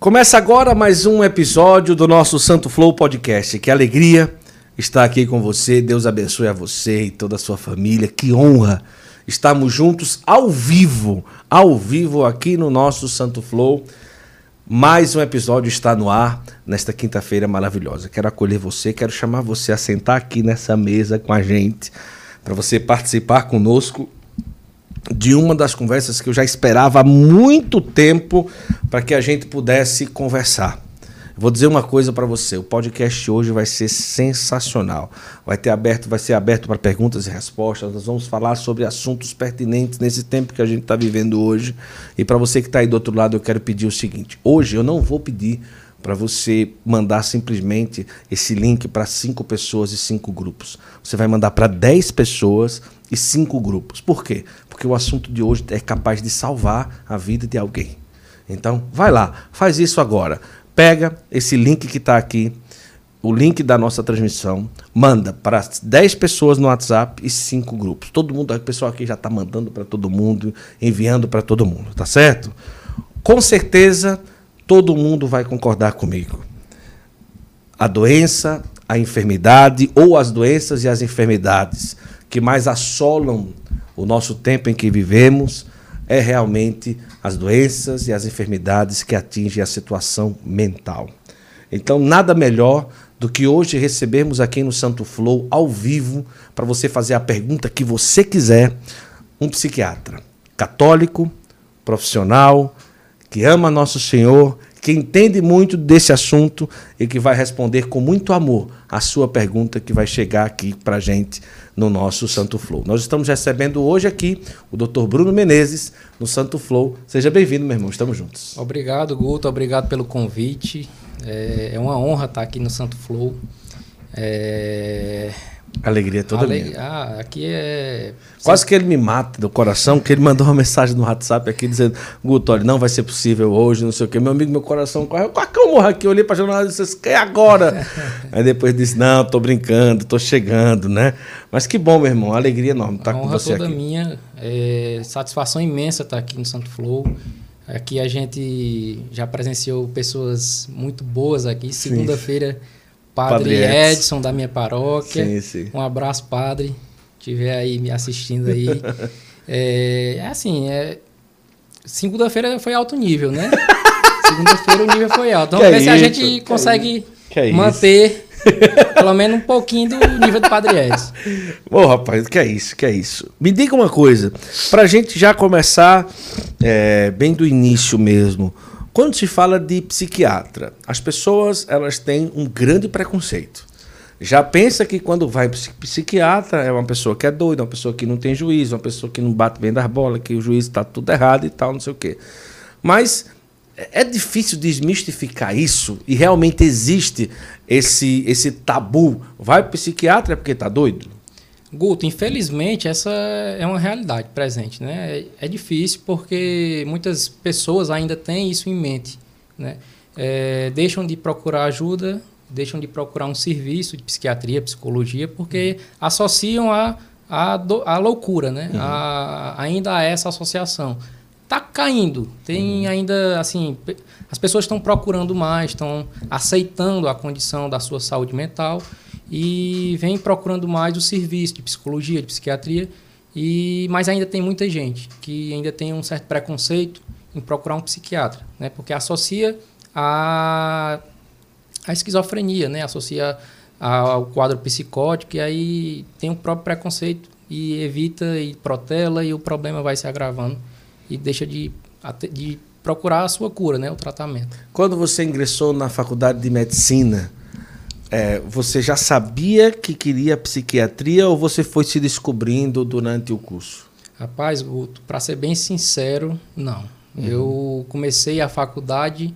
Começa agora mais um episódio do nosso Santo Flow Podcast. Que alegria estar aqui com você. Deus abençoe a você e toda a sua família. Que honra estarmos juntos ao vivo, ao vivo aqui no nosso Santo Flow. Mais um episódio está no ar nesta quinta-feira maravilhosa. Quero acolher você, quero chamar você a sentar aqui nessa mesa com a gente, para você participar conosco de uma das conversas que eu já esperava há muito tempo para que a gente pudesse conversar. Vou dizer uma coisa para você, o podcast hoje vai ser sensacional. Vai ter aberto, vai ser aberto para perguntas e respostas. Nós vamos falar sobre assuntos pertinentes nesse tempo que a gente está vivendo hoje. E para você que está aí do outro lado, eu quero pedir o seguinte: hoje eu não vou pedir para você mandar simplesmente esse link para cinco pessoas e cinco grupos. Você vai mandar para dez pessoas e cinco grupos. Por quê? Porque o assunto de hoje é capaz de salvar a vida de alguém. Então, vai lá, faz isso agora. Pega esse link que está aqui, o link da nossa transmissão, manda para 10 pessoas no WhatsApp e 5 grupos. Todo mundo, o pessoal aqui já está mandando para todo mundo, enviando para todo mundo, tá certo? Com certeza, todo mundo vai concordar comigo. A doença, a enfermidade ou as doenças e as enfermidades que mais assolam o nosso tempo em que vivemos é realmente as doenças e as enfermidades que atingem a situação mental. Então, nada melhor do que hoje recebermos aqui no Santo Flow, ao vivo, para você fazer a pergunta que você quiser, um psiquiatra católico, profissional, que ama nosso Senhor, que entende muito desse assunto e que vai responder com muito amor a sua pergunta que vai chegar aqui para gente no nosso Santo Flow. Nós estamos recebendo hoje aqui o Dr. Bruno Menezes no Santo Flow. Seja bem-vindo, meu irmão. Estamos juntos. Obrigado, Guto. Obrigado pelo convite. É, é uma honra estar aqui no Santo Flow. É, Alegria toda Aleg... minha. Ah, aqui é. Quase que ele me mata do coração, que ele mandou uma mensagem no WhatsApp aqui dizendo: Guto, olha, não vai ser possível hoje, não sei o quê. Meu amigo, meu coração corre. Quase que eu morro aqui. Eu olhei para a jornada e disse: quer agora? Aí depois disse: Não, tô brincando, tô chegando, né? Mas que bom, meu irmão. Alegria enorme estar com você toda aqui. minha. É, satisfação imensa estar aqui no Santo Flow. Aqui a gente já presenciou pessoas muito boas aqui. Segunda-feira. Padre, padre Edson, da minha paróquia. Sim, sim. Um abraço, padre. Estiver aí me assistindo aí. é, é assim, é, segunda-feira foi alto nível, né? segunda-feira o nível foi alto. Vamos que ver é se isso? a gente que consegue é manter pelo menos um pouquinho do nível do Padre Edson. Ô, rapaz, que é isso, que é isso. Me diga uma coisa, pra gente já começar é, bem do início mesmo. Quando se fala de psiquiatra, as pessoas elas têm um grande preconceito. Já pensa que quando vai psiquiatra é uma pessoa que é doida, uma pessoa que não tem juízo, uma pessoa que não bate bem das bolas, que o juiz está tudo errado e tal, não sei o quê. Mas é difícil desmistificar isso e realmente existe esse, esse tabu. Vai para psiquiatra é porque está doido? Guto, infelizmente essa é uma realidade presente, né? É, é difícil porque muitas pessoas ainda têm isso em mente, né? É, deixam de procurar ajuda, deixam de procurar um serviço de psiquiatria, psicologia, porque associam a, a, do, a loucura, né? Uhum. A, ainda a essa associação. Tá caindo, tem uhum. ainda, assim, as pessoas estão procurando mais, estão aceitando a condição da sua saúde mental e vem procurando mais o serviço de psicologia, de psiquiatria, e mas ainda tem muita gente que ainda tem um certo preconceito em procurar um psiquiatra, né? Porque associa a, a esquizofrenia, né? Associa ao quadro psicótico e aí tem o próprio preconceito e evita e protela e o problema vai se agravando e deixa de, de procurar a sua cura, né? O tratamento. Quando você ingressou na faculdade de medicina, é, você já sabia que queria psiquiatria ou você foi se descobrindo durante o curso? Rapaz, para ser bem sincero, não. Uhum. Eu comecei a faculdade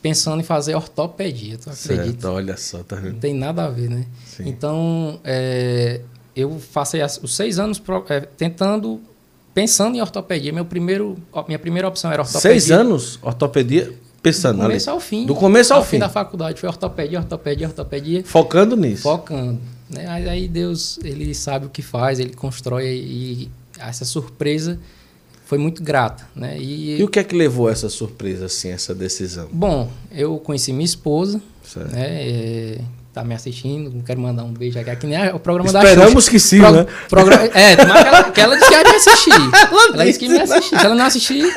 pensando em fazer ortopedia, tu acredita? Certo, olha só, tá vendo? Não tem nada a ver, né? Sim. Então, é, eu passei os seis anos é, tentando, pensando em ortopedia. Meu primeiro, minha primeira opção era ortopedia. Seis anos? Ortopedia? Pensando Do começo ali. ao fim. Do começo ao, ao fim. fim da faculdade. Foi ortopedia, ortopedia, ortopedia. Focando nisso. Focando. Né? Aí Deus, ele sabe o que faz, ele constrói e essa surpresa foi muito grata, né? E, E o que é que levou a essa surpresa, assim, essa decisão? bom, eu conheci minha esposa, Certo. né? é, tá me assistindo, não quero mandar um beijo aqui, aqui nem é o programa da Esperamos que sim, Pro- né? progra- É, mas que ela, que ela disse que ia me assistir. ela disse que ia me assistir. Se ela não assistir,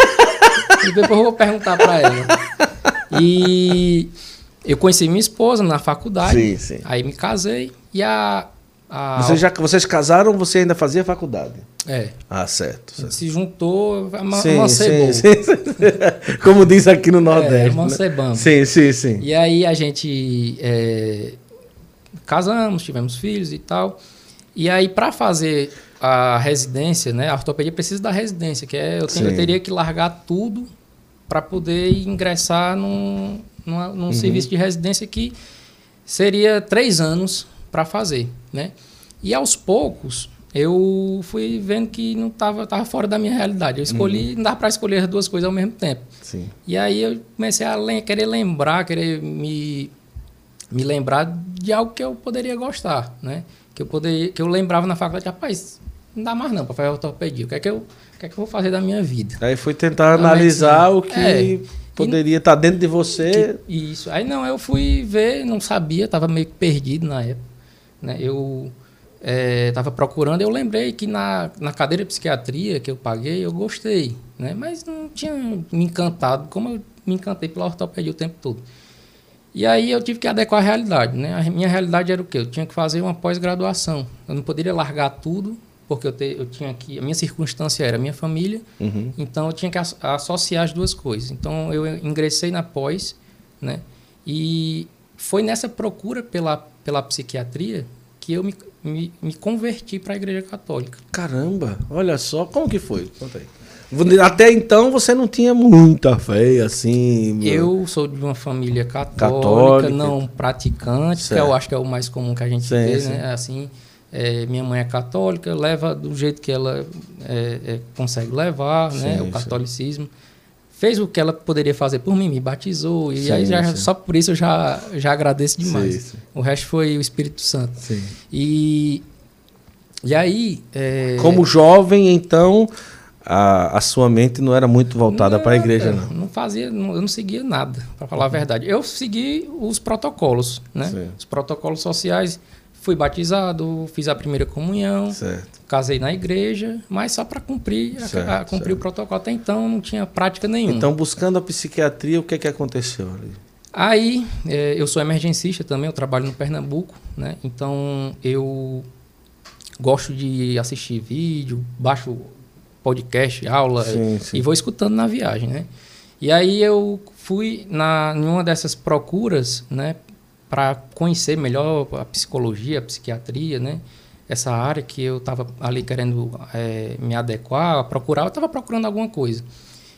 depois eu vou perguntar pra ela. E eu conheci minha esposa na faculdade. Sim, sim. Aí me casei e a. a Vocês, já, vocês casaram, você ainda fazia faculdade? É. Ah, certo. Certo. se juntou, amancebou. sim, sim, sim. Como diz aqui no Nordeste. É, né? Sim, sim, sim. E aí a gente é, casamos, tivemos filhos e tal. E aí para fazer a residência, né, a ortopedia precisa da residência, que é eu, tenho- eu teria que largar tudo para poder ingressar num, numa- num Uhum. serviço de residência que seria três anos para fazer, né? E aos poucos eu fui vendo que não estava tava fora da minha realidade. Eu escolhi, Uhum. não dá para escolher as duas coisas ao mesmo tempo. sim. E aí eu comecei a lem- querer lembrar, querer me, me lembrar de algo que eu poderia gostar, né? Que eu, poderia, que eu lembrava na faculdade, rapaz, não dá mais não para fazer ortopedia. O que é que eu, o que é que eu vou fazer da minha vida? Aí foi tentar A analisar o que É. poderia estar dentro de você. Que- isso. Aí não, eu fui ver, não sabia, estava meio que perdido na época. Né? Eu estava procurando, eu lembrei que na, na cadeira de psiquiatria que eu paguei, eu gostei, né? mas não tinha me encantado como eu me encantei pela ortopedia o tempo todo. E aí eu tive que adequar a realidade. Né? A minha realidade era o quê? Eu tinha que fazer uma pós-graduação. Eu não poderia largar tudo, porque eu, te, eu tinha que. A minha circunstância era a minha família, Uhum. então eu tinha que as- associar as duas coisas. Então eu ingressei na pós, né? E foi nessa procura pela, pela psiquiatria que eu me, me, me converti para a Igreja Católica. Caramba, olha só, como que foi? Conta aí. Até então você não tinha muita fé, assim. Eu sou de uma família católica, Católica. não praticante, que Certo. eu acho que é o mais comum que a gente Sim, vê, sim. né? Assim, é, minha mãe é católica, leva do jeito que ela é, é, consegue levar, né? Sim, O sim. catolicismo. Fez o que ela poderia fazer por mim, me batizou. E Sim, aí já, sim. só por isso eu já, já agradeço demais. Sim, sim. O resto foi o Espírito Santo. Sim. E, e aí. é, Como jovem, então, a, a sua mente não era muito voltada para a igreja, Nada, não. Não fazia, não- eu não seguia nada, para falar a verdade. Eu segui os protocolos, né? Sim. Os protocolos sociais. Fui batizado, fiz a primeira comunhão, Certo. casei na igreja, mas só para cumprir, a- Certo, a, cumprir certo. o protocolo. Até então não tinha prática nenhuma. Então, buscando a psiquiatria, o que é que aconteceu ali? Aí, é, eu sou emergencista também, eu trabalho no Pernambuco, né? Então, eu gosto de assistir vídeo, baixo podcast, aula Sim, sim. e vou escutando na viagem, né? E aí eu fui na em uma dessas procuras, né, para conhecer melhor a psicologia, a psiquiatria, né? Essa área que eu estava ali querendo é, me adequar, procurar, eu estava procurando alguma coisa.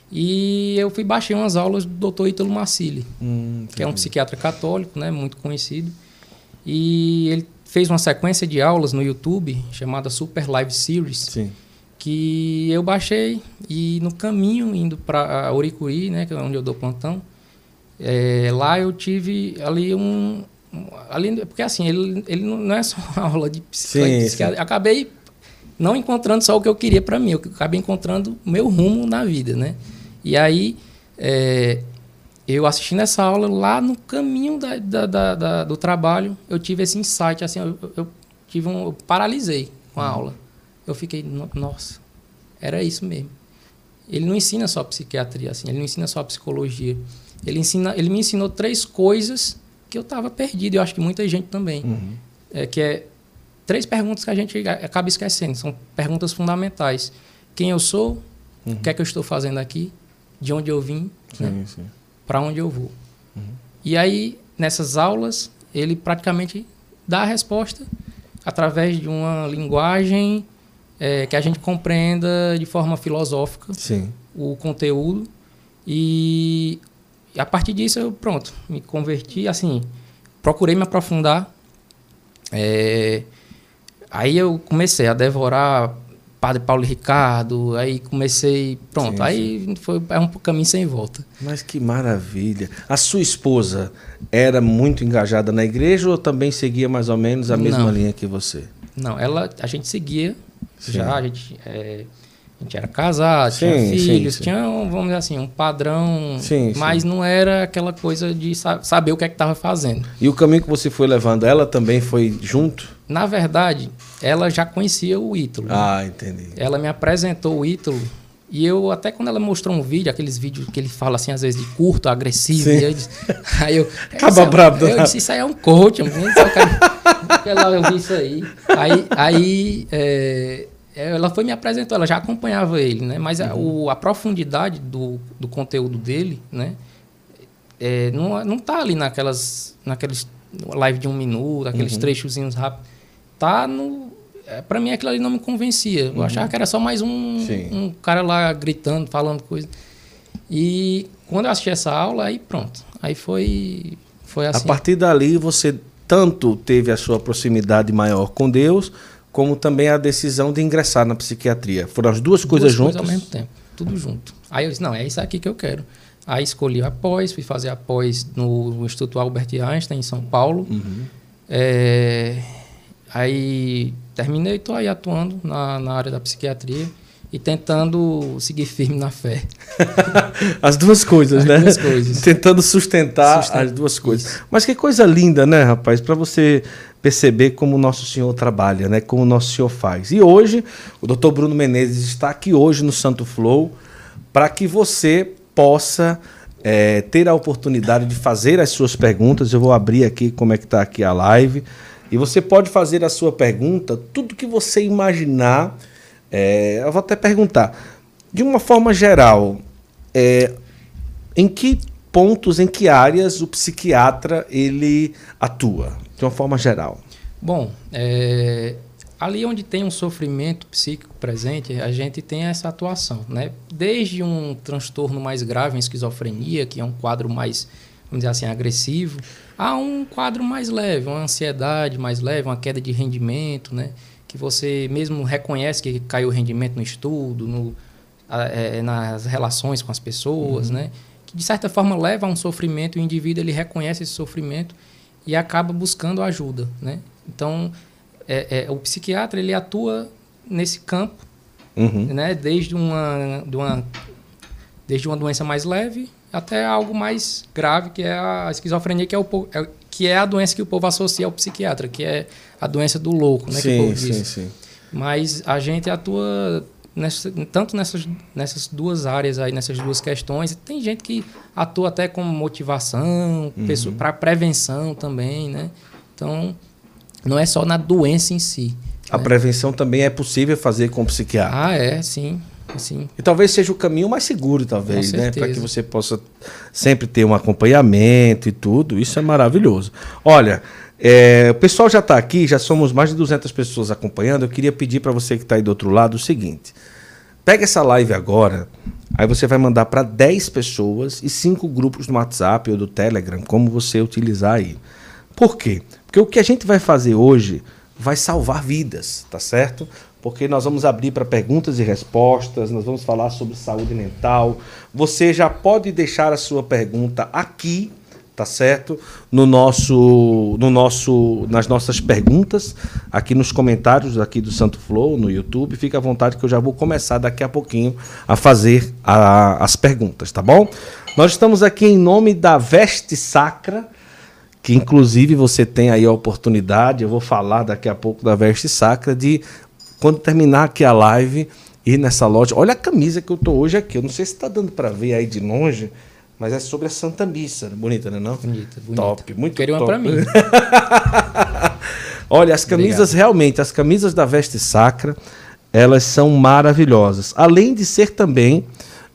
E eu fui baixei umas aulas do Dr. Ítalo Marcilli, Hum, que é um psiquiatra católico, né, muito conhecido. E ele fez uma sequência de aulas no YouTube chamada Super Live Series, Sim. que eu baixei e no caminho indo para Oricuri, né, que é onde eu dou plantão, é, lá eu tive ali um, ali porque assim ele, ele não é só uma aula de psiquiatria. acabei não encontrando só o que eu queria para mim, eu acabei encontrando o meu rumo na vida, né? E aí é, eu assistindo essa aula lá no caminho da, da- da- da- do trabalho, eu tive esse insight, assim, eu, eu tive um, eu paralisei com a aula. Eu fiquei, "No- nossa, era isso mesmo. Ele não ensina só psiquiatria, assim, ele não ensina só psicologia. Ele, ensina, ele me ensinou três coisas que eu estava perdido, e eu acho que muita gente também. Uhum. É, que é três perguntas que a gente acaba esquecendo, são perguntas fundamentais. Quem eu sou, o que é que eu estou fazendo aqui, de onde eu vim, né? Para onde eu vou. E aí, nessas aulas, ele praticamente dá a resposta através de uma linguagem eh, que a gente compreenda de forma filosófica Sim. o conteúdo. E, e a partir disso, eu, pronto, me converti, assim, procurei me aprofundar. Eh, aí eu comecei a devorar Padre Paulo e Ricardo, aí comecei, pronto, Sim, aí foi é um caminho sem volta. Mas que maravilha. A sua esposa era muito engajada na igreja ou também seguia mais ou menos a mesma Não. linha que você? Não, ela, a gente seguia Sim. já, a gente, é, A gente era casado, Sim, tinha sim, filhos, sim. tinha, um, vamos dizer assim, um padrão, Sim, sim. mas não era aquela coisa de sa- saber o que é que estava fazendo. E o caminho que você foi levando, ela também foi junto? Na verdade, ela já conhecia o Ítalo. Ah, entendi. Ela me apresentou o Ítalo e eu, até quando ela mostrou um vídeo, aqueles vídeos que ele fala assim, às vezes, de curto, agressivo, Sim. eu disse, aí eu... Acaba é- brabo do Eu disse, isso aí é um coach, eu. Porque lá eu vi isso aí. Aí, aí é, ela foi me apresentou, ela já acompanhava ele, né? Mas a, o- a profundidade do, do conteúdo dele, né? É, não, não tá ali naquelas, naqueles live de um minuto, aqueles Uhum. trechozinhos rápidos. Tá no. É, pra mim aquilo ali não me convencia. Eu achava que era só mais um, Uhum. Um cara lá gritando, falando coisa. E quando eu assisti essa aula, aí pronto. Aí foi. Foi assim. A partir dali, você tanto teve a sua proximidade maior com Deus, como também a decisão de ingressar na psiquiatria. Foram as duas coisas Duas juntas? ao mesmo tempo, tudo junto. Aí eu disse, não, é isso aqui que eu quero. Aí escolhi a pós, fui fazer a pós no Instituto Albert Einstein, em São Paulo. Uhum. É, aí terminei, estou aí atuando na, na área da psiquiatria e tentando seguir firme na fé. As duas coisas, As né? duas coisas. Tentando sustentar as duas coisas. Mas que coisa linda, né, rapaz? Para você perceber como o nosso Senhor trabalha, né? Como o nosso Senhor faz. E hoje, o Dr. Bruno Menezes está aqui hoje no Santo Flow para que você possa é, ter a oportunidade de fazer as suas perguntas. Eu vou abrir aqui como é que está aqui a live. E você pode fazer a sua pergunta, tudo que você imaginar. É, eu vou até perguntar, de uma forma geral, é, em que pontos, em que áreas o psiquiatra ele atua, de uma forma geral? Bom, é, ali onde tem um sofrimento psíquico presente, a gente tem essa atuação, né? Desde um transtorno mais grave, uma esquizofrenia, que é um quadro mais, vamos dizer assim, agressivo, a um quadro mais leve, uma ansiedade mais leve, uma queda de rendimento, né? Que você mesmo reconhece que caiu o rendimento no estudo, no, é, nas relações com as pessoas, né? Que de certa forma leva a um sofrimento, e o indivíduo ele reconhece esse sofrimento e acaba buscando ajuda, né? Então, é, é, o psiquiatra ele atua nesse campo, Uhum. né? Desde uma, de uma, desde uma doença mais leve até algo mais grave, que é a esquizofrenia, que é, o, é- que é a doença que o povo associa ao psiquiatra, que é a doença do louco, né? que sim, povo sim, sim. Mas a gente atua nessa- tanto nessas, nessas duas áreas aí, nessas duas questões. Tem gente que atua até como motivação, Uhum. para prevenção também, né? Então, não é só na doença em si. A prevenção também é possível fazer com o psiquiatra. Ah, é, sim. Sim. E talvez seja o caminho mais seguro, talvez, né? Para que você possa sempre ter um acompanhamento e tudo. Isso é maravilhoso. Olha, é, o pessoal já está aqui, já somos mais de 200 pessoas acompanhando. Eu queria pedir para você que está aí do outro lado o seguinte: pega essa live agora, aí você vai mandar para 10 pessoas e 5 grupos no WhatsApp ou do Telegram, como você utilizar aí. Por quê? Porque o que a gente vai fazer hoje vai salvar vidas, tá certo? Porque nós vamos abrir para perguntas e respostas, nós vamos falar sobre saúde mental. Você já pode deixar a sua pergunta aqui, tá certo? No nosso, no nosso, nas nossas perguntas, aqui nos comentários aqui do Santo Flow, no YouTube. Fica à vontade que eu já vou começar daqui a pouquinho a fazer a- as perguntas, tá bom? Nós estamos aqui em nome da Veste Sacra, que inclusive você tem aí a oportunidade, eu vou falar daqui a pouco da Veste Sacra, de quando terminar aqui a live, ir nessa loja. Olha a camisa que eu tô hoje aqui. Eu não sei se está dando para ver aí de longe, mas é sobre a Santa Missa. Bonita, né não? Bonita, bonita. Top, muito Queria uma top. pra mim. Olha, as camisas realmente, as camisas da Veste Sacra, elas são maravilhosas. Além de ser também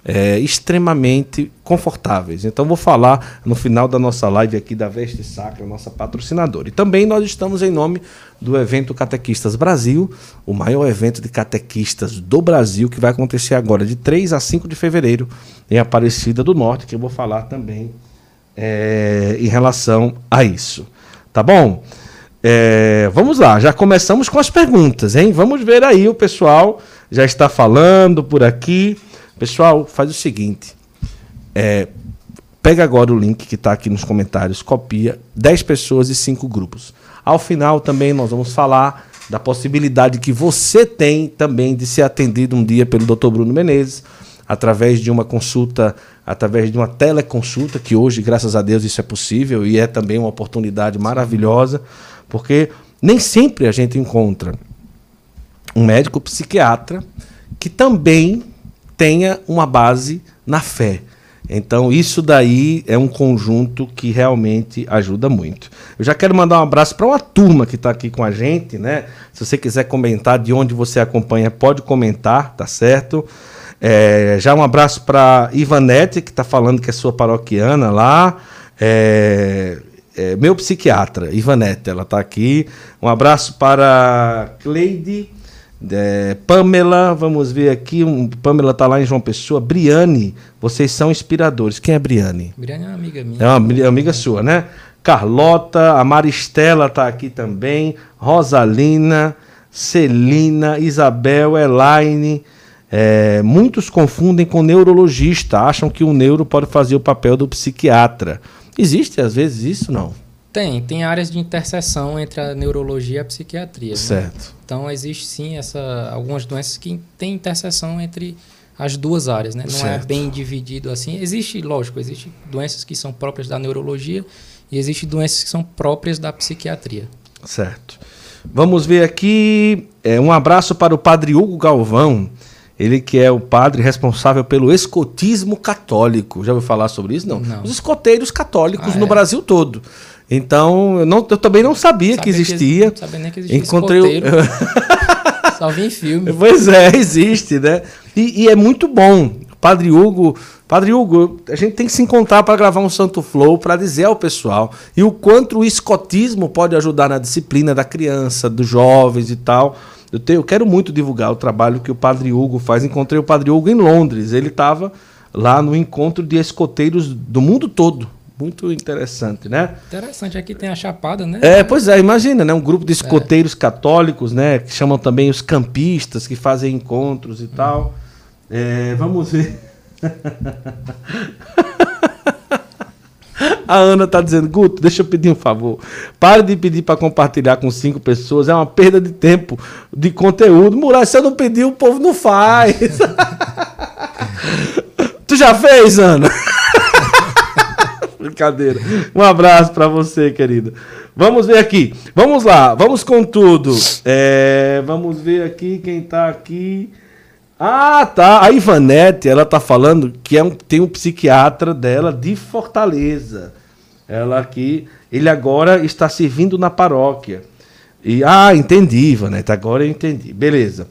é, extremamente confortáveis. Então vou falar no final da nossa live aqui da Veste Sacra, nossa patrocinadora. E também nós estamos em nome do evento Catequistas Brasil, o maior evento de catequistas do Brasil, que vai acontecer agora de 3 a 5 de fevereiro em Aparecida do Norte, que eu vou falar também é, em relação a isso. Tá bom? É, vamos lá, já começamos com as perguntas, hein? Vamos ver aí, o pessoal já está falando por aqui. Pessoal, faz o seguinte: é, pega agora o link que está aqui nos comentários, copia 10 pessoas e 5 grupos. Ao final também nós vamos falar da possibilidade que você tem também de ser atendido um dia pelo Dr. Bruno Menezes, através de uma consulta, através de uma teleconsulta, que hoje, graças a Deus, isso é possível e é também uma oportunidade maravilhosa, porque nem sempre a gente encontra um médico psiquiatra que também tenha uma base na fé. Então, isso daí é um conjunto que realmente ajuda muito. Eu já quero mandar um abraço para uma turma que está aqui com a gente, né? Se você quiser comentar de onde você acompanha, pode comentar, tá certo? É, já um abraço para Ivanete, que está falando que é sua paroquiana lá. É, é, meu psiquiatra, Ivanete, ela está aqui. Um abraço para Cleide. É, Pamela, vamos ver aqui. Um, Pamela está lá em João Pessoa. Briane, vocês são inspiradores. Quem é Briane? Briane é uma amiga minha. É uma amiga sua, né? Carlota, a Maristela está aqui também. Rosalina, Celina, Isabel, Elaine. É, muitos confundem com neurologista, acham que o neuro pode fazer o papel do psiquiatra. Existe às vezes isso, não? Tem, tem áreas de interseção entre a neurologia e a psiquiatria. Certo. Né? Então existe sim essa, algumas doenças que têm interseção entre as duas áreas, né? Não é Certo. é bem dividido assim. Existe, lógico, existe doenças que são próprias da neurologia e existem doenças que são próprias da psiquiatria. Certo. Vamos ver aqui. É, um abraço para o padre Hugo Galvão. Ele que é o padre responsável pelo escotismo católico. Já ouviu falar sobre isso? Não. Não. Os escoteiros católicos Ah, no é? Brasil todo. Então, eu, não- eu também não sabia que existia. sabia nem que existia Encontrei. Só vi em filme. Pois é, existe, né? E, e é muito bom. Padre Hugo, Padre Hugo, a gente tem que se encontrar para gravar um Santo Flow para dizer ao pessoal e o quanto o escotismo pode ajudar na disciplina da criança, dos jovens e tal. Eu, tenho, eu quero muito divulgar o trabalho que o Padre Hugo faz. Encontrei o Padre Hugo em Londres. Ele estava lá no encontro de escoteiros do mundo todo. Muito interessante, né? Interessante, aqui tem a Chapada, né? É, pois é, imagina, né? Um grupo de escoteiros católicos, né? Que chamam também os campistas, que fazem encontros e tal. É, vamos ver. A Ana tá dizendo, Guto, deixa eu pedir um favor. Pare de pedir para compartilhar com cinco pessoas, é uma perda de tempo, de conteúdo. Muralha, se eu não pedir, o povo não faz. tu já fez, Ana? Brincadeira. Um abraço para você, querida. Vamos ver aqui. Vamos lá. Vamos com tudo. É, vamos ver aqui quem tá aqui. Ah, tá. A Ivanete, ela tá falando que é um, tem um psiquiatra dela de Fortaleza. Ela aqui, ele agora está servindo na paróquia. E ah, entendi, Ivanete. Agora eu entendi. Beleza.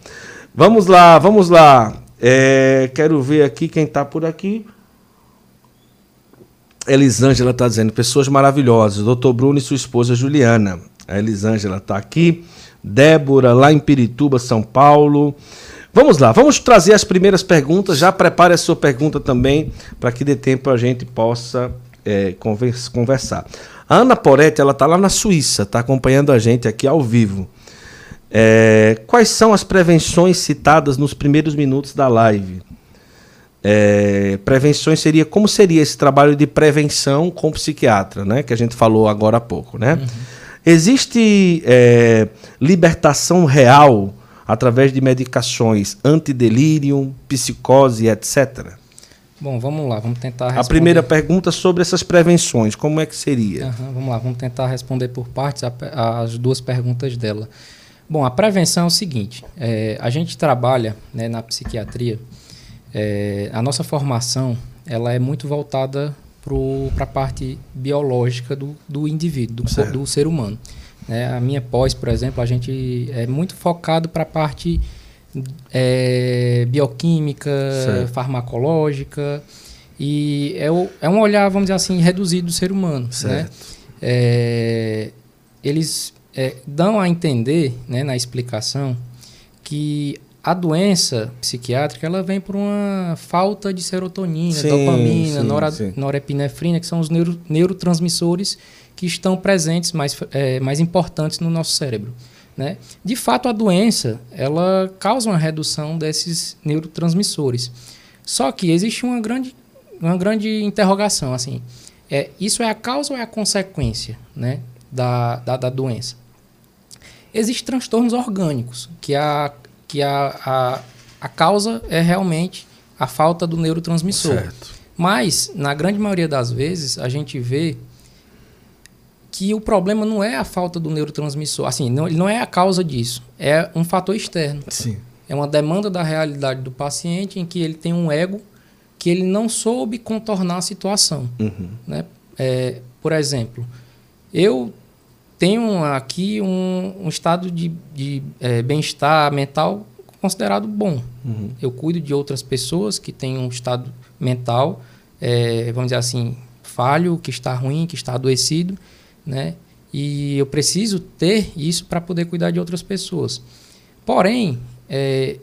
Vamos lá, vamos lá. É, quero ver aqui quem tá por aqui. Elisângela está dizendo, pessoas maravilhosas. Doutor Bruno e sua esposa Juliana. A Elisângela está aqui. Débora, lá em Pirituba, São Paulo. Vamos lá, vamos trazer as primeiras perguntas. Já prepare a sua pergunta também, para que dê tempo a gente possa é, convers- conversar. A Ana Poretti, ela está lá na Suíça, está acompanhando a gente aqui ao vivo. É, quais são as prevenções citadas nos primeiros minutos da live? É, prevenções seria como seria esse trabalho de prevenção com o psiquiatra, né? Que a gente falou agora há pouco, né? Existe é, libertação real através de medicações antidelírio, psicose, etc. Bom, vamos lá, vamos tentar A responder. primeira pergunta sobre essas prevenções, como é que seria? Aham, vamos lá, vamos tentar responder por partes a pe- as duas perguntas dela. Bom, a prevenção é o seguinte: é, a gente trabalha né, na psiquiatria, é, a nossa formação ela é muito voltada para a parte biológica do, do indivíduo, do, do ser humano. né? A minha pós, por exemplo, a gente é muito focado para a parte é, bioquímica, Certo. farmacológica, e é, o- é um olhar, vamos dizer assim, reduzido do ser humano. Né? É, eles é, dão a entender, né, na explicação, que a doença psiquiátrica ela vem por uma falta de serotonina, Sim, dopamina, sim, nora- sim. norepinefrina, que são os neuro- neurotransmissores que estão presentes, mais, é, mais importantes no nosso cérebro. Né? De fato, a doença ela causa uma redução desses neurotransmissores. Só que existe uma grande, uma grande interrogação. assim é, Isso é a causa ou é a consequência né, da, da, da doença? Existem transtornos orgânicos, que, a, que a, a, a causa é realmente a falta do neurotransmissor. Certo. Mas, na grande maioria das vezes, a gente vê que o problema não é a falta do neurotransmissor. Assim, não, não é a causa disso. É um fator externo. Sim. É uma demanda da realidade do paciente em que ele tem um ego que ele não soube contornar a situação. Uhum. Né? É, por exemplo, eu tenho aqui um, um estado de, de é, bem-estar mental considerado bom. Uhum. Eu cuido de outras pessoas que têm um estado mental, é, vamos dizer assim, falho, que está ruim, que está adoecido, né? E eu preciso ter isso para poder cuidar de outras pessoas. Porém, é,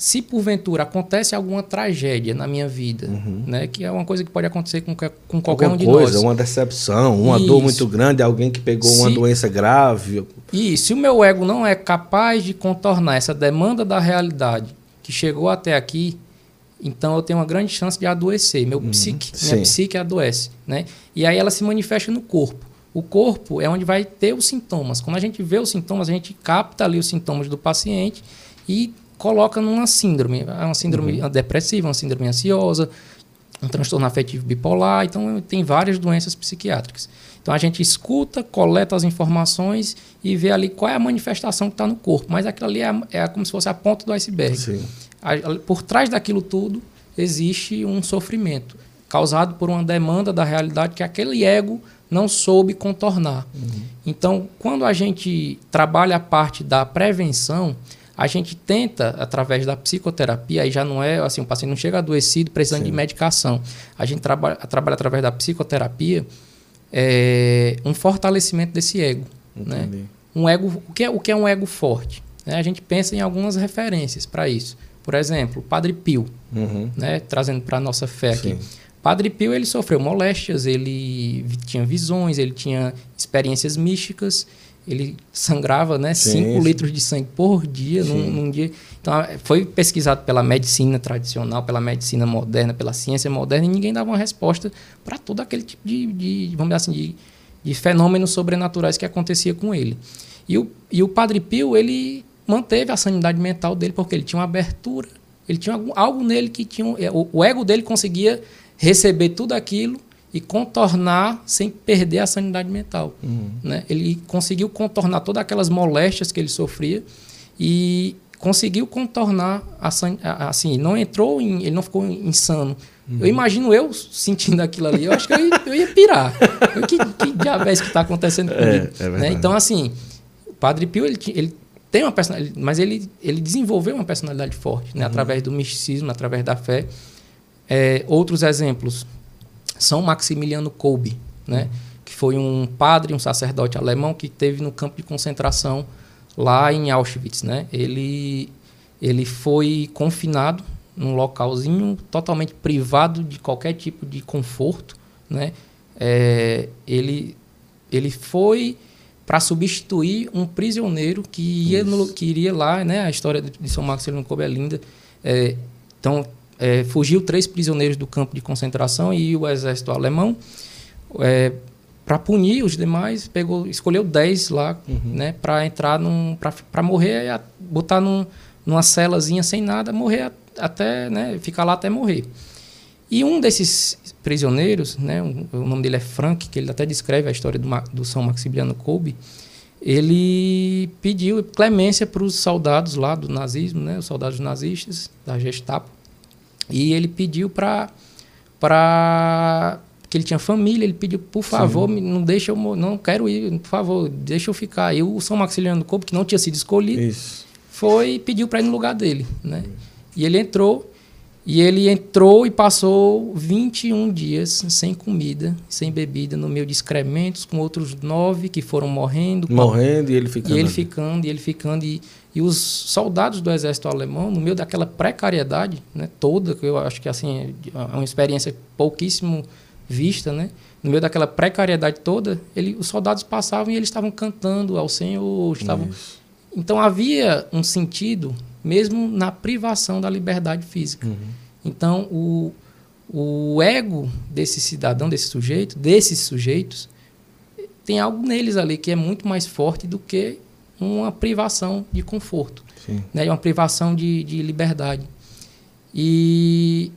se porventura acontece alguma tragédia na minha vida, uhum. né, que é uma coisa que pode acontecer com, com qualquer Alguma um de coisa, nós. Uma decepção, uma Isso. dor muito grande, alguém que pegou Se- uma doença grave. E se o meu ego não é capaz de contornar essa demanda da realidade que chegou até aqui, então eu tenho uma grande chance de adoecer. Meu psique, minha sim. psique adoece, né? E aí ela se manifesta no corpo. O corpo é onde vai ter os sintomas. Quando a gente vê os sintomas, a gente capta ali os sintomas do paciente e coloca numa síndrome. É uma síndrome depressiva, uma síndrome ansiosa, um transtorno afetivo bipolar. Então, tem várias doenças psiquiátricas. Então, a gente escuta, coleta as informações e vê ali qual é a manifestação que está no corpo. Mas aquilo ali é, é como se fosse a ponta do iceberg. A- a- Por trás daquilo tudo existe um sofrimento causado por uma demanda da realidade que aquele ego não soube contornar. Então, quando a gente trabalha a parte da prevenção, a gente tenta, através da psicoterapia, aí já não é assim, o paciente não chega adoecido precisando de medicação. A gente trabalha, trabalha através da psicoterapia é, um fortalecimento desse ego. Né? Um ego, o que é, o que é um ego forte? né? A gente pensa em algumas referências para isso. Por exemplo, Padre Pio, Uhum. né? trazendo para a nossa fé aqui. Sim. Padre Pio ele sofreu moléstias, ele tinha visões, ele tinha experiências místicas, ele sangrava né, Sim, 5 sim. litros de sangue por dia num, num dia. Então, foi pesquisado pela medicina tradicional, pela medicina moderna, pela ciência moderna, e ninguém dava uma resposta para todo aquele tipo de, de, vamos dizer assim, de, de fenômenos sobrenaturais que acontecia com ele. E o, e o Padre Pio, ele manteve a sanidade mental dele porque ele tinha uma abertura, ele tinha algum- algo nele que tinha. é, O, o ego dele conseguia receber tudo aquilo e contornar sem perder a sanidade mental. Uhum. Né? Ele conseguiu contornar todas aquelas moléstias que ele sofria e conseguiu contornar a, san- assim, não entrou em, ele não ficou insano. Eu imagino eu sentindo aquilo ali, eu acho que eu ia, eu ia pirar. Eu, que, que diabo é isso que está acontecendo É, comigo? é verdade. né? Então, assim, o Padre Pio, ele, ele tem uma personalidade, mas ele, ele desenvolveu uma personalidade forte, né? através do misticismo, através da fé. É, outros exemplos, São Maximiliano Kolbe, né? que foi um padre, um sacerdote alemão que teve no campo de concentração lá em Auschwitz. Né? Ele, ele foi confinado num localzinho totalmente privado de qualquer tipo de conforto. Né? É, ele, ele foi para substituir um prisioneiro que, ia no- que iria lá, né? A história de, São Maximiliano Kolbe é linda. É, então, é, fugiu três prisioneiros do campo de concentração e o exército alemão, para punir os demais, pegou, escolheu dez lá, né? Para entrar num, para morrer, a- botar num, numa celazinha sem nada, morrer até, né? Ficar lá até morrer. E um desses prisioneiros, né, um- o nome dele é Frank, que ele até descreve a história do, do São Maximiliano Kolbe, ele pediu clemência para os soldados lá do nazismo, né, os soldados nazistas da Gestapo, e ele pediu para para que ele tinha família, ele pediu, por favor, me- não deixa eu, não quero ir, por favor, deixa eu ficar. E o São Maximiliano Kolbe, que não tinha sido escolhido, Isso. foi e pediu para ir no lugar dele, né? E ele entrou, e ele entrou e passou 21 dias sem comida, sem bebida, no meio de excrementos, com outros nove que foram morrendo. com Morrendo e ele ficando. e ele ficando, e ele ficando. E, e os soldados do exército alemão, no meio daquela precariedade né, toda, que eu acho que assim, é uma experiência pouquíssimo vista, né? No meio daquela precariedade toda, ele, os soldados passavam e eles estavam cantando ao Senhor, estavam Isso. então havia um sentido mesmo na privação da liberdade física. Uhum. Então o, o ego desse cidadão, desse sujeito, desses sujeitos, tem algo neles ali que é muito mais forte do que uma privação de conforto, né? uma privação de, de liberdade. E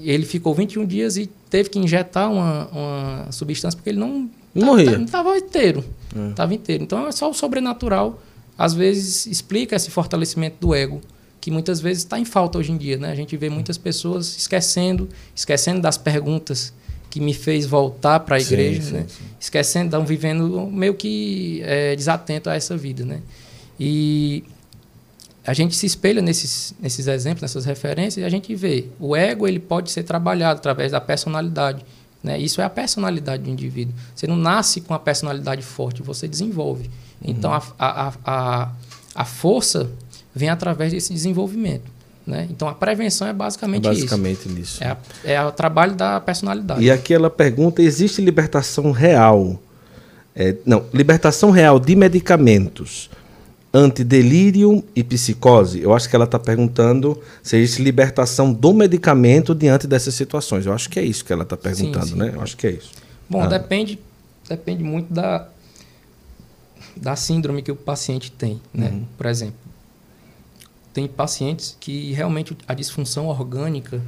ele ficou 21 dias e teve que injetar uma, uma substância porque ele não morria. Estava inteiro. Estava é. inteiro. Então é só o sobrenatural, às vezes, explica esse fortalecimento do ego, que muitas vezes está em falta hoje em dia. Né? A gente vê muitas pessoas esquecendo, esquecendo das perguntas que me fez voltar para a igreja, sim, né? sim, sim. esquecendo, estão vivendo meio que é, desatento a essa vida. Né? E a gente se espelha nesses, nesses exemplos, nessas referências, e a gente vê o ego ele pode ser trabalhado através da personalidade. Né? Isso é a personalidade do indivíduo. Você não nasce com a personalidade forte, você desenvolve. Uhum. Então, a, a, a, a força vem através desse desenvolvimento. Né? Então a prevenção é basicamente, é basicamente isso. Nisso. É, é o trabalho da personalidade. E aqui ela pergunta: existe libertação real? É, não, libertação real de medicamentos antidelírio e psicose? Eu acho que ela está perguntando se existe libertação do medicamento diante dessas situações. Eu acho que é isso que ela está perguntando, sim, sim. né? Eu acho que é isso. Bom, ah. depende, depende muito da, da síndrome que o paciente tem, né? Uhum. Por exemplo, tem pacientes que realmente a disfunção orgânica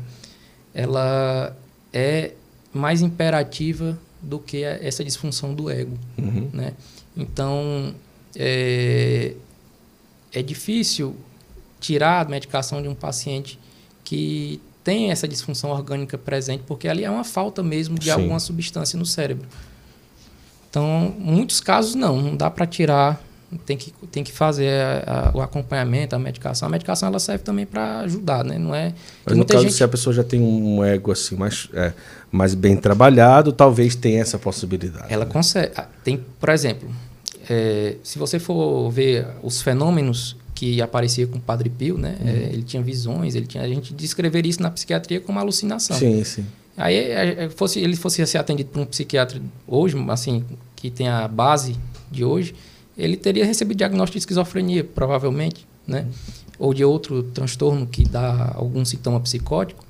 ela é mais imperativa do que essa disfunção do ego, uhum. né? Então é, é difícil tirar a medicação de um paciente que tem essa disfunção orgânica presente, porque ali é uma falta mesmo de Sim. alguma substância no cérebro. Então, muitos casos não, não dá para tirar tem que, tem que fazer a, a, o acompanhamento, a medicação. A medicação ela serve também para ajudar, né? Não é. Mas no caso, gente... se a pessoa já tem um ego assim mais, é, mais bem trabalhado, talvez tenha essa possibilidade. Ela né? consegue. Ah, tem, por exemplo, é, se você for ver os fenômenos que aparecia com o Padre Pio, né? Uhum. É, ele tinha visões, ele tinha. A gente descreveria isso na psiquiatria como alucinação. Sim, sim. Aí, é, é, fosse, ele fosse ser atendido por um psiquiatra hoje, assim, que tem a base de hoje ele teria recebido diagnóstico de esquizofrenia, provavelmente, né? Ou de outro transtorno que dá algum sintoma psicótico.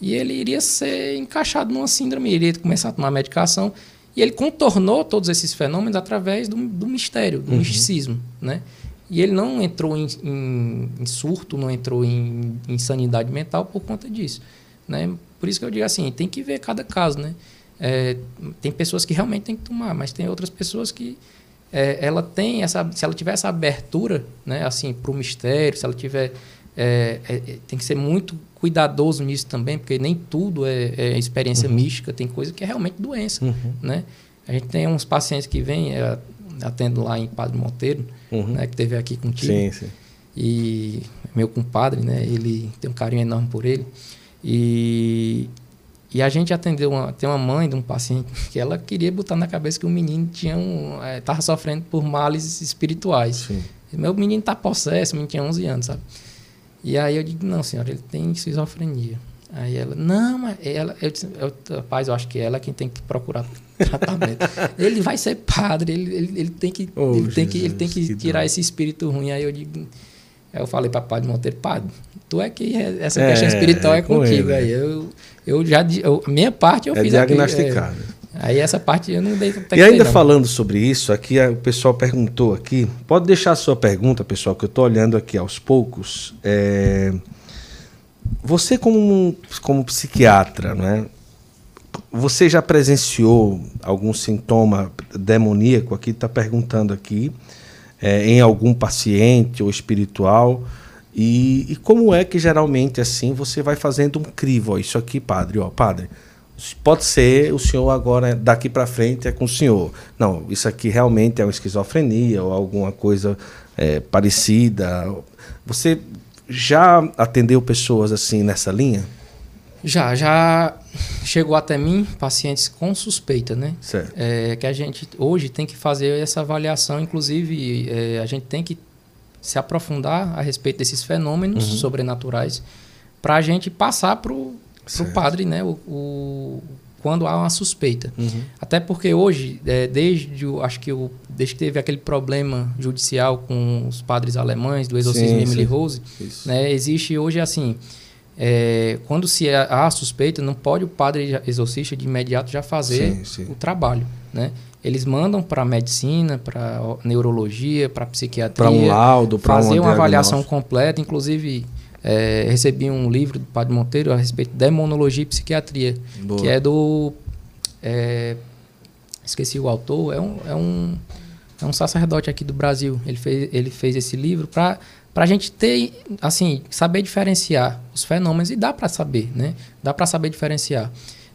E ele iria ser encaixado numa síndrome, iria começar a tomar medicação. E ele contornou todos esses fenômenos através do, do mistério, do uhum. misticismo, né? E ele não entrou em, em, em surto, não entrou em insanidade mental por conta disso, né? Por isso que eu digo assim, tem que ver cada caso, né? É, tem pessoas que realmente tem que tomar, mas tem outras pessoas que é, ela tem essa, se ela tiver essa abertura, né, assim, para o mistério, se ela tiver, é, é, é, tem que ser muito cuidadoso nisso também, porque nem tudo é, é experiência uhum. mística, tem coisa que é realmente doença, uhum. né? A gente tem uns pacientes que vêm, atendo lá em Padre Monteiro, uhum. né, que teve aqui contigo. Sim, sim. E meu compadre, né, ele tem um carinho enorme por ele. E e a gente atendeu uma, tem uma mãe de um paciente que ela queria botar na cabeça que o menino tinha um, é, sofrendo por males espirituais. Sim. Meu menino está possesso, o menino tinha 11 anos, sabe? E aí eu digo, não, senhora, ele tem esquizofrenia. Aí ela, não, mas ela, eu disse, eu, rapaz, eu acho que ela é quem tem que procurar tratamento. ele vai ser padre, ele, ele, ele tem que, oh, ele, tem que ele tem que, que tirar esse espírito ruim. Aí eu digo, aí eu falei para o padre Monteiro, padre, tu é que essa é, questão espiritual é, é contigo. Ele, aí eu eu já eu, a minha parte eu é fiz diagnosticado. Aqui, é, aí essa parte eu não dei E ainda não. falando sobre isso, aqui o pessoal perguntou aqui, pode deixar a sua pergunta, pessoal, que eu estou olhando aqui aos poucos. É, você como como psiquiatra, né? Você já presenciou algum sintoma demoníaco aqui? Está perguntando aqui é, em algum paciente ou espiritual? E, e, como é que geralmente assim você vai fazendo um crivo? Ó, isso aqui, padre, ó, padre. Pode ser o senhor agora, daqui para frente, é com o senhor. Não, isso aqui realmente é uma esquizofrenia ou alguma coisa é, parecida. Você já atendeu pessoas assim nessa linha? Já, já chegou até mim pacientes com suspeita, né? Certo. É, que a gente hoje tem que fazer essa avaliação, inclusive é, a gente tem que se aprofundar a respeito desses fenômenos uhum. sobrenaturais para a gente passar para o padre, né? O, o, quando há uma suspeita. Uhum. Até porque hoje, é, desde acho que o, desde que teve aquele problema judicial com os padres alemães do exorcismo sim, de Emily sim. Rose, né? Existe hoje assim é, quando se há suspeita, não pode o padre exorcista de imediato já fazer sim, sim. o trabalho, né? Eles mandam para medicina, para neurologia, para psiquiatria, para um laudo, para fazer uma avaliação completa. Inclusive é, recebi um livro do Padre Monteiro a respeito de demonologia e psiquiatria, Boa. que é do é, esqueci o autor, é um, é um é um sacerdote aqui do Brasil. Ele fez, ele fez esse livro para para a gente ter, assim, saber diferenciar os fenômenos e dá para saber, né? Dá para saber diferenciar,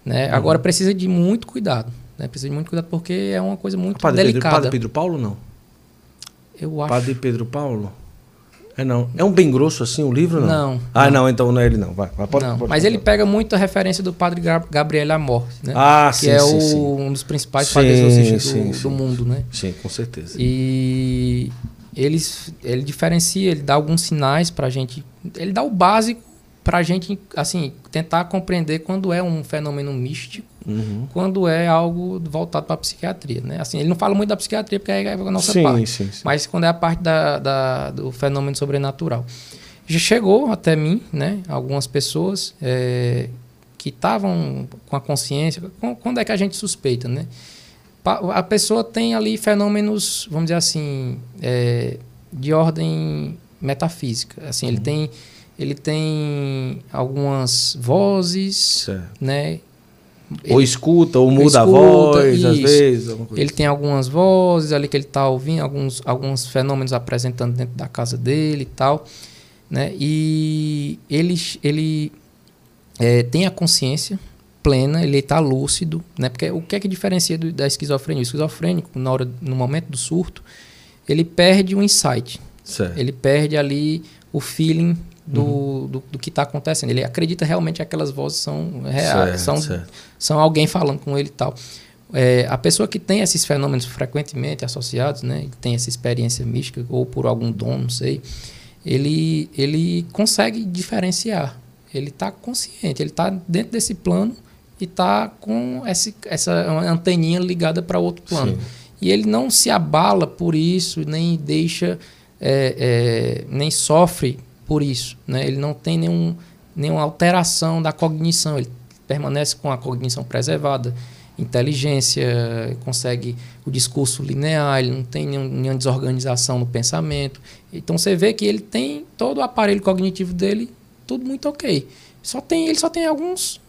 né? Uhum. Agora precisa de muito cuidado, né? Precisa de muito cuidado porque é uma coisa muito Padre delicada. Pedro, Padre Pedro Paulo não? Eu acho. Padre Pedro Paulo? É não. É um bem grosso assim o livro, não? Não. Ah, não, então não é ele não. Vai, vai pode, não. Pode Mas ele pega muito a referência do padre Gabriel Amor, né? Ah, que sim, é sim, o, sim. um dos principais sim, padres do, sim, do mundo, né? Sim, com certeza. E eles, ele diferencia, ele dá alguns sinais para a gente. Ele dá o básico para a gente, assim, tentar compreender quando é um fenômeno místico, uhum. quando é algo voltado para a psiquiatria, né? Assim, ele não fala muito da psiquiatria porque é a nossa sim, parte, sim, sim. mas quando é a parte da, da, do fenômeno sobrenatural. Já chegou até mim, né? Algumas pessoas é, que estavam com a consciência. Quando é que a gente suspeita, né? A pessoa tem ali fenômenos, vamos dizer assim, é, de ordem metafísica. Assim, ele tem ele tem algumas vozes, certo. né? Ou ele, escuta, ou muda escuta, a voz, isso. às vezes. Ele assim. tem algumas vozes ali que ele está ouvindo, alguns, alguns fenômenos apresentando dentro da casa dele e tal. Né? E ele, ele é, tem a consciência plena, ele está lúcido, né? Porque o que é que diferencia do, da esquizofrenia? O esquizofrênico, na hora, no momento do surto, ele perde o insight. Certo. Ele perde ali o feeling do, uhum. do, do, que está acontecendo. Ele acredita realmente que aquelas vozes são reais, certo, são, certo. são alguém falando com ele e tal. É, a pessoa que tem esses fenômenos frequentemente associados, né, tem essa experiência mística ou por algum dom, não sei, ele, ele consegue diferenciar. Ele está consciente, ele está dentro desse plano e está com esse, essa anteninha ligada para outro plano. Sim. E ele não se abala por isso, nem deixa, é, é, nem sofre por isso. Né? Ele não tem nenhum, nenhuma alteração da cognição, ele permanece com a cognição preservada, inteligência, consegue o discurso linear, ele não tem nenhum, nenhuma desorganização no pensamento. Então você vê que ele tem todo o aparelho cognitivo dele, tudo muito ok. Só tem, ele só tem alguns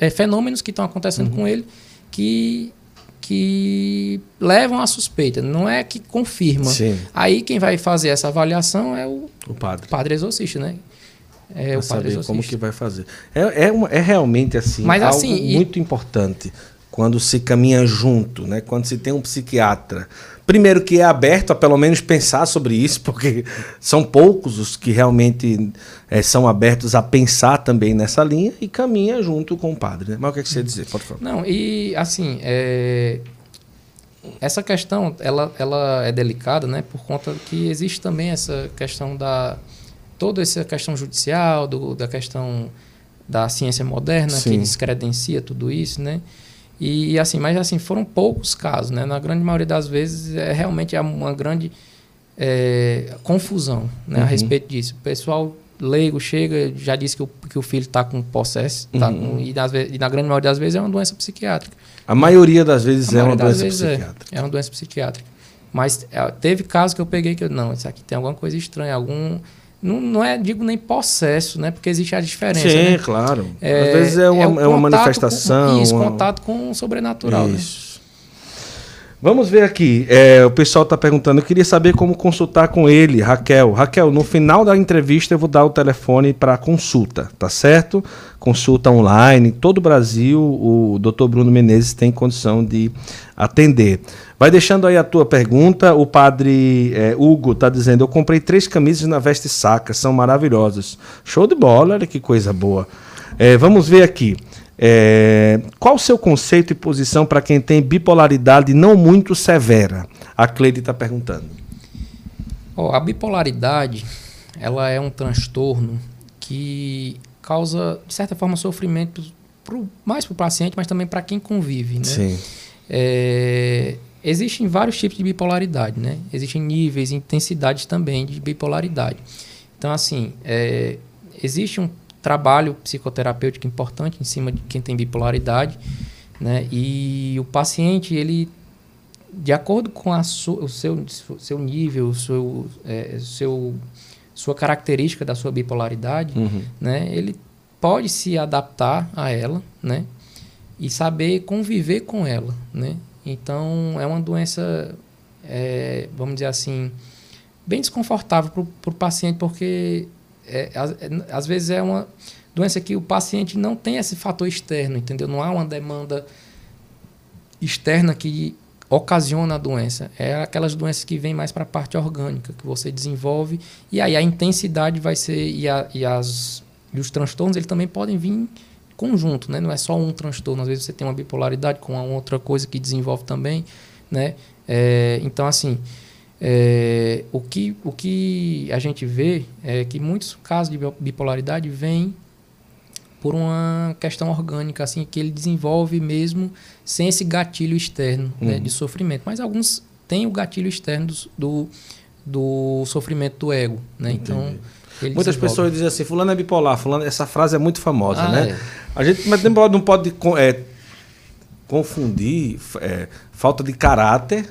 é, fenômenos que estão acontecendo uhum. com ele que, que levam à suspeita. Não é que confirma. Sim. Aí quem vai fazer essa avaliação é o, o padre. padre exorcista, né? É pra o padre exorcista. como que vai fazer. É, é, uma, é realmente assim, Mas, algo assim, muito e... importante quando se caminha junto, né? quando se tem um psiquiatra. Primeiro que é aberto a pelo menos pensar sobre isso, porque são poucos os que realmente é, são abertos a pensar também nessa linha e caminha junto com o padre. Né? Mas o que, é que você ia dizer? Pode falar. Não, e assim, é... essa questão ela, ela é delicada né? por conta que existe também essa questão da... toda essa questão judicial, do, da questão da ciência moderna, Sim. que descredencia tudo isso, né? E, assim, mas assim, foram poucos casos, né? Na grande maioria das vezes é realmente uma grande é, confusão né, uhum. a respeito disso. O pessoal leigo chega, já disse que o, que o filho está com processo, tá uhum. com, e, nas, e, na grande maioria das vezes é uma doença psiquiátrica. A maioria das vezes a é uma doença é, psiquiátrica. É, é, uma doença psiquiátrica. Mas é, teve casos que eu peguei que eu, não, isso aqui tem alguma coisa estranha, algum não, não é, digo, nem processo, né? Porque existe a diferença. Sim, né? claro. É, Às vezes é uma, é, é uma manifestação. Com, isso, uma... contato com o sobrenatural. Né? Isso. Né? Vamos ver aqui. É, o pessoal está perguntando. Eu queria saber como consultar com ele, Raquel. Raquel, no final da entrevista eu vou dar o telefone para consulta, tá certo? Consulta online. Todo o Brasil, o Dr. Bruno Menezes tem condição de atender. Vai deixando aí a tua pergunta. O padre é, Hugo está dizendo: Eu comprei três camisas na Veste Saca, são maravilhosas. Show de bola, olha que coisa boa. É, vamos ver aqui. É, qual o seu conceito e posição para quem tem bipolaridade não muito severa? A Cleide está perguntando. Oh, a bipolaridade ela é um transtorno que causa, de certa forma, sofrimento pro, mais para o paciente, mas também para quem convive. Né? Sim. É, existem vários tipos de bipolaridade, né? Existem níveis e intensidades também de bipolaridade. Então, assim, é, existe um trabalho psicoterapêutico importante em cima de quem tem bipolaridade, né? E o paciente, ele, de acordo com a o seu, seu nível, o seu, é, seu, sua característica da sua bipolaridade, uhum. né? Ele pode se adaptar a ela, né? E saber conviver com ela, né? Então, é uma doença, é, vamos dizer assim, bem desconfortável para o paciente, porque é, é, às, vezes é uma doença que o paciente não tem esse fator externo, entendeu? Não há uma demanda externa que ocasiona a doença. É aquelas doenças que vêm mais para a parte orgânica, que você desenvolve, e aí a intensidade vai ser, e, a, e, as, e os transtornos, eles também podem vir conjunto, né? Não é só um transtorno, às vezes você tem uma bipolaridade com uma outra coisa que desenvolve também, né? É, então, assim, é, o, que, o que a gente vê é que muitos casos de bipolaridade vêm por uma questão orgânica, assim, que ele desenvolve mesmo sem esse gatilho externo né, uhum. né, de sofrimento. Mas alguns têm o gatilho externo do, do, do sofrimento do ego, né? Então... Muitas desenvolve. pessoas dizem assim, fulano é bipolar, fulano, essa frase é muito famosa, ah, né? É. A gente mas não pode, não pode é, confundir é, falta de caráter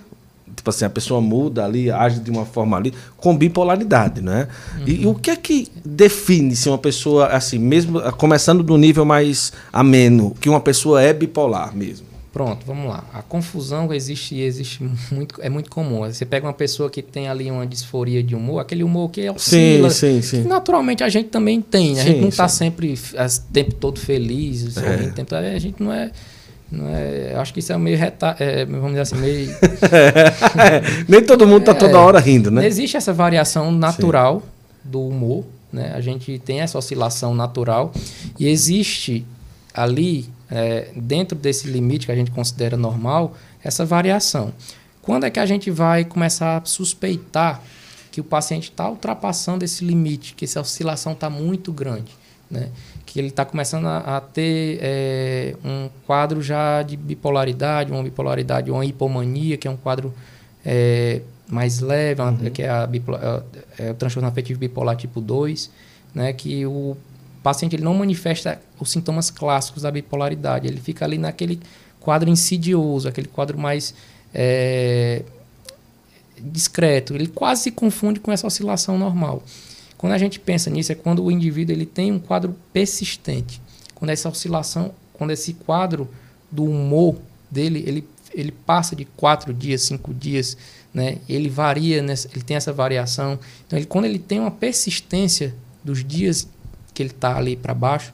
tipo assim, a pessoa muda ali, age de uma forma ali, com bipolaridade, né? Uhum. E, e, o que é que define se uma pessoa, assim, mesmo começando do nível mais ameno, que uma pessoa é bipolar mesmo? Pronto, vamos lá. A confusão existe existe muito, é muito comum. Você pega uma pessoa que tem ali uma disforia de humor, aquele humor que é oscila, sim, sim, sim. naturalmente a gente também tem. A sim, gente não está sempre o tempo todo feliz. É. A gente não é não é, acho que isso é meio reta, é, vamos dizer assim, meio. Nem todo mundo está é, toda hora rindo, né? Existe essa variação natural Sim. do humor, né? A gente tem essa oscilação natural e existe ali, é, dentro desse limite que a gente considera normal, essa variação. Quando é que a gente vai começar a suspeitar que o paciente está ultrapassando esse limite, que essa oscilação está muito grande, né? que ele está começando a, a ter é, um quadro já de bipolaridade, uma bipolaridade, uma hipomania, que é um quadro é, mais leve, uhum. que é, a é, é, o transtorno afetivo bipolar tipo 2, né, que o paciente ele não manifesta os sintomas clássicos da bipolaridade, ele fica ali naquele quadro insidioso, aquele quadro mais é, discreto, ele quase se confunde com essa oscilação normal. Quando a gente pensa nisso, é quando o indivíduo ele tem um quadro persistente. Quando essa oscilação, quando esse quadro do humor dele, ele, ele passa de quatro dias, cinco dias, né? ele varia, nessa, ele tem essa variação. Então, ele, quando ele tem uma persistência dos dias que ele está ali para baixo,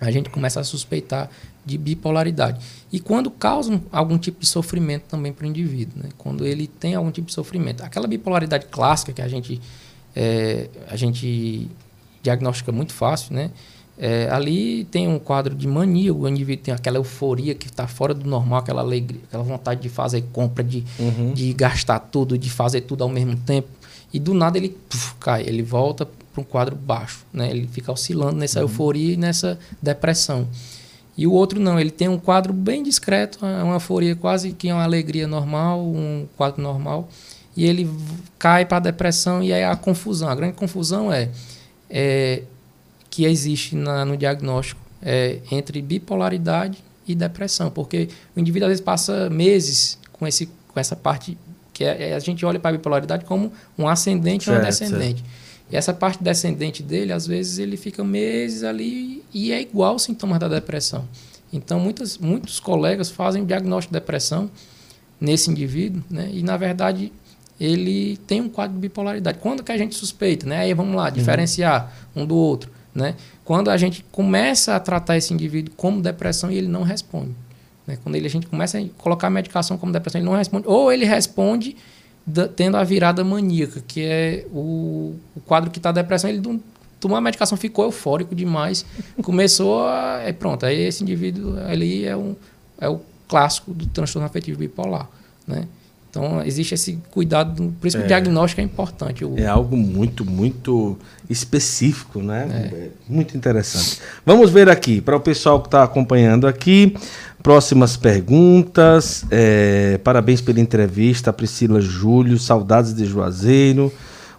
a gente começa a suspeitar de bipolaridade. E quando causa algum tipo de sofrimento também para o indivíduo, né? quando ele tem algum tipo de sofrimento. Aquela bipolaridade clássica que a gente é, a gente diagnostica muito fácil, né? É, ali tem um quadro de mania, o indivíduo tem aquela euforia que está fora do normal, aquela alegria, aquela vontade de fazer compra, de, uhum. de gastar tudo, de fazer tudo ao mesmo tempo. E do nada ele puf, cai, ele volta para um quadro baixo, né? Ele fica oscilando nessa uhum. euforia e nessa depressão. E o outro não, ele tem um quadro bem discreto, uma euforia quase que uma alegria normal, um quadro normal e ele cai para a depressão e aí a confusão. A grande confusão é, é que existe na, no diagnóstico é, entre bipolaridade e depressão, porque o indivíduo às vezes passa meses com, esse, com essa parte que é, é a gente olha para a bipolaridade como um ascendente certo, ou um descendente. Certo. E essa parte descendente dele, às vezes, ele fica meses ali e é igual aos sintomas da depressão. Então, muitas, muitos colegas fazem diagnóstico de depressão nesse indivíduo, né? e na verdade ele tem um quadro de bipolaridade. Quando que a gente suspeita, né? Aí vamos lá, uhum. diferenciar uhum. um do outro, né? Quando a gente começa a tratar esse indivíduo como depressão e ele não responde. Né? Quando ele, a gente começa a colocar a medicação como depressão, ele não responde. Ou ele responde da, tendo a virada maníaca, que é o, o quadro que está depressão, ele tomou a medicação, ficou eufórico demais, começou a... É pronto, aí esse indivíduo ali é, um, é o clássico do transtorno afetivo bipolar, né? Então, existe esse cuidado, por isso que é, o diagnóstico é importante. O... É algo muito, muito específico, né? É. é muito interessante. Vamos ver aqui, para o pessoal que está acompanhando aqui, próximas perguntas. É, parabéns pela entrevista, Priscila Júlio, saudades de Juazeiro.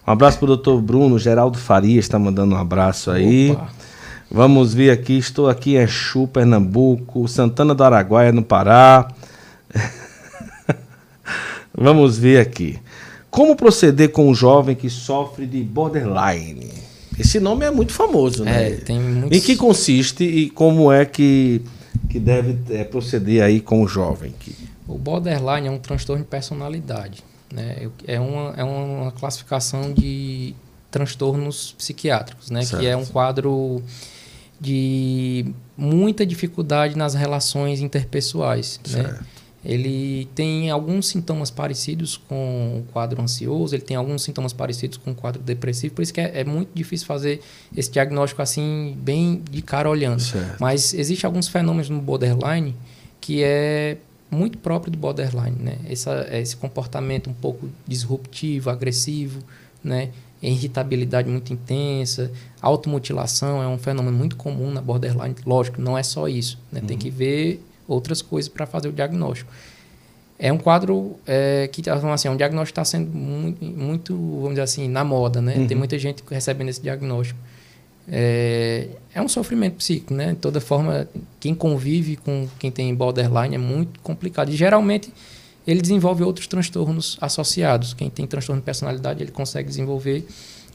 Um abraço para o doutor Bruno, Geraldo Farias está mandando um abraço aí. Opa. Vamos ver aqui, estou aqui em Exu, Pernambuco, Santana do Araguaia, no Pará. Vamos ver aqui. Como proceder com um jovem que sofre de borderline? Esse nome é muito famoso, né? É, tem muitos... Em que consiste e como é que, que deve é, proceder aí com o jovem? Que... O borderline é um transtorno de personalidade. Né? É, uma, é uma classificação de transtornos psiquiátricos, né? Que é um quadro de muita dificuldade nas relações interpessoais, né? Ele tem alguns sintomas parecidos com o quadro ansioso, ele tem alguns sintomas parecidos com o quadro depressivo, por isso que é, é muito difícil fazer esse diagnóstico assim, bem de cara olhando. Certo. Mas existem alguns fenômenos no borderline que é muito próprio do borderline, né? Essa, esse comportamento um pouco disruptivo, agressivo, né? irritabilidade muito intensa, automutilação é um fenômeno muito comum na borderline. Lógico, não é só isso, né? Uhum. Tem que ver outras coisas para fazer o diagnóstico. É um quadro é, que, assim, é um diagnóstico está sendo muito, muito, vamos dizer assim, na moda, né? Uhum. Tem muita gente recebendo esse diagnóstico. É, é um sofrimento psíquico, né? De toda forma, quem convive com quem tem borderline é muito complicado. E geralmente ele desenvolve outros transtornos associados. Quem tem transtorno de personalidade, ele consegue desenvolver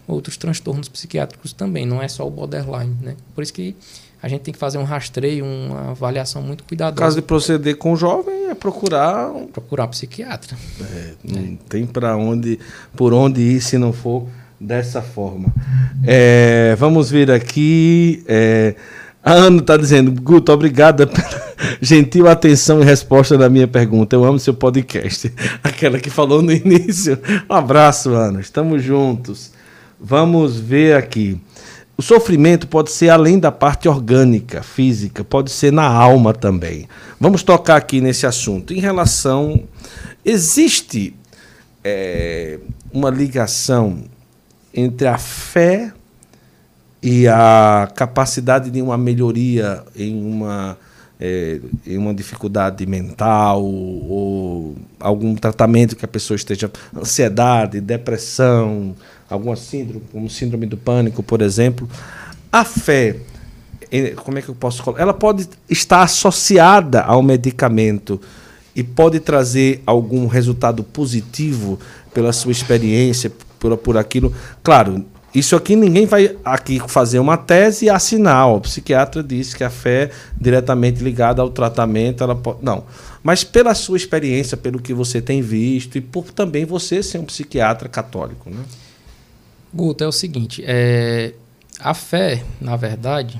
outros transtornos psiquiátricos também, não é só o borderline, né? Por isso que a gente tem que fazer um rastreio, uma avaliação muito cuidadosa. Caso de proceder com o jovem é procurar procurar um psiquiatra. É, não é. tem para onde por onde ir se não for dessa forma. É, vamos ver aqui. É, a Ana está dizendo, Guto, obrigada pela gentil atenção e resposta da minha pergunta. Eu amo seu podcast. Aquela que falou no início. Um abraço, Ana. Estamos juntos. Vamos ver aqui. O sofrimento pode ser além da parte orgânica, física, pode ser na alma também. Vamos tocar aqui nesse assunto. Em relação. Existe é, uma ligação entre a fé e a capacidade de uma melhoria em uma, é, em uma dificuldade mental ou algum tratamento que a pessoa esteja ansiedade, depressão, alguma síndrome, como síndrome do pânico, por exemplo, a fé, como é que eu posso colocar? Ela pode estar associada ao medicamento e pode trazer algum resultado positivo pela sua experiência, por, por aquilo. Claro, isso aqui ninguém vai aqui fazer uma tese e assinar. O psiquiatra disse que a fé é diretamente ligada ao tratamento, ela pode. Não. Mas pela sua experiência, pelo que você tem visto e por também você ser um psiquiatra católico, né? Guto, é o seguinte, é, a fé, na verdade,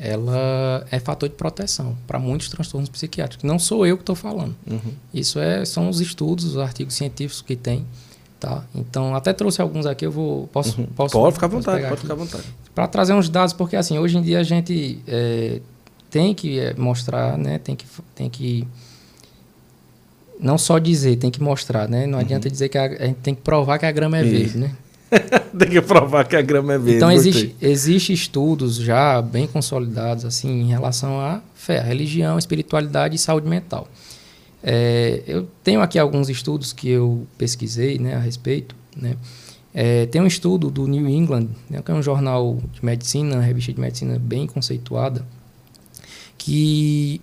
ela é fator de proteção para muitos transtornos psiquiátricos. Não sou eu que estou falando. Uhum. Isso é, são os estudos, os artigos científicos que tem. Tá? Então, até trouxe alguns aqui, eu vou. Posso, uhum. posso, pode ficar à vontade, pode ficar à vontade. Para trazer uns dados, porque assim, hoje em dia a gente é, tem que é, mostrar, né? Tem que, tem que. Não só dizer, tem que mostrar, né? Não uhum. adianta dizer que a, a, gente tem que provar que a grama é Isso. verde, né? tem que provar que a grama é verde. Então, existe, existe estudos já bem consolidados, assim, em relação à fé, à religião, espiritualidade e saúde mental. É, eu tenho aqui alguns estudos que eu pesquisei né, a respeito. Né? É, tem um estudo do New England, né, que é um jornal de medicina, uma revista de medicina bem conceituada, que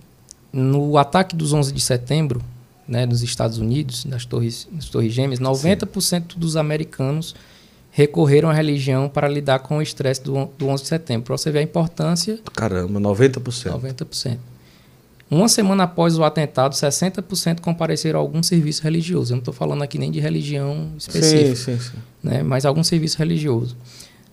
no ataque dos 11 de setembro, né, nos Estados Unidos, nas torres, nas torres gêmeas, 90% Sim. dos americanos recorreram à religião para lidar com o estresse do, do 11 de setembro. Para você ver a importância... Caramba, 90%. 90%. Uma semana após o atentado, 60% compareceram a algum serviço religioso. Eu não estou falando aqui nem de religião específica, sim, sim, sim. Né? mas algum serviço religioso.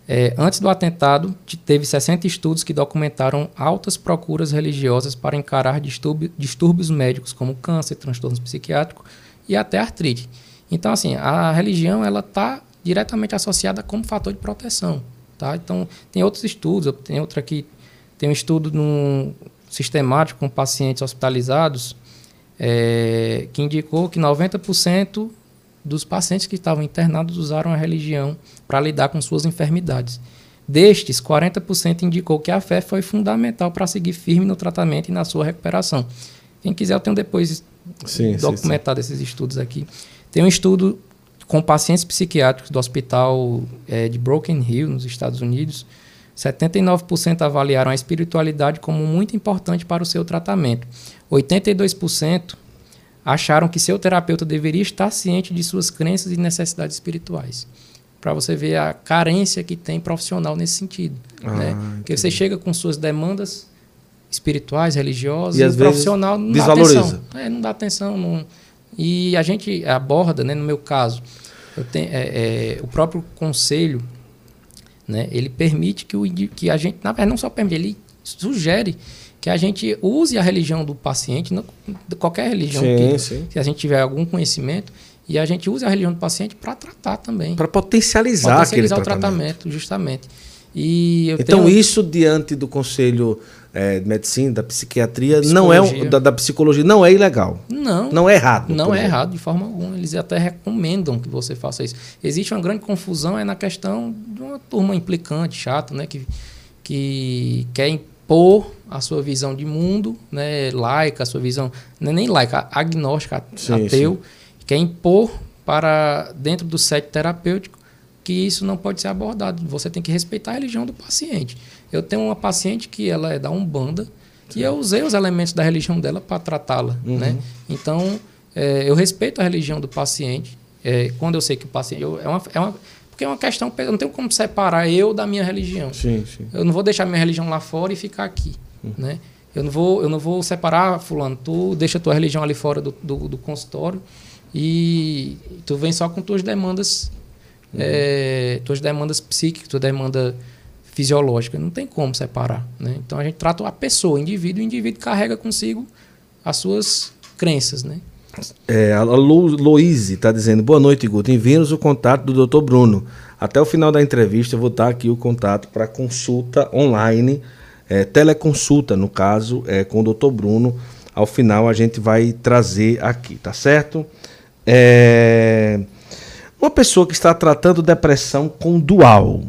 É, antes do atentado, teve 60 estudos que documentaram altas procuras religiosas para encarar distúrbio, distúrbios médicos como câncer, transtornos psiquiátricos e até artrite. Então, assim, a religião ela está diretamente associada como fator de proteção. Tá? Então, tem outros estudos, tem outro aqui, tem um estudo no, sistemático com pacientes hospitalizados, é, que indicou que 90% dos pacientes que estavam internados usaram a religião para lidar com suas enfermidades. Destes, 40% indicou que a fé foi fundamental para seguir firme no tratamento e na sua recuperação. Quem quiser, eu tenho depois sim, documentado sim, sim. esses estudos aqui. Tem um estudo com pacientes psiquiátricos do hospital é, de Broken Hill, nos Estados Unidos, 79% avaliaram a espiritualidade como muito importante para o seu tratamento. 82% acharam que seu terapeuta deveria estar ciente de suas crenças e necessidades espirituais. Para você ver a carência que tem profissional nesse sentido. Ah, né? Porque você chega com suas demandas espirituais, religiosas, e, e o profissional não desvaloriza. dá atenção. É, não dá atenção. Não... E a gente aborda, né, no meu caso, tenho, é, é, o próprio conselho, né, ele permite que, o, que a gente, na verdade, não só permite, ele sugere que a gente use a religião do paciente, não, qualquer religião sim, que, sim. se a gente tiver algum conhecimento, e a gente use a religião do paciente para tratar também. Para potencializar, potencializar aquele o tratamento. tratamento justamente. E então, tenho... isso diante do conselho é, medicina, da psiquiatria, não é da, da, psicologia, não é ilegal. Não. Não é errado. Não é errado de forma alguma. Eles até recomendam que você faça isso. Existe uma grande confusão é na questão de uma turma implicante, chata, né, que, que quer impor a sua visão de mundo, né, laica, a sua visão, não é nem laica, agnóstica, sim, ateu, sim. quer impor para dentro do set terapêutico que isso não pode ser abordado. Você tem que respeitar a religião do paciente. Eu tenho uma paciente que ela é da Umbanda Sim. e eu usei os elementos da religião dela para tratá-la, uhum. né? Então, é, eu respeito a religião do paciente. É, quando eu sei que o paciente... Eu, é, uma, é uma, porque é uma questão... Eu não tenho como separar eu da minha religião. Sim, sim. Eu não vou deixar minha religião lá fora e ficar aqui, uhum. né? Eu não, vou, eu não vou separar, fulano, tu deixa a tua religião ali fora do, do, do consultório e tu vem só com tuas demandas, uhum. é, tuas demandas psíquicas, tua demanda fisiológica. Não tem como separar. Né? Então a gente trata a pessoa, o indivíduo, o indivíduo carrega consigo as suas crenças. Né? É, a Lo, está dizendo, boa noite, Guto. Envie-nos o contato do Dr. Bruno. Até o final da entrevista eu vou dar aqui o contato para consulta online, é, teleconsulta, no caso, é, com o Dr. Bruno. Ao final a gente vai trazer aqui, tá certo? É, uma pessoa que está tratando depressão com dual,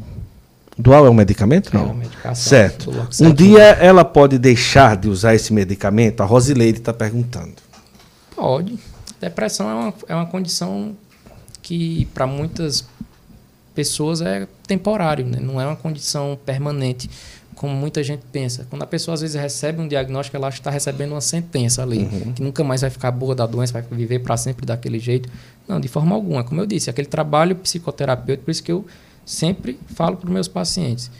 Dual é um medicamento? Não. É uma medicação. Certo. Um dia ela pode deixar de usar esse medicamento? A Rosileide está perguntando. Pode. Depressão é uma, é uma condição que para muitas pessoas é temporário, né? não é uma condição permanente, como muita gente pensa. Quando a pessoa às vezes recebe um diagnóstico, ela está recebendo uma sentença ali, uhum. que nunca mais vai ficar boa da doença, vai viver para sempre daquele jeito. Não, de forma alguma. Como eu disse, aquele trabalho psicoterapêutico, por isso que eu sempre falo para os meus pacientes,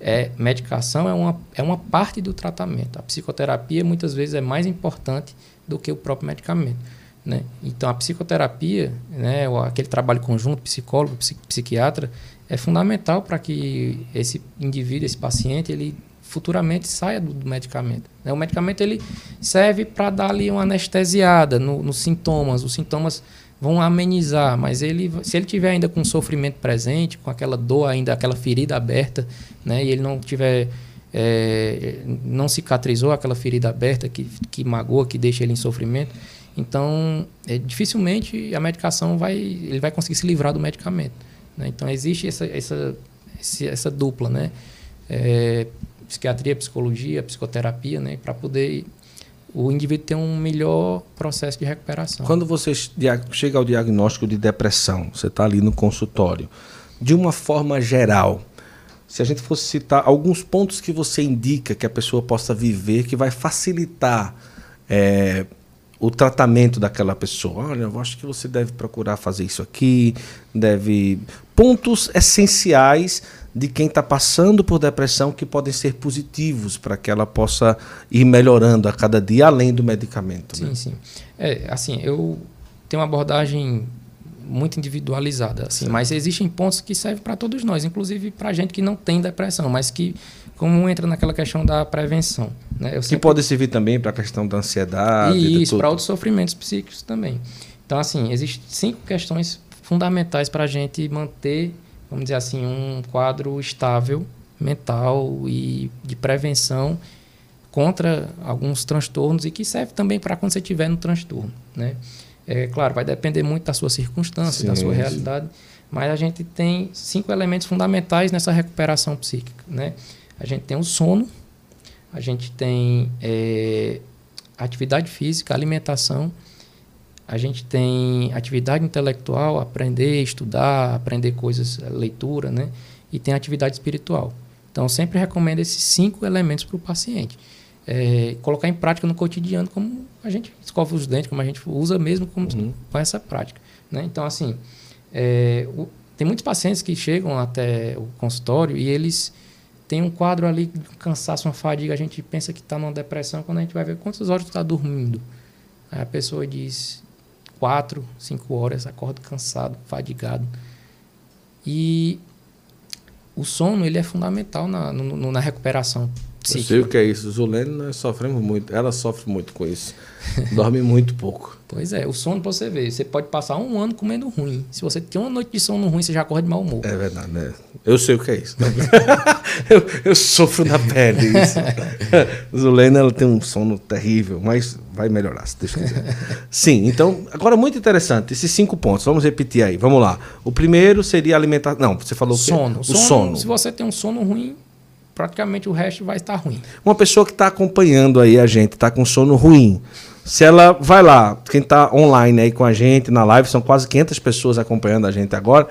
é, medicação é uma, é uma parte do tratamento. A psicoterapia muitas vezes é mais importante do que o próprio medicamento. Né? Então, a psicoterapia, né, aquele trabalho conjunto, psicólogo, psiquiatra, é fundamental para que esse indivíduo, esse paciente, ele futuramente saia do, do medicamento. Né? O medicamento ele serve para dar ali uma anestesiada no, nos sintomas. Os sintomas vão amenizar, mas ele, se ele tiver ainda com sofrimento presente, com aquela dor ainda, aquela ferida aberta, né, e ele não tiver é, não cicatrizou aquela ferida aberta que, que magoa, que deixa ele em sofrimento, então é, dificilmente a medicação vai, ele vai conseguir se livrar do medicamento. Né? Então existe essa, essa, essa dupla, né? É, psiquiatria, psicologia, psicoterapia, né? Para poder o indivíduo tem um melhor processo de recuperação. Quando você chega ao diagnóstico de depressão, você está ali no consultório, de uma forma geral, se a gente fosse citar alguns pontos que você indica que a pessoa possa viver, que vai facilitar é, o tratamento daquela pessoa. Olha, eu acho que você deve procurar fazer isso aqui, deve. Pontos essenciais de quem está passando por depressão que podem ser positivos para que ela possa ir melhorando a cada dia, além do medicamento. Sim, né? sim. É, assim, eu tenho uma abordagem muito individualizada, assim, mas existem pontos que servem para todos nós, inclusive para gente que não tem depressão, mas que como entra naquela questão da prevenção. Né? Eu sempre... Que pode servir também para a questão da ansiedade. E isso, para outros sofrimentos psíquicos também. Então, assim, existem cinco questões fundamentais para a gente manter vamos dizer assim, um quadro estável mental e de prevenção contra alguns transtornos e que serve também para quando você estiver no transtorno, né? É claro, vai depender muito da sua circunstância, sim, da sua realidade, mas a gente tem cinco elementos fundamentais nessa recuperação psíquica, né? A gente tem o sono, a gente tem é, atividade física, alimentação, a gente tem atividade intelectual, aprender, estudar, aprender coisas, leitura, né? E tem atividade espiritual. Então, eu sempre recomendo esses cinco elementos para o paciente. É, colocar em prática no cotidiano, como a gente escova os dentes, como a gente usa mesmo como, uhum. com essa prática. Né? Então, assim, é, o, tem muitos pacientes que chegam até o consultório e eles têm um quadro ali de cansaço, uma fadiga. A gente pensa que está numa depressão quando a gente vai ver quantas horas está dormindo. Aí a pessoa diz quatro, cinco horas, acorda cansado, fadigado. E o sono ele é fundamental na, no, na recuperação Eu sei o que é isso. Zulene, nós sofremos muito. Ela sofre muito com isso. Dorme muito pouco. Pois é, o sono pra você ver. Você pode passar um ano comendo ruim. Se você tem uma noite de sono ruim, você já acorda de mau humor. É verdade, né? Eu sei o que é isso. eu, eu, sofro na pele isso. Zulene, ela tem um sono terrível, mas vai melhorar, se Deus quiser. Sim, então, agora muito interessante, esses cinco pontos. Vamos repetir aí. Vamos lá. O primeiro seria alimentar. Não, você falou sono. O sono. sono. Se você tem um sono ruim, praticamente o resto vai estar ruim. Uma pessoa que está acompanhando aí a gente, está com sono ruim, se ela vai lá, quem está online aí com a gente na live, são quase 500 pessoas acompanhando a gente agora.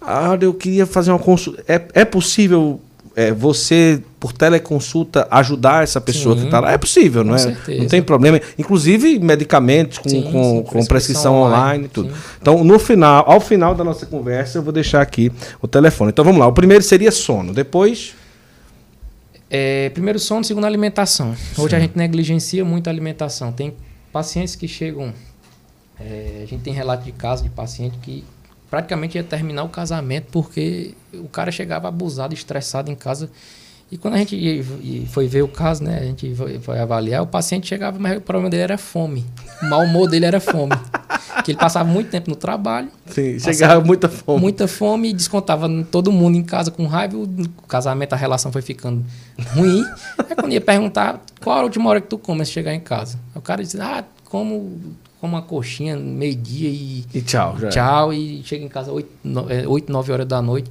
Ah, eu queria fazer uma consulta. É, é possível é, você, por teleconsulta, ajudar essa pessoa sim, que está lá? É possível, não é? Certeza. Não tem problema. Inclusive medicamentos com, sim, com, sim, com prescrição, prescrição online e tudo. Então, no final, ao final da nossa conversa, eu vou deixar aqui o telefone. Então vamos lá. O primeiro seria sono. Depois. É, primeiro sono, segundo alimentação. Hoje Sim. a gente negligencia muito a alimentação. Tem pacientes que chegam. É, a gente tem relato de casos de paciente que praticamente ia terminar o casamento porque o cara chegava abusado, estressado em casa. E quando a gente foi ver o caso, né, a gente foi avaliar, o paciente chegava, mas o problema dele era fome. O mau humor dele era fome. que ele passava muito tempo no trabalho. Sim, chegava muita fome. Muita fome e descontava todo mundo em casa com raiva. O casamento, a relação foi ficando ruim. Aí quando ia perguntar qual a última hora que tu come se chegar em casa. o cara disse, ah, como, como uma coxinha meio-dia e, e tchau. Já. Tchau, e chega em casa 8, 8, 9 horas da noite.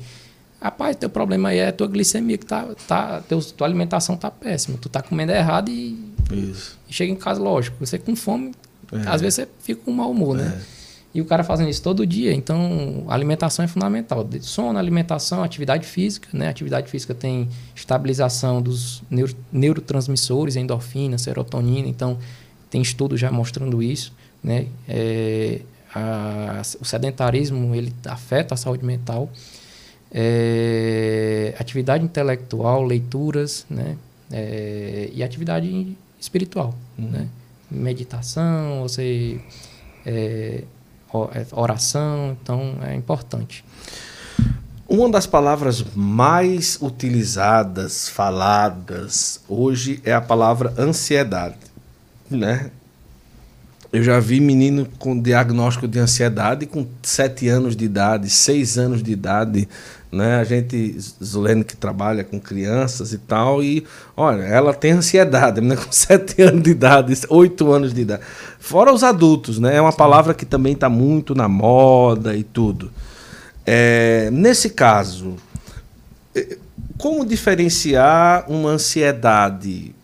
Rapaz, teu problema aí é a tua glicemia, que tá, tá, teu, tua alimentação tá péssima. Tu tá comendo errado e, Isso. e chega em casa, lógico. Você com fome, é. às vezes você fica com mau humor, né? É. E o cara fazendo isso todo dia. Então, a alimentação é fundamental. Sono, alimentação, atividade física. Né? Atividade física tem estabilização dos neuro, neurotransmissores, endorfina, serotonina. Então, tem estudos já mostrando isso. Né? É, a, o sedentarismo ele afeta a saúde mental é, atividade intelectual, leituras, né? É, e atividade espiritual, uhum. né? Meditação, você é, é, oração, então é importante. Uma das palavras mais utilizadas, faladas hoje é a palavra ansiedade, né? Eu já vi menino com diagnóstico de ansiedade com 7 anos de idade, 6 anos de idade, né? A gente, Zulene que trabalha com crianças e tal, e olha, ela tem ansiedade, né? com 7 anos de idade, 8 anos de idade. Fora os adultos, né? É uma palavra que também está muito na moda e tudo. É, nesse caso, é, como diferenciar uma ansiedade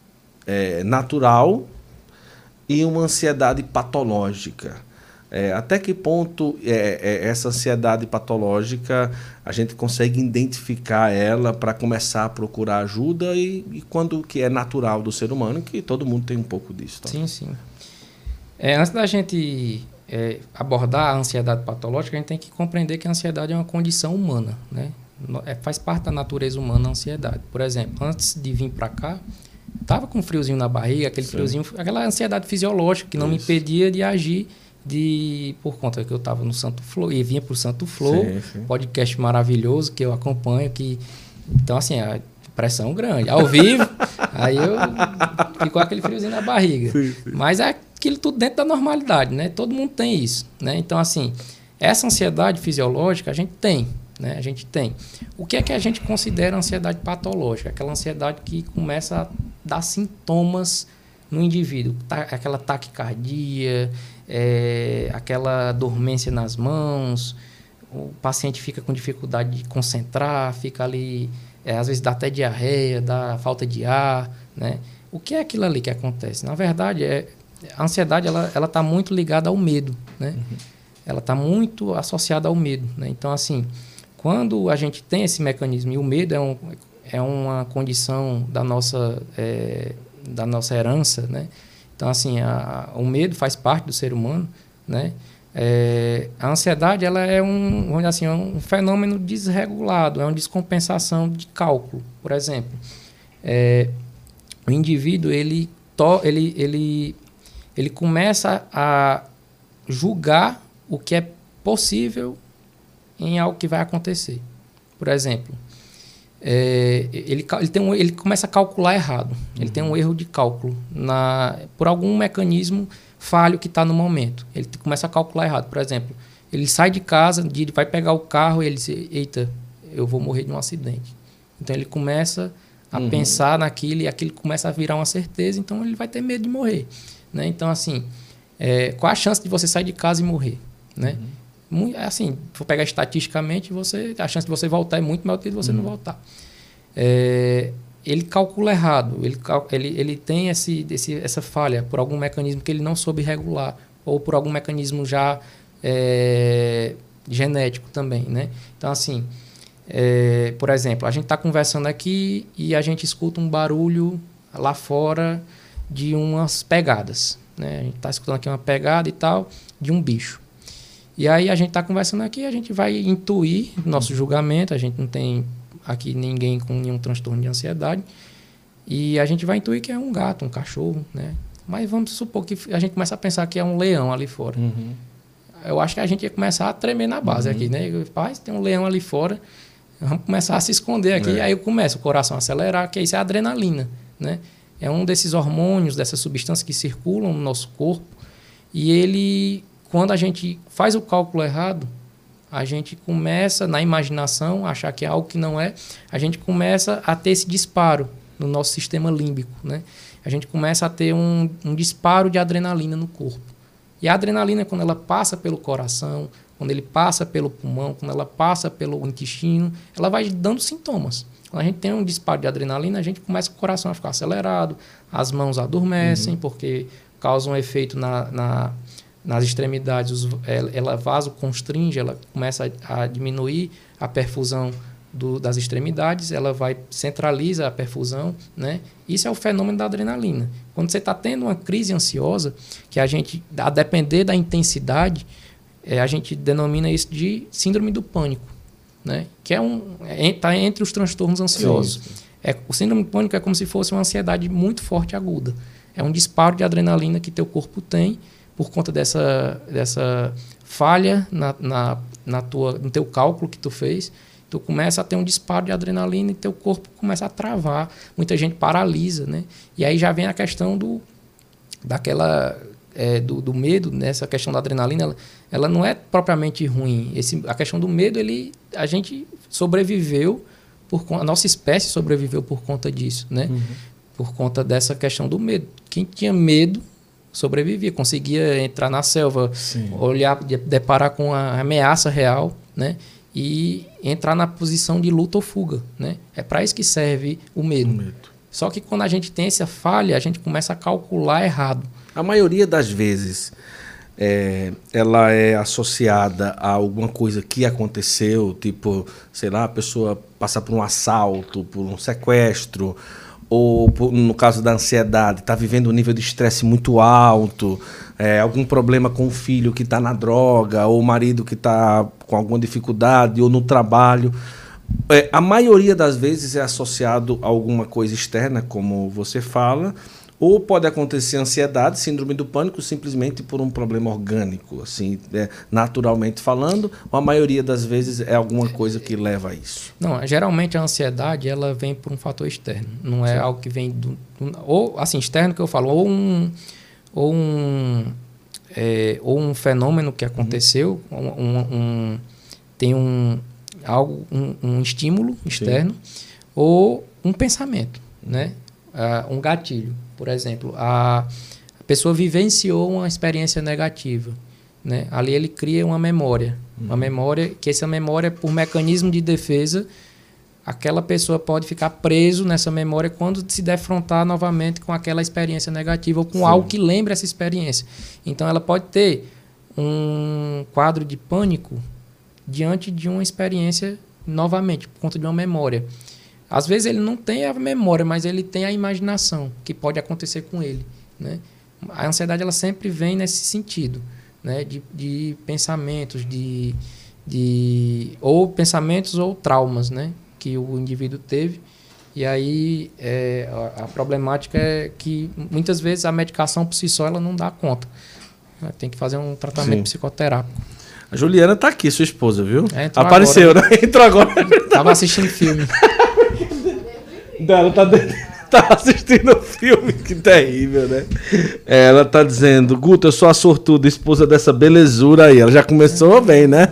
é, natural e uma ansiedade patológica. É, até que ponto é, é, essa ansiedade patológica a gente consegue identificar ela para começar a procurar ajuda e, e, quando que é natural do ser humano, que todo mundo tem um pouco disso. Tá? Sim, sim. É, antes da gente é, abordar a ansiedade patológica, a gente tem que compreender que a ansiedade é uma condição humana, né? É, faz parte da natureza humana a ansiedade. Por exemplo, antes de vir para cá, tava com um friozinho na barriga, aquele Sim. friozinho, aquela ansiedade fisiológica que não Isso. me impedia de agir de por conta que eu estava no Santo Flow e vinha para o Santo Flow, sim, sim. podcast maravilhoso que eu acompanho, que então assim a pressão grande, ao vivo, aí eu fico com aquele friozinho na barriga, sim, mas é aquilo tudo dentro da normalidade, né? Todo mundo tem isso, né? Então assim essa ansiedade fisiológica a gente tem, né? A gente tem. O que é que a gente considera ansiedade patológica? Aquela ansiedade que começa a dar sintomas no indivíduo. Tá, aquela taquicardia, é, aquela dormência nas mãos, o paciente fica com dificuldade de concentrar, fica ali, é, às vezes dá até diarreia, dá falta de ar, né? O que é aquilo ali que acontece? Na verdade, é, a ansiedade ela ela está muito ligada ao medo, né? Uhum. Ela está muito associada ao medo, né? Então assim, quando a gente tem esse mecanismo, e o medo é, um, é uma condição da nossa, é, da nossa herança, né? Então, assim, a, o medo faz parte do ser humano, né? É, a ansiedade ela é um, vamos dizer assim, é um fenômeno desregulado, é uma descompensação de cálculo. Por exemplo, é, o indivíduo ele, to, ele, ele, ele começa a julgar o que é possível em algo que vai acontecer. Por exemplo, é, ele, ele, tem um, ele começa a calcular errado. Uhum. Ele tem um erro de cálculo na, por algum mecanismo falho que está no momento. Ele começa a calcular errado. Por exemplo, ele sai de casa, vai pegar o carro e ele diz: Eita, eu vou morrer de um acidente. Então ele começa a uhum. pensar naquilo e aquilo começa a virar uma certeza, então ele vai ter medo de morrer. Né? Então, assim, é, qual a chance de você sair de casa e morrer? Né? Uhum. Muito, assim, vou pegar estatisticamente, você, a chance de você voltar é muito maior do que de você uhum. não voltar. É, ele calcula errado, ele, ele, ele tem esse, esse, essa falha por algum mecanismo que ele não soube regular, ou por algum mecanismo já é, genético também, né? Então, assim, é, por exemplo, a gente está conversando aqui e a gente escuta um barulho lá fora de umas pegadas, né? A gente está escutando aqui uma pegada e tal de um bicho. E aí a gente está conversando aqui, a gente vai intuir nosso julgamento, a gente não tem aqui ninguém com nenhum transtorno de ansiedade, e a gente vai intuir que é um gato, um cachorro, né? Mas vamos supor que a gente começa a pensar que é um leão ali fora. Uhum. Eu acho que a gente ia começar a tremer na base uhum. aqui, né? Pai, tem um leão ali fora, vamos começar a se esconder aqui. É. Aí começa o coração a acelerar, que isso é a adrenalina, né? É um desses hormônios, dessas substâncias que circulam no nosso corpo, e ele quando a gente faz o cálculo errado, a gente começa, na imaginação, achar que é algo que não é, a gente começa a ter esse disparo no nosso sistema límbico, né? A gente começa a ter um, um disparo de adrenalina no corpo. E a adrenalina, quando ela passa pelo coração, quando ele passa pelo pulmão, quando ela passa pelo intestino, ela vai dando sintomas. Quando a gente tem um disparo de adrenalina, a gente começa o coração a ficar acelerado, as mãos adormecem, uhum. porque causa um efeito na, na nas extremidades, os, ela, ela vasoconstringe, ela começa a, a diminuir a perfusão do, das extremidades, ela vai centraliza a perfusão, né? Isso é o fenômeno da adrenalina. Quando você está tendo uma crise ansiosa, que a gente, a depender da intensidade, é, a gente denomina isso de síndrome do pânico, né? Que é um está é, entre os transtornos ansiosos. Sim, sim. É, o síndrome do pânico é como se fosse uma ansiedade muito forte aguda. É um disparo de adrenalina que teu corpo tem por conta dessa, dessa falha na, na, na tua, no teu cálculo que tu fez, tu começa a ter um disparo de adrenalina e teu corpo começa a travar. Muita gente paralisa, né? E aí já vem a questão do daquela é, do, do, medo, nessa né? questão da adrenalina, ela, ela, não é propriamente ruim. Esse, a questão do medo, ele, a gente sobreviveu por a nossa espécie sobreviveu por conta disso, né? Uhum. Por conta dessa questão do medo. Quem tinha medo sobrevivia, conseguia entrar na selva, Sim. olhar, deparar com a ameaça real, né? E entrar na posição de luta ou fuga, né? É para isso que serve o medo. o medo. Só que quando a gente tem essa falha, a gente começa a calcular errado. A maioria das vezes é, ela é associada a alguma coisa que aconteceu, tipo, sei lá, a pessoa passar por um assalto, por um sequestro, ou no caso da ansiedade, está vivendo um nível de estresse muito alto, é, algum problema com o filho que está na droga, ou o marido que está com alguma dificuldade, ou no trabalho. É, a maioria das vezes é associado a alguma coisa externa, como você fala, ou pode acontecer ansiedade, síndrome do pânico, simplesmente por um problema orgânico, assim, é, naturalmente falando, ou a maioria das vezes é alguma coisa que leva a isso? Não, geralmente a ansiedade ela vem por um fator externo, não é Sim. algo que vem do, ou assim externo que eu falo, ou um ou um é, ou um fenômeno que aconteceu, uhum. um, um, tem um algo um, um estímulo externo Sim. ou um pensamento, né? Uh, um gatilho. Por exemplo, a, a pessoa vivenciou uma experiência negativa. Né? Ali ele cria uma memória. Uhum. Uma memória que essa memória, por mecanismo de defesa, aquela pessoa pode ficar preso nessa memória quando se defrontar novamente com aquela experiência negativa ou com Sim. algo que lembre essa experiência. Então ela pode ter um quadro de pânico diante de uma experiência novamente, por conta de uma memória. Às vezes ele não tem a memória, mas ele tem a imaginação que pode acontecer com ele, né? A ansiedade ela sempre vem nesse sentido, né? De, de pensamentos, de, de ou pensamentos ou traumas, né? Que o indivíduo teve e aí é, a, a, problemática é que muitas vezes a medicação por si só ela não dá conta. Tem que fazer um tratamento Sim. psicoterápico. A Juliana tá aqui, sua esposa, viu? É, Apareceu, agora, né? Entrou agora. Tava assistindo filme. Ela tá, tá assistindo o filme, que terrível, né? Ela tá dizendo, Guto, eu sou a sortuda, esposa dessa belezura aí. Ela já começou bem, né?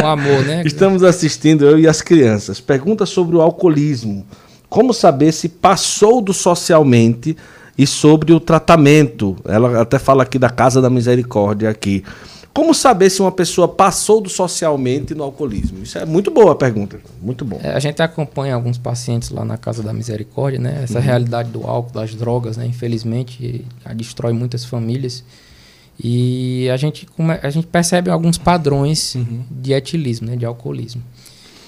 Com amor, né? Estamos assistindo, eu e as crianças. Pergunta sobre o alcoolismo. Como saber se passou do socialmente e sobre o tratamento? Ela até fala aqui da Casa da Misericórdia aqui. Como saber se uma pessoa passou do socialmente no alcoolismo? Isso é muito boa a pergunta. Muito bom. É, a gente acompanha alguns pacientes lá na Casa da Misericórdia, né? Essa uhum. realidade do álcool, das drogas, né? Infelizmente, destrói muitas famílias. E a gente, a gente percebe alguns padrões uhum. de etilismo, né? De alcoolismo.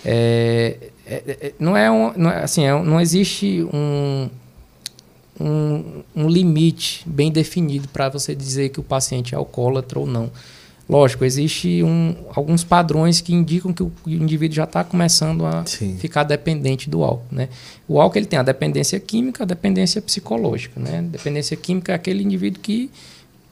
É, é, é não é, um, não é assim, é, não existe um, um, um limite bem definido para você dizer que o paciente é alcoólatra ou não. Lógico, existe um, alguns padrões que indicam que o indivíduo já está começando a Sim. ficar dependente do álcool. Né? O álcool ele tem a dependência química, a dependência psicológica. Né? Dependência química é aquele indivíduo que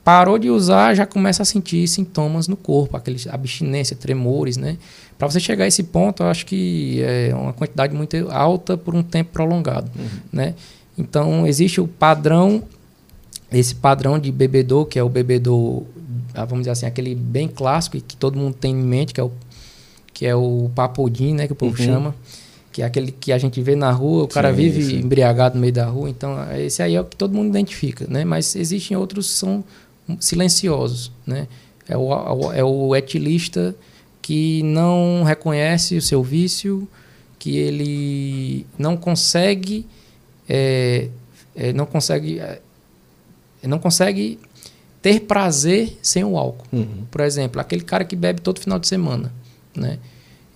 parou de usar já começa a sentir sintomas no corpo, aquele abstinência, tremores, né? Para você chegar a esse ponto, eu acho que é uma quantidade muito alta por um tempo prolongado, uhum. né? Então existe o padrão, esse padrão de bebedor que é o bebedor ah, vamos dizer assim, aquele bem clássico que todo mundo tem em mente, que é o, que é o papudim, né, que o povo uhum. chama, que é aquele que a gente vê na rua, o cara sim, vive sim. embriagado no meio da rua, então esse aí é o que todo mundo identifica, né? Mas existem outros que são silenciosos, né? É o, é o etilista que não reconhece o seu vício, que ele não consegue é, é, não consegue é, não consegue ter prazer sem o álcool. Uhum. Por exemplo, aquele cara que bebe todo final de semana, né?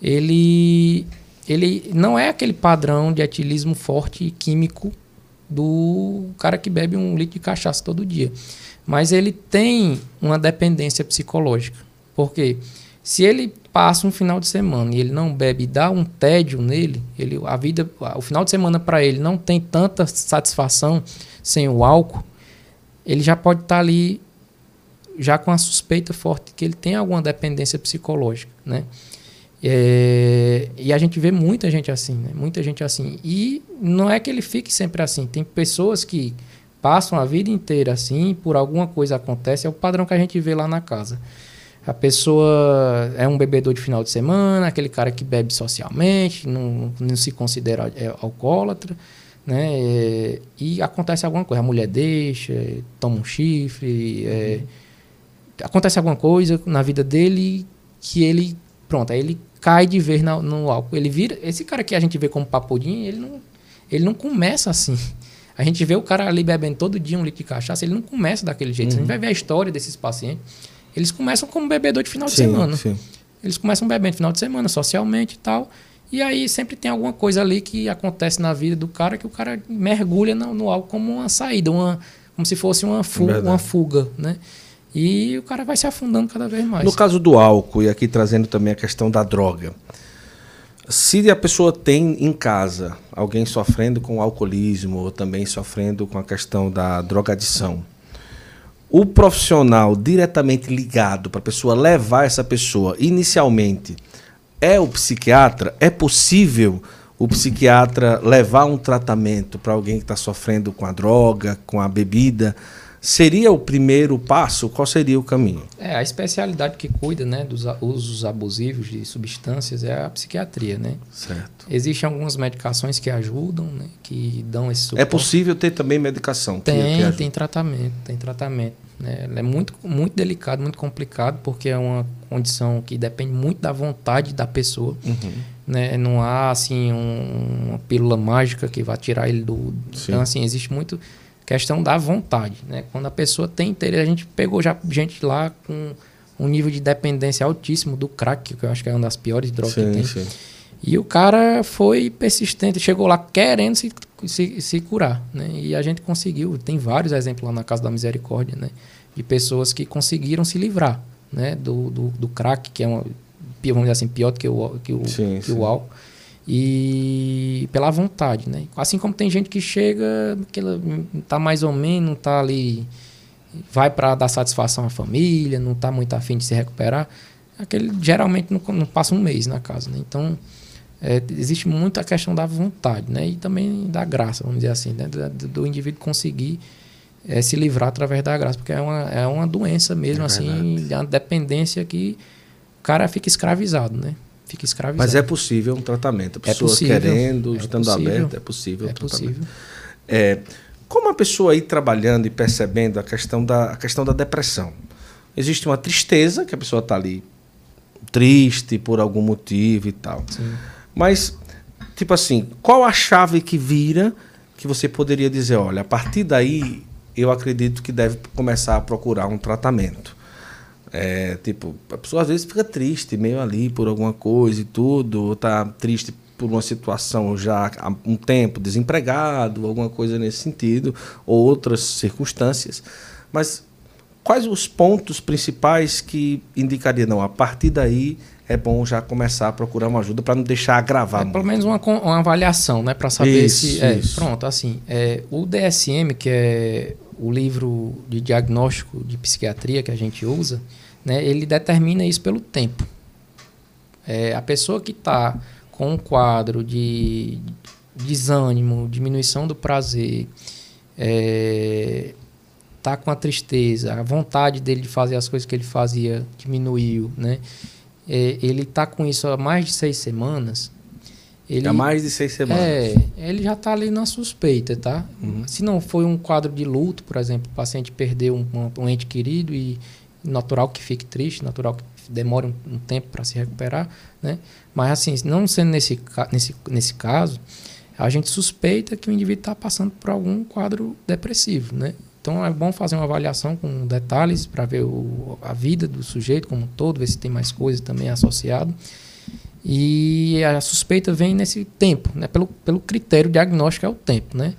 Ele ele não é aquele padrão de etilismo forte e químico do cara que bebe um litro de cachaça todo dia. Mas ele tem uma dependência psicológica. Porque se ele passa um final de semana e ele não bebe e dá um tédio nele, ele, a vida, o final de semana para ele não tem tanta satisfação sem o álcool, ele já pode estar tá ali já com a suspeita forte que ele tem alguma dependência psicológica, né? É, e a gente vê muita gente assim, né? Muita gente assim. E não é que ele fique sempre assim. Tem pessoas que passam a vida inteira assim, por alguma coisa acontece, é o padrão que a gente vê lá na casa. A pessoa é um bebedor de final de semana, aquele cara que bebe socialmente, não, não se considera é, alcoólatra, né? É, e acontece alguma coisa, a mulher deixa, toma um chifre, é, acontece alguma coisa na vida dele que ele, pronto, aí ele cai de vez no, no álcool. Ele vira, esse cara que a gente vê como papudinho, ele não, ele não começa assim. A gente vê o cara ali bebendo todo dia um litro de cachaça, ele não começa daquele jeito. Uhum. A gente vai ver a história desses pacientes. Eles começam como bebedor de final sim, de semana. Sim. Eles começam bebendo final de semana, socialmente e tal. E aí sempre tem alguma coisa ali que acontece na vida do cara que o cara mergulha no, no álcool como uma saída, uma, como se fosse uma fuga, uma fuga, né? E o cara vai se afundando cada vez mais. No caso do álcool, e aqui trazendo também a questão da droga. Se a pessoa tem em casa alguém sofrendo com alcoolismo ou também sofrendo com a questão da drogadição, o profissional diretamente ligado para a pessoa levar essa pessoa inicialmente é o psiquiatra? É possível o psiquiatra levar um tratamento para alguém que está sofrendo com a droga, com a bebida? Seria o primeiro passo? Qual seria o caminho? É, a especialidade que cuida né, dos usos abusivos de substâncias é a psiquiatria, né? Certo. Existem algumas medicações que ajudam, né, que dão esse suporte. É possível ter também medicação? Tem, tem tratamento, tem tratamento. Né? É muito, muito delicado, muito complicado, porque é uma condição que depende muito da vontade da pessoa. Uhum. Né? Não há, assim, um, uma pílula mágica que vai tirar ele do... Sim. Então, assim, existe muito questão da vontade, né? Quando a pessoa tem interesse, a gente pegou já gente lá com um nível de dependência altíssimo do crack, que eu acho que é uma das piores drogas sim, que tem. Sim. E o cara foi persistente, chegou lá querendo se, se, se curar, né? E a gente conseguiu. Tem vários exemplos lá na Casa da Misericórdia, né? De pessoas que conseguiram se livrar, né? Do, do, do crack, que é uma, vamos dizer assim, pior do que o, que o, sim, que sim. o álcool. E pela vontade, né? Assim como tem gente que chega, que ela tá mais ou menos, não tá ali, vai para dar satisfação à família, não tá muito afim de se recuperar, aquele geralmente não, não passa um mês na casa, né? Então, é, existe muito a questão da vontade, né? E também da graça, vamos dizer assim, né? do, do indivíduo conseguir é, se livrar através da graça, porque é uma, é uma doença mesmo, é assim, é uma dependência que o cara fica escravizado, né? Fica escravizado. Mas é possível um tratamento. A é pessoa é possível, querendo, é estando aberta, é possível. É possível. É, como a pessoa aí trabalhando e percebendo a questão da, a questão da depressão? Existe uma tristeza, que a pessoa está ali triste por algum motivo e tal. Sim. Mas, tipo assim, qual a chave que vira que você poderia dizer, olha, a partir daí eu acredito que deve começar a procurar um tratamento? É, tipo, a pessoa às vezes fica triste, meio ali por alguma coisa e tudo, ou tá triste por uma situação já há um tempo, desempregado, alguma coisa nesse sentido, ou outras circunstâncias. Mas quais os pontos principais que indicariam, não, a partir daí é bom já começar a procurar uma ajuda para não deixar agravar. É, pelo menos uma, uma avaliação, né, para saber isso, se é, pronto, assim, é, o DSM, que é o livro de diagnóstico de psiquiatria que a gente usa, né, ele determina isso pelo tempo. É, a pessoa que está com um quadro de desânimo, diminuição do prazer, é, tá com a tristeza, a vontade dele de fazer as coisas que ele fazia diminuiu, né? É, ele está com isso há mais de seis semanas. Ele, há mais de seis semanas. É, ele já está ali na suspeita, tá? Uhum. Se não foi um quadro de luto, por exemplo, o paciente perdeu um, um, um ente querido e natural que fique triste, natural que demore um, um tempo para se recuperar, né? Mas assim, não sendo nesse, nesse, nesse caso, a gente suspeita que o indivíduo está passando por algum quadro depressivo, né? Então é bom fazer uma avaliação com detalhes para ver o, a vida do sujeito como um todo, ver se tem mais coisas também associado. E a suspeita vem nesse tempo, né? pelo, pelo critério diagnóstico é o tempo. Né?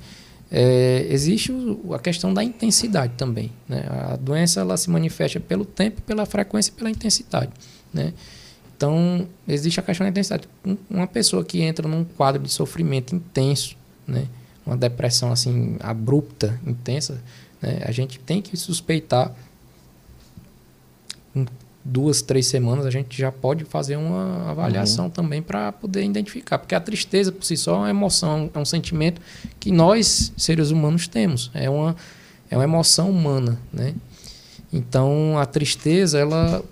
É, existe o, a questão da intensidade também. Né? A doença ela se manifesta pelo tempo, pela frequência e pela intensidade. Né? Então, existe a questão da intensidade. Uma pessoa que entra num quadro de sofrimento intenso, né? uma depressão assim abrupta, intensa, né? A gente tem que suspeitar. Em duas, três semanas, a gente já pode fazer uma avaliação uhum. também para poder identificar. Porque a tristeza por si só é uma emoção, é um sentimento que nós, seres humanos, temos. É uma, é uma emoção humana. Né? Então, a tristeza, ela,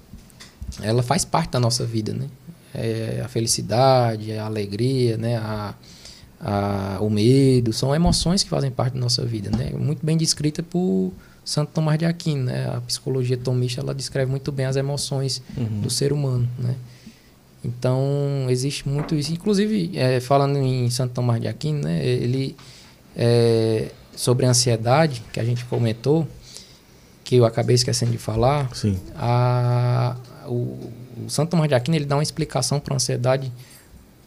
ela faz parte da nossa vida. Né? É a felicidade, a alegria, né? a a, o medo, são emoções que fazem parte da nossa vida, né? Muito bem descrita por Santo Tomás de Aquino, né? A psicologia tomista, ela descreve muito bem as emoções uhum. do ser humano, né? Então, existe muito isso. Inclusive, é, falando em Santo Tomás de Aquino, né? Ele, é, sobre a ansiedade, que a gente comentou, que eu acabei esquecendo de falar, Sim. A, o, o Santo Tomás de Aquino, ele dá uma explicação para a ansiedade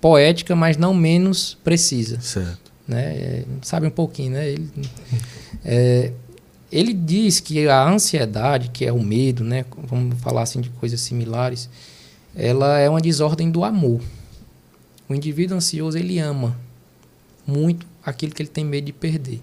poética, mas não menos precisa. Certo. Né? É, sabe um pouquinho, né? Ele, é, ele diz que a ansiedade, que é o medo, né? Vamos falar assim de coisas similares, ela é uma desordem do amor. O indivíduo ansioso, ele ama muito aquilo que ele tem medo de perder.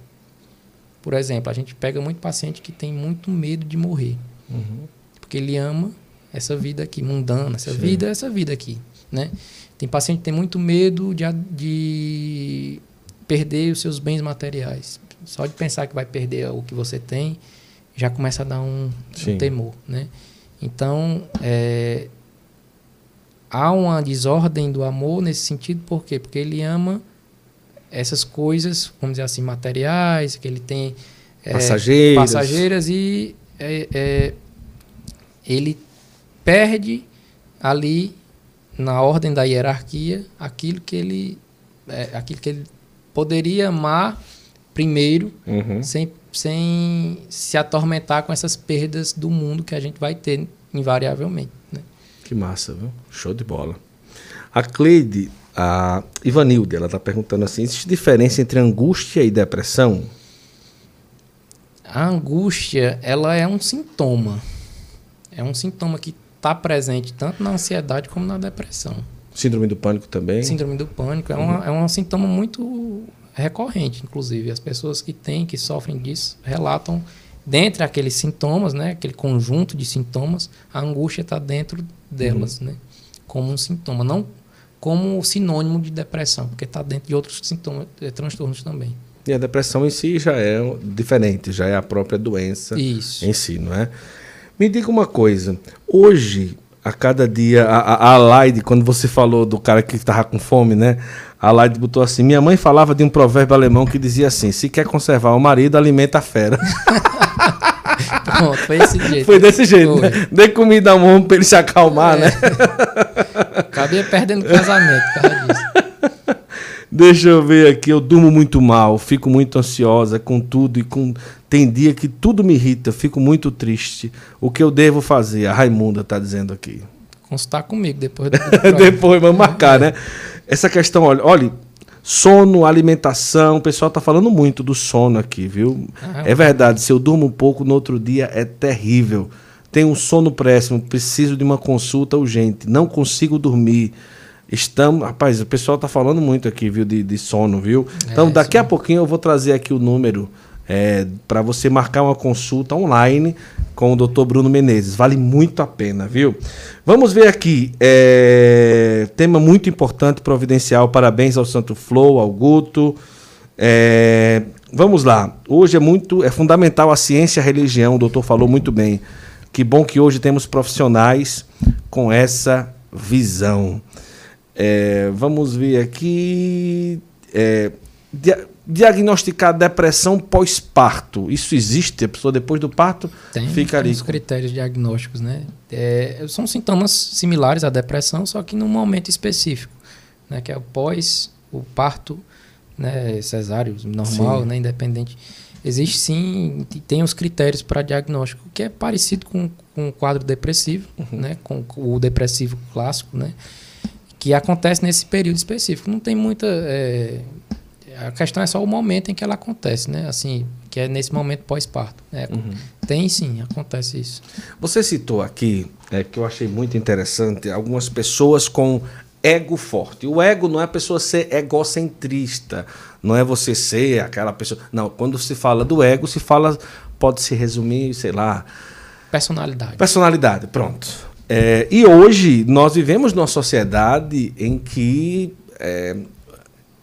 Por exemplo, a gente pega muito paciente que tem muito medo de morrer. Uhum. Porque ele ama essa vida aqui, mundana, essa Sim. vida, essa vida aqui, né? Tem paciente que tem muito medo de, de perder os seus bens materiais. Só de pensar que vai perder o que você tem, já começa a dar um, um temor, né? Então, é, há uma desordem do amor nesse sentido, por quê? Porque ele ama essas coisas, vamos dizer assim, materiais, que ele tem é, passageiras. passageiras e é, é ele perde ali na ordem da hierarquia aquilo que ele é, aquilo que ele poderia amar primeiro uhum. sem, sem se atormentar com essas perdas do mundo que a gente vai ter invariavelmente né? que massa viu show de bola a Cleide A Ivanilde, ela está perguntando assim: existe diferença entre angústia e depressão? A angústia, ela é um sintoma. É um sintoma que está presente tanto na ansiedade como na depressão. Síndrome do pânico também? Síndrome do pânico é, uhum. uma, é um sintoma muito recorrente, inclusive. As pessoas que têm, que sofrem disso, relatam, dentre aqueles sintomas, né, aquele conjunto de sintomas, a angústia está dentro delas, uhum. né, como um sintoma. Não como sinônimo de depressão, porque está dentro de outros sintomas, eh, transtornos também. E a depressão em si já é diferente, já é a própria doença Isso. em si, não é? Me diga uma coisa, hoje, a cada dia, a, a, Laide, quando você falou do cara que estava com fome, né? A Laide botou assim, minha mãe falava de um provérbio alemão que dizia assim, se quer conservar o marido, alimenta a fera. Pronto, foi desse jeito. Foi desse jeito, foi. né? Dê comida ao homem para ele se acalmar, é. né? Acabei perdendo o casamento por causa disso. Deixa eu ver aqui, eu durmo muito mal, fico muito ansiosa com tudo e com tem dia que tudo me irrita, fico muito triste. O que eu devo fazer? A Raimunda está dizendo aqui. Consultar comigo depois do Depois, vamos marcar, né? Essa questão, olha, olha, sono, alimentação, o pessoal está falando muito do sono aqui, viu? Ah, é verdade, se eu durmo um pouco no outro dia é terrível. Tenho um sono péssimo, preciso de uma consulta urgente, não consigo dormir. Estamos, rapaz, o pessoal está falando muito aqui, viu, de, de sono, viu? É, então, daqui a pouquinho eu vou trazer aqui o número é, para você marcar uma consulta online com o Dr. Bruno Menezes. Vale muito a pena, viu? Vamos ver aqui. É, tema muito importante, providencial. Parabéns ao Santo Flow, ao Guto. É, vamos lá. Hoje é muito, é fundamental a ciência e a religião. O doutor falou muito bem. Que bom que hoje temos profissionais com essa visão. É, vamos ver aqui. É, dia, diagnosticar depressão pós-parto. Isso existe? A pessoa depois do parto tem, fica ali. Tem os critérios diagnósticos, né? É, são sintomas similares à depressão, só que num momento específico, né? Que é o pós, o parto, né? Cesáreo, normal, sim. né? Independente. Existe sim, tem os critérios para diagnóstico, que é parecido com, com o quadro depressivo, uhum. né? Com o depressivo clássico, né? Que acontece nesse período específico. Não tem muita. É, a questão é só o momento em que ela acontece, né? Assim, que é nesse momento pós-parto. É, uhum. Tem sim, acontece isso. Você citou aqui, é, que eu achei muito interessante, algumas pessoas com ego forte. O ego não é a pessoa ser egocentrista, não é você ser aquela pessoa. Não, quando se fala do ego, se fala, pode se resumir, sei lá. Personalidade. Personalidade, pronto. É, e hoje nós vivemos numa sociedade em que é,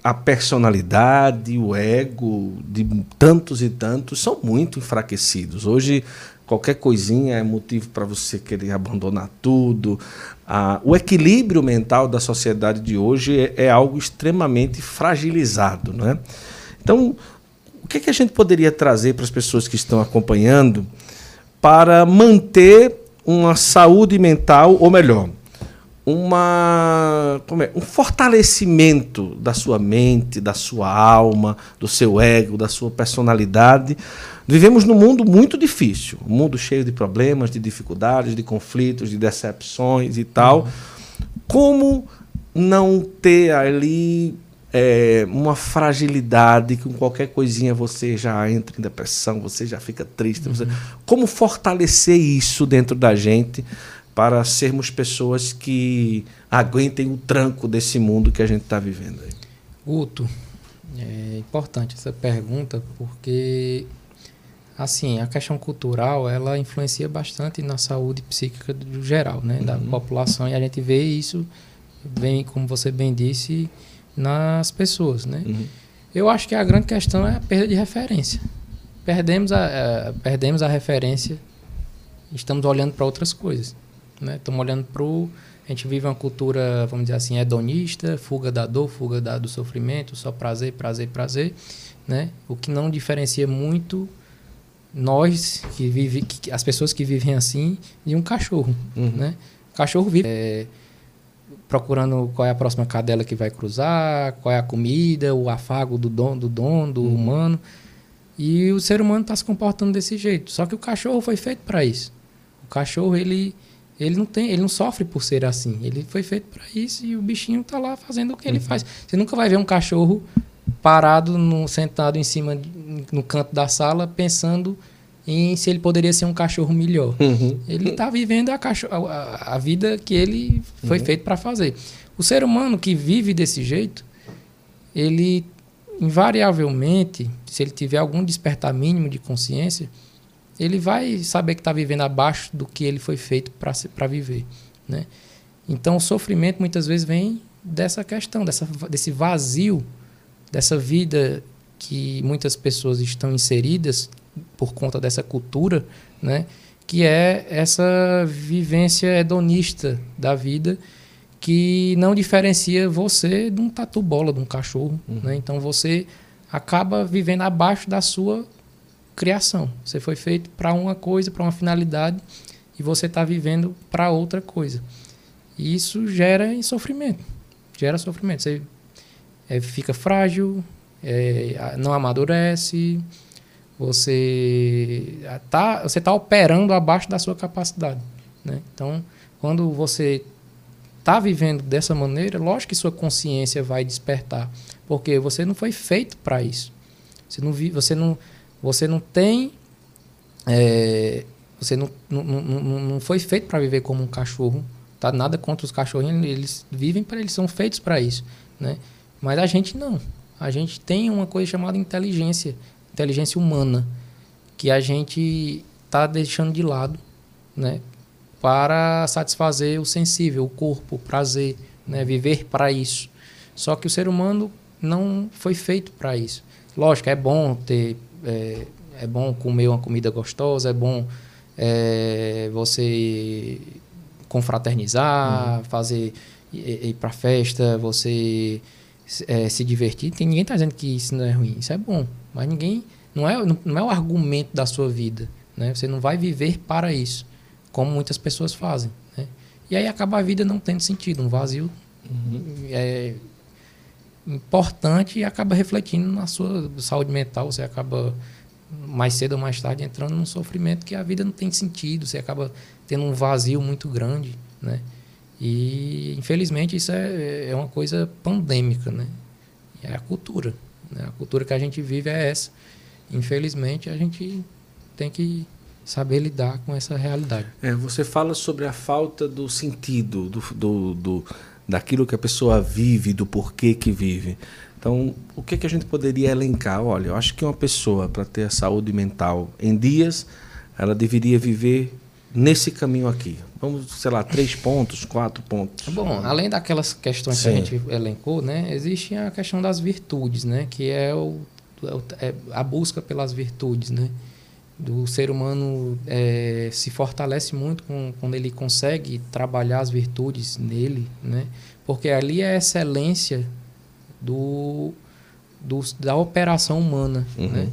a personalidade, o ego de tantos e tantos são muito enfraquecidos. Hoje qualquer coisinha é motivo para você querer abandonar tudo. Ah, o equilíbrio mental da sociedade de hoje é, é algo extremamente fragilizado. Não é? Então, o que, que a gente poderia trazer para as pessoas que estão acompanhando para manter uma saúde mental, ou melhor, uma, é, um fortalecimento da sua mente, da sua alma, do seu ego, da sua personalidade. Vivemos num mundo muito difícil, um mundo cheio de problemas, de dificuldades, de conflitos, de decepções e tal. Uhum. Como não ter ali é, uma fragilidade que com qualquer coisinha você já entra em depressão, você já fica triste. Uhum. Você... Como fortalecer isso dentro da gente para sermos pessoas que aguentem o tranco desse mundo que a gente está vivendo aí? Guto, é importante essa pergunta porque assim a questão cultural ela influencia bastante na saúde psíquica do geral, né, uhum. da população e a gente vê isso bem como você bem disse nas pessoas, né? Uhum. Eu acho que a grande questão é a perda de referência. Perdemos a, a perdemos a referência, estamos olhando para outras coisas, né? Estamos olhando para o a gente vive uma cultura, vamos dizer assim, hedonista, fuga da dor, fuga da, do sofrimento, só prazer, prazer, prazer, né? O que não diferencia muito nós que vive, que, as pessoas que vivem assim de um cachorro, uhum. né? O cachorro vive é, procurando qual é a próxima cadela que vai cruzar, qual é a comida, o afago do dono, do, dono, do uhum. humano. E o ser humano está se comportando desse jeito. Só que o cachorro foi feito para isso. O cachorro, ele, Ele não tem, ele não sofre por ser assim. Ele foi feito para isso e o bichinho está lá fazendo o que ele uhum. faz. Você nunca vai ver um cachorro parado, no, sentado em cima no canto da sala, pensando em se ele poderia ser um cachorro melhor. Uhum. Ele está vivendo a, cachorro, a, a, vida que ele foi uhum. feito para fazer. O ser humano que vive desse jeito, ele invariavelmente, se ele tiver algum despertar mínimo de consciência, ele vai saber que está vivendo abaixo do que ele foi feito para viver. Né? Então, o sofrimento muitas vezes vem dessa questão, dessa, desse vazio, dessa vida que muitas pessoas estão inseridas por conta dessa cultura, né? que é essa vivência hedonista da vida que não diferencia você de um tatu bola, de um cachorro. Uhum. Né? Então, você acaba vivendo abaixo da sua criação. Você foi feito para uma coisa, para uma finalidade, e você está vivendo para outra coisa. E isso gera sofrimento. Gera sofrimento. Você é, fica frágil, é, não amadurece, você está você tá operando abaixo da sua capacidade. Né? Então, quando você está vivendo dessa maneira, lógico que sua consciência vai despertar, porque você não foi feito para isso. Você não, vi, você não você não tem. É, você não, não, não, não foi feito para viver como um cachorro. Tá nada contra os cachorrinhos, eles vivem para eles são feitos para isso, né? Mas a gente não. A gente tem uma coisa chamada inteligência, inteligência humana, que a gente está deixando de lado, né? Para satisfazer o sensível, o corpo, o prazer, né? Viver para isso. Só que o ser humano não foi feito para isso. Lógico, é bom ter é, é bom comer uma comida gostosa, é bom é, você confraternizar, uhum. fazer ir, ir para festa, você é, se divertir. Tem ninguém está dizendo que isso não é ruim, isso é bom, mas ninguém não é não é o argumento da sua vida, né? Você não vai viver para isso, como muitas pessoas fazem, né? E aí acaba a vida não tendo sentido, um vazio uhum. é, importante e acaba refletindo na sua saúde mental. Você acaba mais cedo ou mais tarde entrando num sofrimento que a vida não tem sentido. Você acaba tendo um vazio muito grande, né? E infelizmente isso é, é uma coisa pandêmica, né? É a cultura. Né? A cultura que a gente vive é essa. Infelizmente a gente tem que saber lidar com essa realidade. É, você fala sobre a falta do sentido, do, do, do daquilo que a pessoa vive, do porquê que vive. Então, o que, que a gente poderia elencar? Olha, eu acho que uma pessoa, para ter a saúde mental em dias, ela deveria viver nesse caminho aqui. Vamos, sei lá, três pontos, quatro pontos. Bom, além daquelas questões Sim. que a gente elencou, né, existe a questão das virtudes, né, que é, o, é, é a busca pelas virtudes, né do ser humano é, se fortalece muito com, quando ele consegue trabalhar as virtudes nele, né? Porque ali é a excelência do, do da operação humana, uhum. né?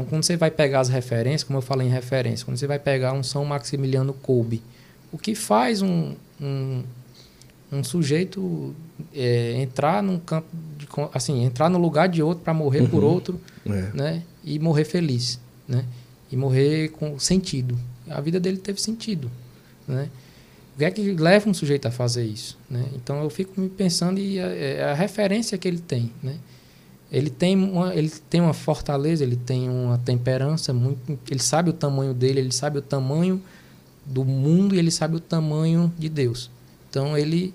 Então, quando você vai pegar as referências, como eu falei em referência, quando você vai pegar um São Maximiliano Kolbe, o que faz um, um, um sujeito é, entrar num campo, de, assim, entrar no lugar de outro para morrer uhum. por outro, é. né? E morrer feliz, né? e morrer com sentido. A vida dele teve sentido, né? O que é que leva um sujeito a fazer isso, né? Então eu fico me pensando e a, é a referência que ele tem, né? Ele tem uma ele tem uma fortaleza, ele tem uma temperança muito, ele sabe o tamanho dele, ele sabe o tamanho do mundo e ele sabe o tamanho de Deus. Então ele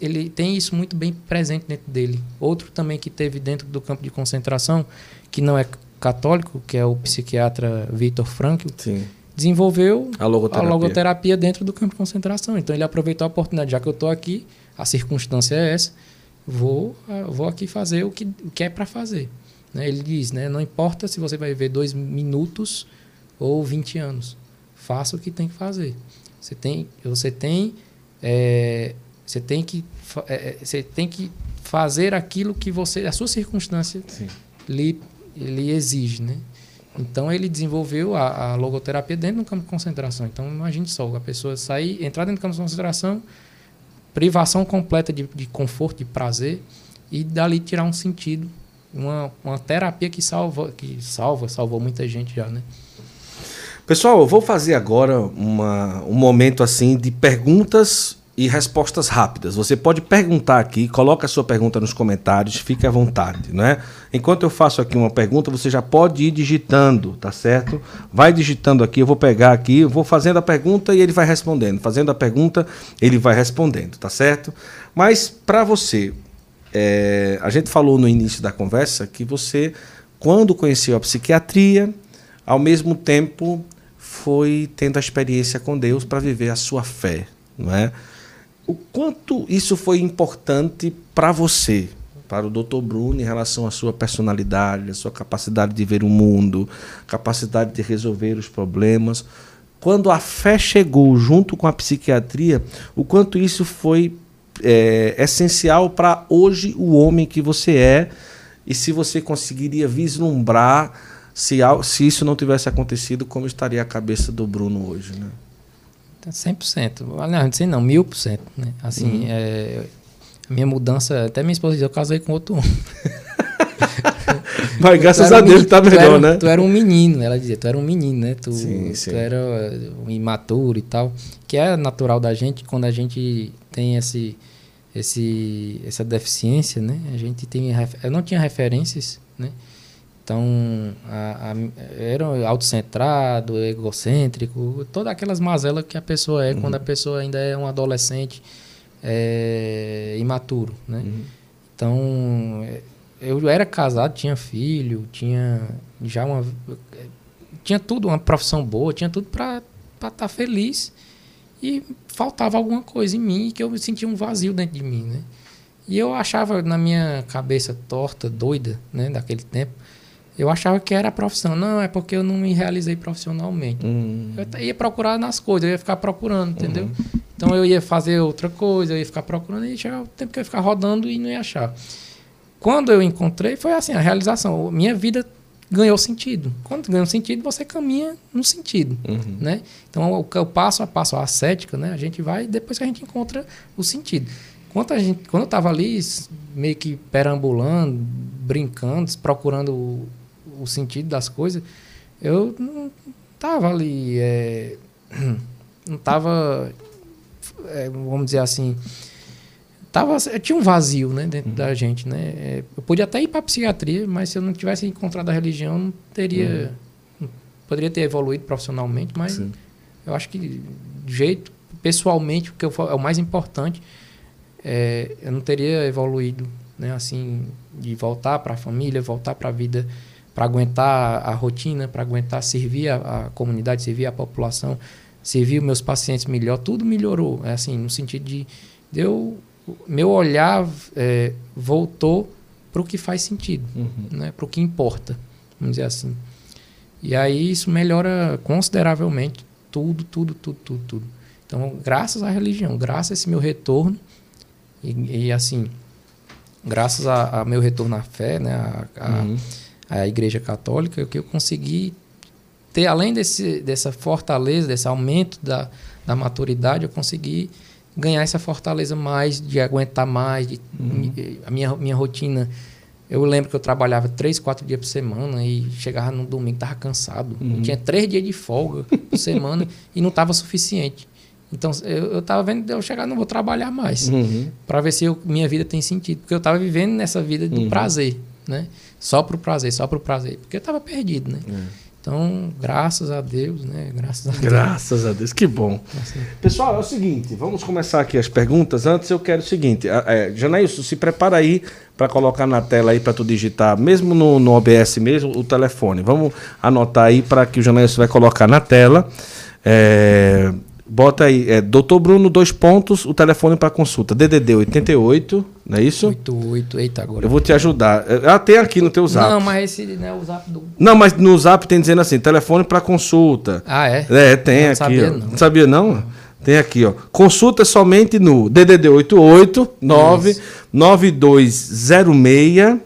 ele tem isso muito bem presente dentro dele. Outro também que teve dentro do campo de concentração, que não é católico, que é o psiquiatra Viktor Frankl, Sim. desenvolveu a logoterapia. a logoterapia. dentro do campo de concentração. Então ele aproveitou a oportunidade, já que eu estou aqui, a circunstância é essa, vou, ah, vou aqui fazer o que, o que é para fazer. Né? Ele diz, né, não importa se você vai viver dois minutos ou 20 anos, faça o que tem que fazer. Você tem, você tem, é, você tem que, é, você tem que fazer aquilo que você, a sua circunstância Sim. lhe ele exige, né? Então ele desenvolveu a, a, logoterapia dentro do campo de concentração. Então imagine só, a pessoa sair, entrar dentro do campo de concentração, privação completa de, de conforto, de prazer, e dali tirar um sentido, uma, uma terapia que salva, que salva, salvou muita gente já, né? Pessoal, eu vou fazer agora uma, um momento assim de perguntas e respostas rápidas. Você pode perguntar aqui, coloca a sua pergunta nos comentários, fique à vontade, né? Enquanto eu faço aqui uma pergunta, você já pode ir digitando, tá certo? Vai digitando aqui, eu vou pegar aqui, eu vou fazendo a pergunta e ele vai respondendo. Fazendo a pergunta, ele vai respondendo, tá certo? Mas para você, é, a gente falou no início da conversa que você, quando conheceu a psiquiatria, ao mesmo tempo foi tendo a experiência com Deus para viver a sua fé, não é? O quanto isso foi importante para você, para o Dr. Bruno, em relação à sua personalidade, à sua capacidade de ver o mundo, capacidade de resolver os problemas. Quando a fé chegou junto com a psiquiatria, o quanto isso foi é, essencial para hoje o homem que você é e se você conseguiria vislumbrar se, se isso não tivesse acontecido, como estaria a cabeça do Bruno hoje, né? 100%. Não, sei não, mil por cento. Né? Assim, uhum. é, a minha mudança, até minha esposa dizia, eu casei com outro homem. Mas graças a Deus tá melhor, era, né? Tu era um menino, ela dizia, tu era um menino, né? Tu, sim, sim. tu era um imaturo e tal. Que é natural da gente quando a gente tem esse, esse, essa deficiência, né? A gente tem. Eu não tinha referências, né? Então, a, a, era autocentrado, egocêntrico, todas aquelas mazelas que a pessoa é uhum. quando a pessoa ainda é um adolescente é, imaturo, né? Uhum. Então, eu era casado, tinha filho, tinha já uma... Tinha tudo, uma profissão boa, tinha tudo para estar tá feliz. E faltava alguma coisa em mim que eu sentia um vazio dentro de mim, né? E eu achava na minha cabeça torta, doida, né, daquele tempo, eu achava que era profissão. Não, é porque eu não me realizei profissionalmente. Uhum. Eu ia procurar nas coisas, eu ia ficar procurando, entendeu? Uhum. Então eu ia fazer outra coisa, eu ia ficar procurando e chegava o tempo que eu ia ficar rodando e não ia achar. Quando eu encontrei, foi assim, a realização. Minha vida ganhou sentido. Quando ganha sentido, você caminha no sentido, uhum. né? Então, o, o, passo a passo, a ascética, né? A gente vai depois que a gente encontra o sentido. Quando, a gente, quando eu estava ali, meio que perambulando, brincando, procurando o sentido das coisas, eu não tava ali, é, não tava, é, vamos dizer assim, tava, tinha um vazio, né, dentro uhum. da gente, né. É, eu podia até ir para psiquiatria, mas se eu não tivesse encontrado a religião, não teria, uhum. poderia ter evoluído profissionalmente, mas Sim. eu acho que de jeito, pessoalmente, o que eu, é o mais importante, é, eu não teria evoluído, né, assim, de voltar para a família, voltar para a vida para aguentar a rotina, para aguentar servir a, a, comunidade, servir a população, servir os meus pacientes melhor, tudo melhorou. É assim, no sentido de, de eu, meu olhar é, voltou para o que faz sentido, uhum. né? para o que importa, vamos dizer assim. E aí isso melhora consideravelmente tudo, tudo, tudo, tudo, tudo. Então, graças à religião, graças a esse meu retorno, e, e assim, graças a, a, meu retorno à fé, né? A, a, uhum a Igreja Católica, que eu consegui ter, além desse, dessa fortaleza, desse aumento da, da maturidade, eu consegui ganhar essa fortaleza mais, de aguentar mais, de, uhum. a minha, minha rotina. Eu lembro que eu trabalhava três, quatro dias por semana e chegava no domingo estava cansado. Uhum. tinha três dias de folga por semana e não estava suficiente. Então eu estava vendo eu chegar, não vou trabalhar mais, uhum. para ver se eu, minha vida tem sentido, porque eu estava vivendo nessa vida do uhum. prazer, né? Só pro prazer, só pro prazer. Porque eu estava perdido, né? É. Então, graças a Deus, né? Graças a Deus. Graças a Deus, que bom. Pessoal, é o seguinte, vamos começar aqui as perguntas. Antes eu quero o seguinte, é, Janailson, se prepara aí para colocar na tela aí para tu digitar, mesmo no, no OBS mesmo, o telefone. Vamos anotar aí para que o Janailson vai colocar na tela. É, Bota aí, é Doutor Bruno, dois pontos, o telefone para consulta. DDD 88, não é isso? 88, eita agora. Eu vou te ajudar. É, ah, tem aqui no teu zap. Não, mas esse não é o zap do. Não, mas no zap tem dizendo assim: telefone para consulta. Ah, é? É, tem não aqui. Sabia, ó. não. sabia, não? Tem aqui, ó. Consulta somente no DDD 88 9 9206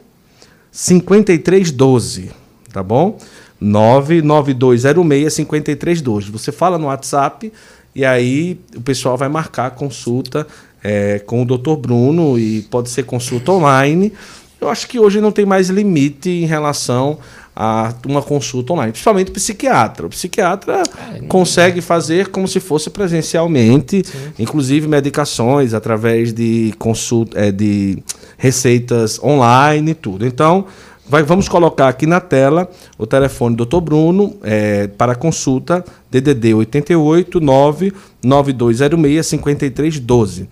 5312. Tá bom? 99206 5312. Você fala no WhatsApp e aí o pessoal vai marcar a consulta é, com o Dr. Bruno e pode ser consulta online. eu acho que hoje não tem mais limite em relação a uma consulta online, principalmente psiquiatra. O psiquiatra é, consegue fazer como se fosse presencialmente, Sim. inclusive medicações através de consulta, é, de receitas online e tudo. Então, vai, vamos colocar aqui na tela o telefone do Dr. Bruno é, para consulta DDD 88 99206 5312.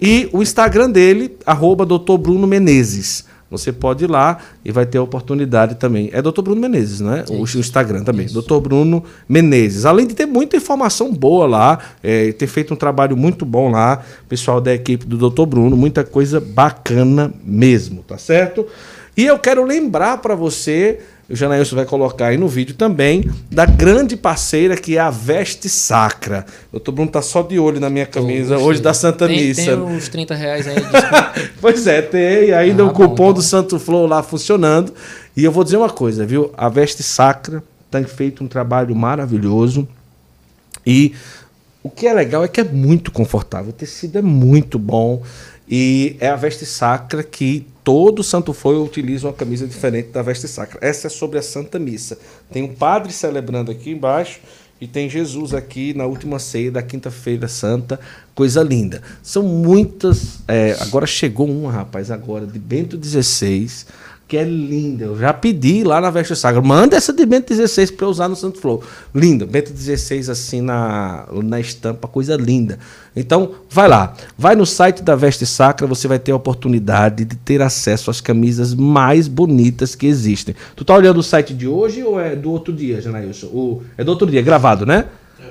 E o Instagram dele, arroba Dr. Bruno Menezes. Você pode ir lá e vai ter a oportunidade também. É Dr. Bruno Menezes, né? O Instagram também. Isso. Dr. Bruno Menezes. Além de ter muita informação boa lá, é, ter feito um trabalho muito bom lá, pessoal da equipe do Dr. Bruno, muita coisa bacana mesmo, tá certo? E eu quero lembrar para você o Janailson vai colocar aí no vídeo também, da grande parceira que é a Veste Sacra. O doutor Bruno tá só de olho na minha camisa hoje da Santa tem, Missa. Tem uns 30 reais aí. pois é, tem ainda ah, o cupom bom, então. do Santo Flow lá funcionando. E eu vou dizer uma coisa, viu? A Veste Sacra tem feito um trabalho maravilhoso. E o que é legal é que é muito confortável. O tecido é muito bom. E é a veste sacra que todo santo foi utiliza uma camisa diferente da veste sacra. Essa é sobre a Santa Missa. Tem um padre celebrando aqui embaixo e tem Jesus aqui na última ceia da quinta-feira santa. Coisa linda. São muitas. É, agora chegou uma, rapaz, agora, de Bento XVI que é linda. Eu já pedi lá na Veste Sagra. Manda essa de Bento 16 para eu usar no Santo Flow. Linda. Bento 16 assim na, na estampa, coisa linda. Então, vai lá. Vai no site da Veste Sacra, você vai ter a oportunidade de ter acesso às camisas mais bonitas que existem. Tu tá olhando o site de hoje ou é do outro dia, Janailson? O, é do outro dia, gravado, né?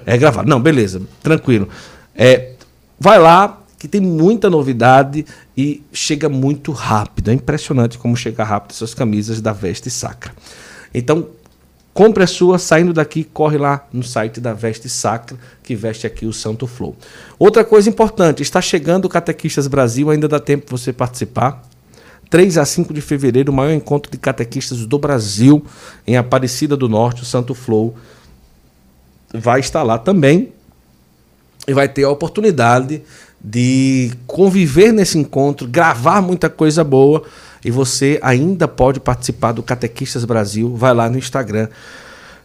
É gravado. Não, beleza. Tranquilo. É, vai lá, que tem muita novidade e chega muito rápido. É impressionante como chega rápido essas camisas da Veste Sacra. Então, compre a sua, saindo daqui, corre lá no site da Veste Sacra, que veste aqui o Santo Flow. Outra coisa importante, está chegando o Catequistas Brasil, ainda dá tempo você participar. 3 a 5 de fevereiro, o maior encontro de catequistas do Brasil, em Aparecida do Norte, o Santo Flow vai estar lá também e vai ter a oportunidade de conviver nesse encontro, gravar muita coisa boa e você ainda pode participar do Catequistas Brasil. Vai lá no Instagram.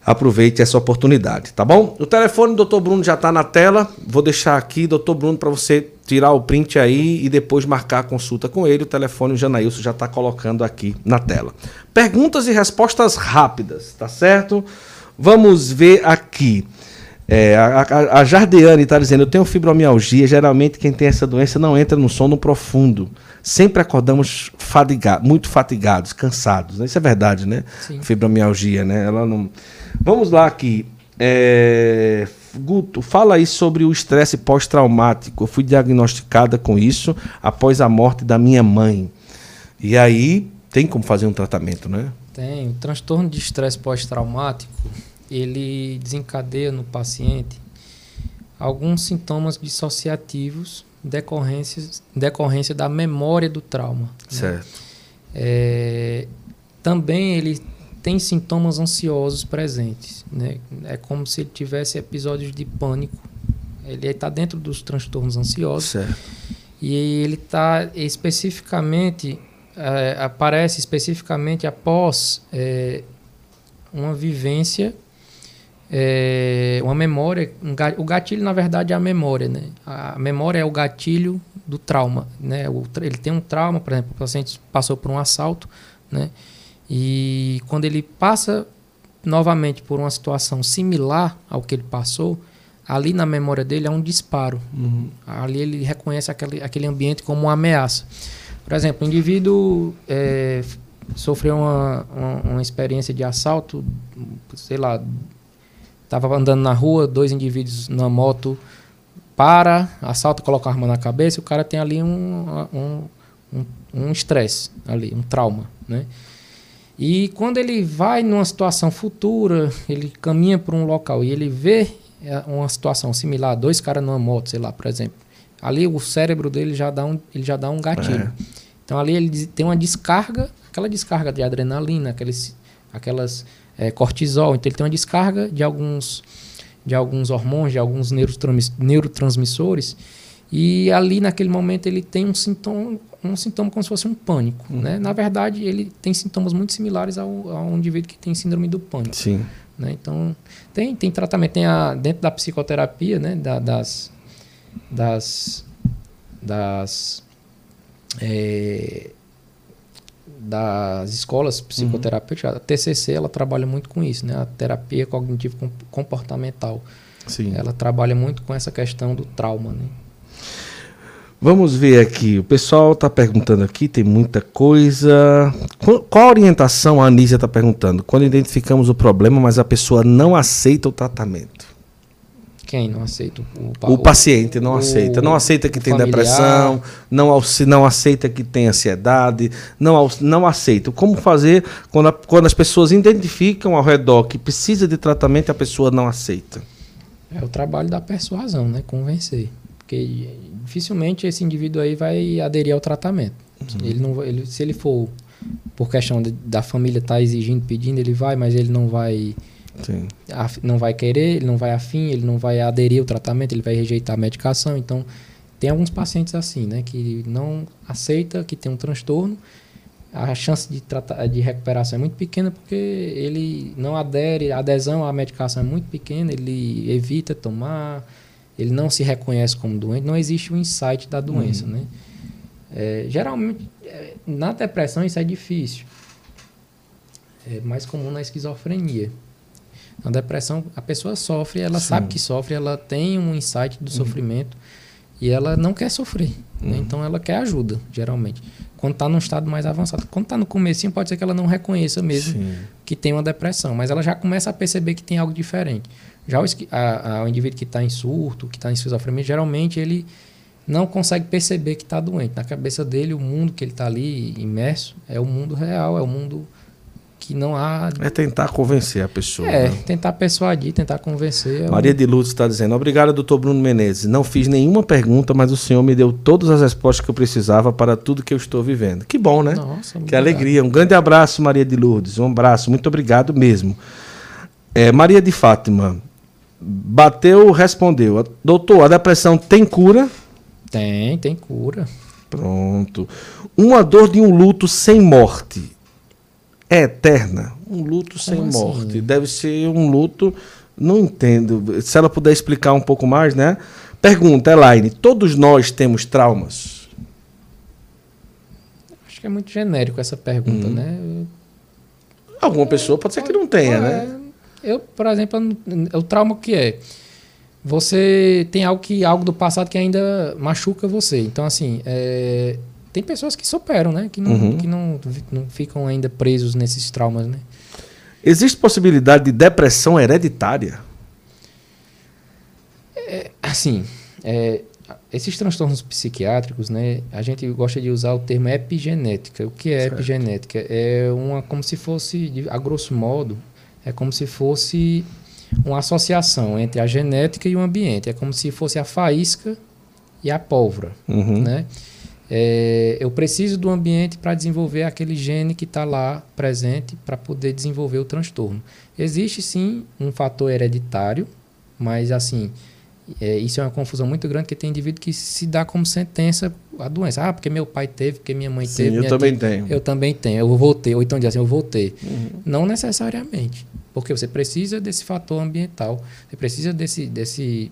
Aproveite essa oportunidade, tá bom? O telefone do Dr. Bruno já está na tela. Vou deixar aqui, Dr. Bruno, para você tirar o print aí e depois marcar a consulta com ele. O telefone o Janailson já está colocando aqui na tela. Perguntas e respostas rápidas, tá certo? Vamos ver aqui. É, a, a Jardeane está dizendo: Eu tenho fibromialgia. Geralmente, quem tem essa doença não entra no sono profundo. Sempre acordamos fadigados, muito fatigados, cansados. Isso é verdade, né? Sim. Fibromialgia, né? Ela não. Vamos lá aqui. É... Guto, fala aí sobre o estresse pós-traumático. Eu fui diagnosticada com isso após a morte da minha mãe. E aí, tem como fazer um tratamento, né? Tem. O transtorno de estresse pós-traumático ele desencadeia no paciente alguns sintomas dissociativos decorrências, decorrência da memória do trauma. Né? Certo. Né? É, também ele tem sintomas ansiosos presentes. Né? É como se ele tivesse episódios de pânico. Ele está dentro dos transtornos ansiosos. Certo. E ele está especificamente, é, aparece especificamente após é, uma vivência é, uma memória. Um, o gatilho, na verdade, é a memória. Né? A memória é o gatilho do trauma. Né? O, ele tem um trauma, por exemplo, o paciente passou por um assalto, né? e quando ele passa novamente por uma situação similar ao que ele passou, ali na memória dele é um disparo. Uhum. Ali ele reconhece aquele, aquele ambiente como uma ameaça. Por exemplo, o indivíduo é, sofreu uma, uma, uma experiência de assalto, sei lá, Estava andando na rua, dois indivíduos na moto para, assalta, coloca a arma na cabeça, e o cara tem ali um um estresse um, um ali, um trauma, né? E quando ele vai numa situação futura, ele caminha para um local e ele vê é, uma situação similar, dois caras numa moto, sei lá, por exemplo. Ali o cérebro dele já dá um, ele já dá um gatilho. É. Então ali ele tem uma descarga, aquela descarga de adrenalina, aqueles, aquelas é, cortisol. Então ele tem uma descarga de alguns, de alguns hormônios, de alguns neurotransmissores. E ali naquele momento ele tem um sintoma, um sintoma como se fosse um pânico. Uhum. Né? Na verdade, ele tem sintomas muito similares ao, ao indivíduo que tem síndrome do pânico. Sim. Né? Então, tem, tem tratamento. Tem a, dentro da psicoterapia, né? Da, das, das, das, é, das escolas psicoterapêuticas, a TCC, ela trabalha muito com isso, né? A terapia cognitivo-comportamental. Sim. Ela trabalha muito com essa questão do trauma, né? Vamos ver aqui. O pessoal está perguntando aqui, tem muita coisa. Qual, qual a orientação a Anísia está perguntando? Quando identificamos o problema, mas a pessoa não aceita o tratamento. Quem não aceita? O, o paciente não o, aceita. Não aceita que tem familiar. depressão, não, não aceita que tem ansiedade, não, não aceita. Como fazer quando, a, quando as pessoas identificam ao redor que precisa de tratamento e a pessoa não aceita? É o trabalho da persuasão, né? Convencer. Porque dificilmente esse indivíduo aí vai aderir ao tratamento. Uhum. Ele não, ele, se ele for por questão de, da família estar tá exigindo, pedindo, ele vai, mas ele não vai af, não vai querer, ele não vai afim, ele não vai aderir ao tratamento, ele vai rejeitar a medicação. Então, tem alguns pacientes assim, né, que não aceita que tem um transtorno, a chance de, tratar, de recuperação é muito pequena porque ele não adere, a adesão à medicação é muito pequena, ele evita tomar, ele não se reconhece como doente, não existe o insight da doença, uhum. né? É, geralmente, é, na depressão isso é difícil. É mais comum na esquizofrenia. Na depressão, a pessoa sofre, ela Sim. sabe que sofre, ela tem um insight do uhum. sofrimento e ela não quer sofrer. Né? Uhum. Né? Então, ela quer ajuda, geralmente. Quando está num estado mais avançado. Quando está no começo, pode ser que ela não reconheça mesmo Sim. que tem uma depressão, mas ela já começa a perceber que tem algo diferente. Já o, a, a, o indivíduo que está em surto, que está em esquizofrenia, geralmente ele não consegue perceber que está doente. Na cabeça dele, o mundo que ele está ali imerso é o mundo real, é o mundo que não há. É tentar convencer a pessoa. É, né? tentar persuadir, tentar convencer. É Maria de Lourdes está dizendo: Obrigado, doutor Bruno Menezes. Não fiz nenhuma pergunta, mas o senhor me deu todas as respostas que eu precisava para tudo que eu estou vivendo. Que bom, né? Nossa, que alegria. Um grande abraço, Maria de Lourdes. Um abraço, muito obrigado mesmo. É, Maria de Fátima, Bateu, respondeu. Doutor, a depressão tem cura? Tem, tem cura. Pronto. Uma dor de um luto sem morte é eterna? Um luto sem Como assim? morte. Assim? Deve ser um luto. Não entendo. Se ela puder explicar um pouco mais, né? Pergunta, Elaine: todos nós temos traumas? Acho que é muito genérico essa pergunta, uhum. né? Alguma pessoa pode ser que não tenha, é, né? Eu, por exemplo, o trauma que é? Você tem algo que algo do passado que ainda machuca você. Então, assim, é, tem pessoas que superam, né? Que, não, uhum. que não, não ficam ainda presos nesses traumas, né? Existe possibilidade de depressão hereditária? É, assim, é, esses transtornos psiquiátricos, né? A gente gosta de usar o termo epigenética. O que é certo. epigenética? É uma como se fosse, a grosso modo, é como se fosse uma associação entre a genética e o ambiente. É como se fosse a faísca e a pólvora. Uhum. Né? É, eu preciso do ambiente para desenvolver aquele gene que está lá presente para poder desenvolver o transtorno. Existe sim um fator hereditário, mas assim, é, isso é uma confusão muito grande, porque tem indivíduo que se dá como sentença a doença. Ah, porque meu pai teve, porque minha mãe Sim, teve. Eu também tia, tenho. Eu também tenho, eu vou ter. Ou então diz assim, eu vou ter. Uhum. Não necessariamente. Porque você precisa desse fator ambiental, você precisa desse, desse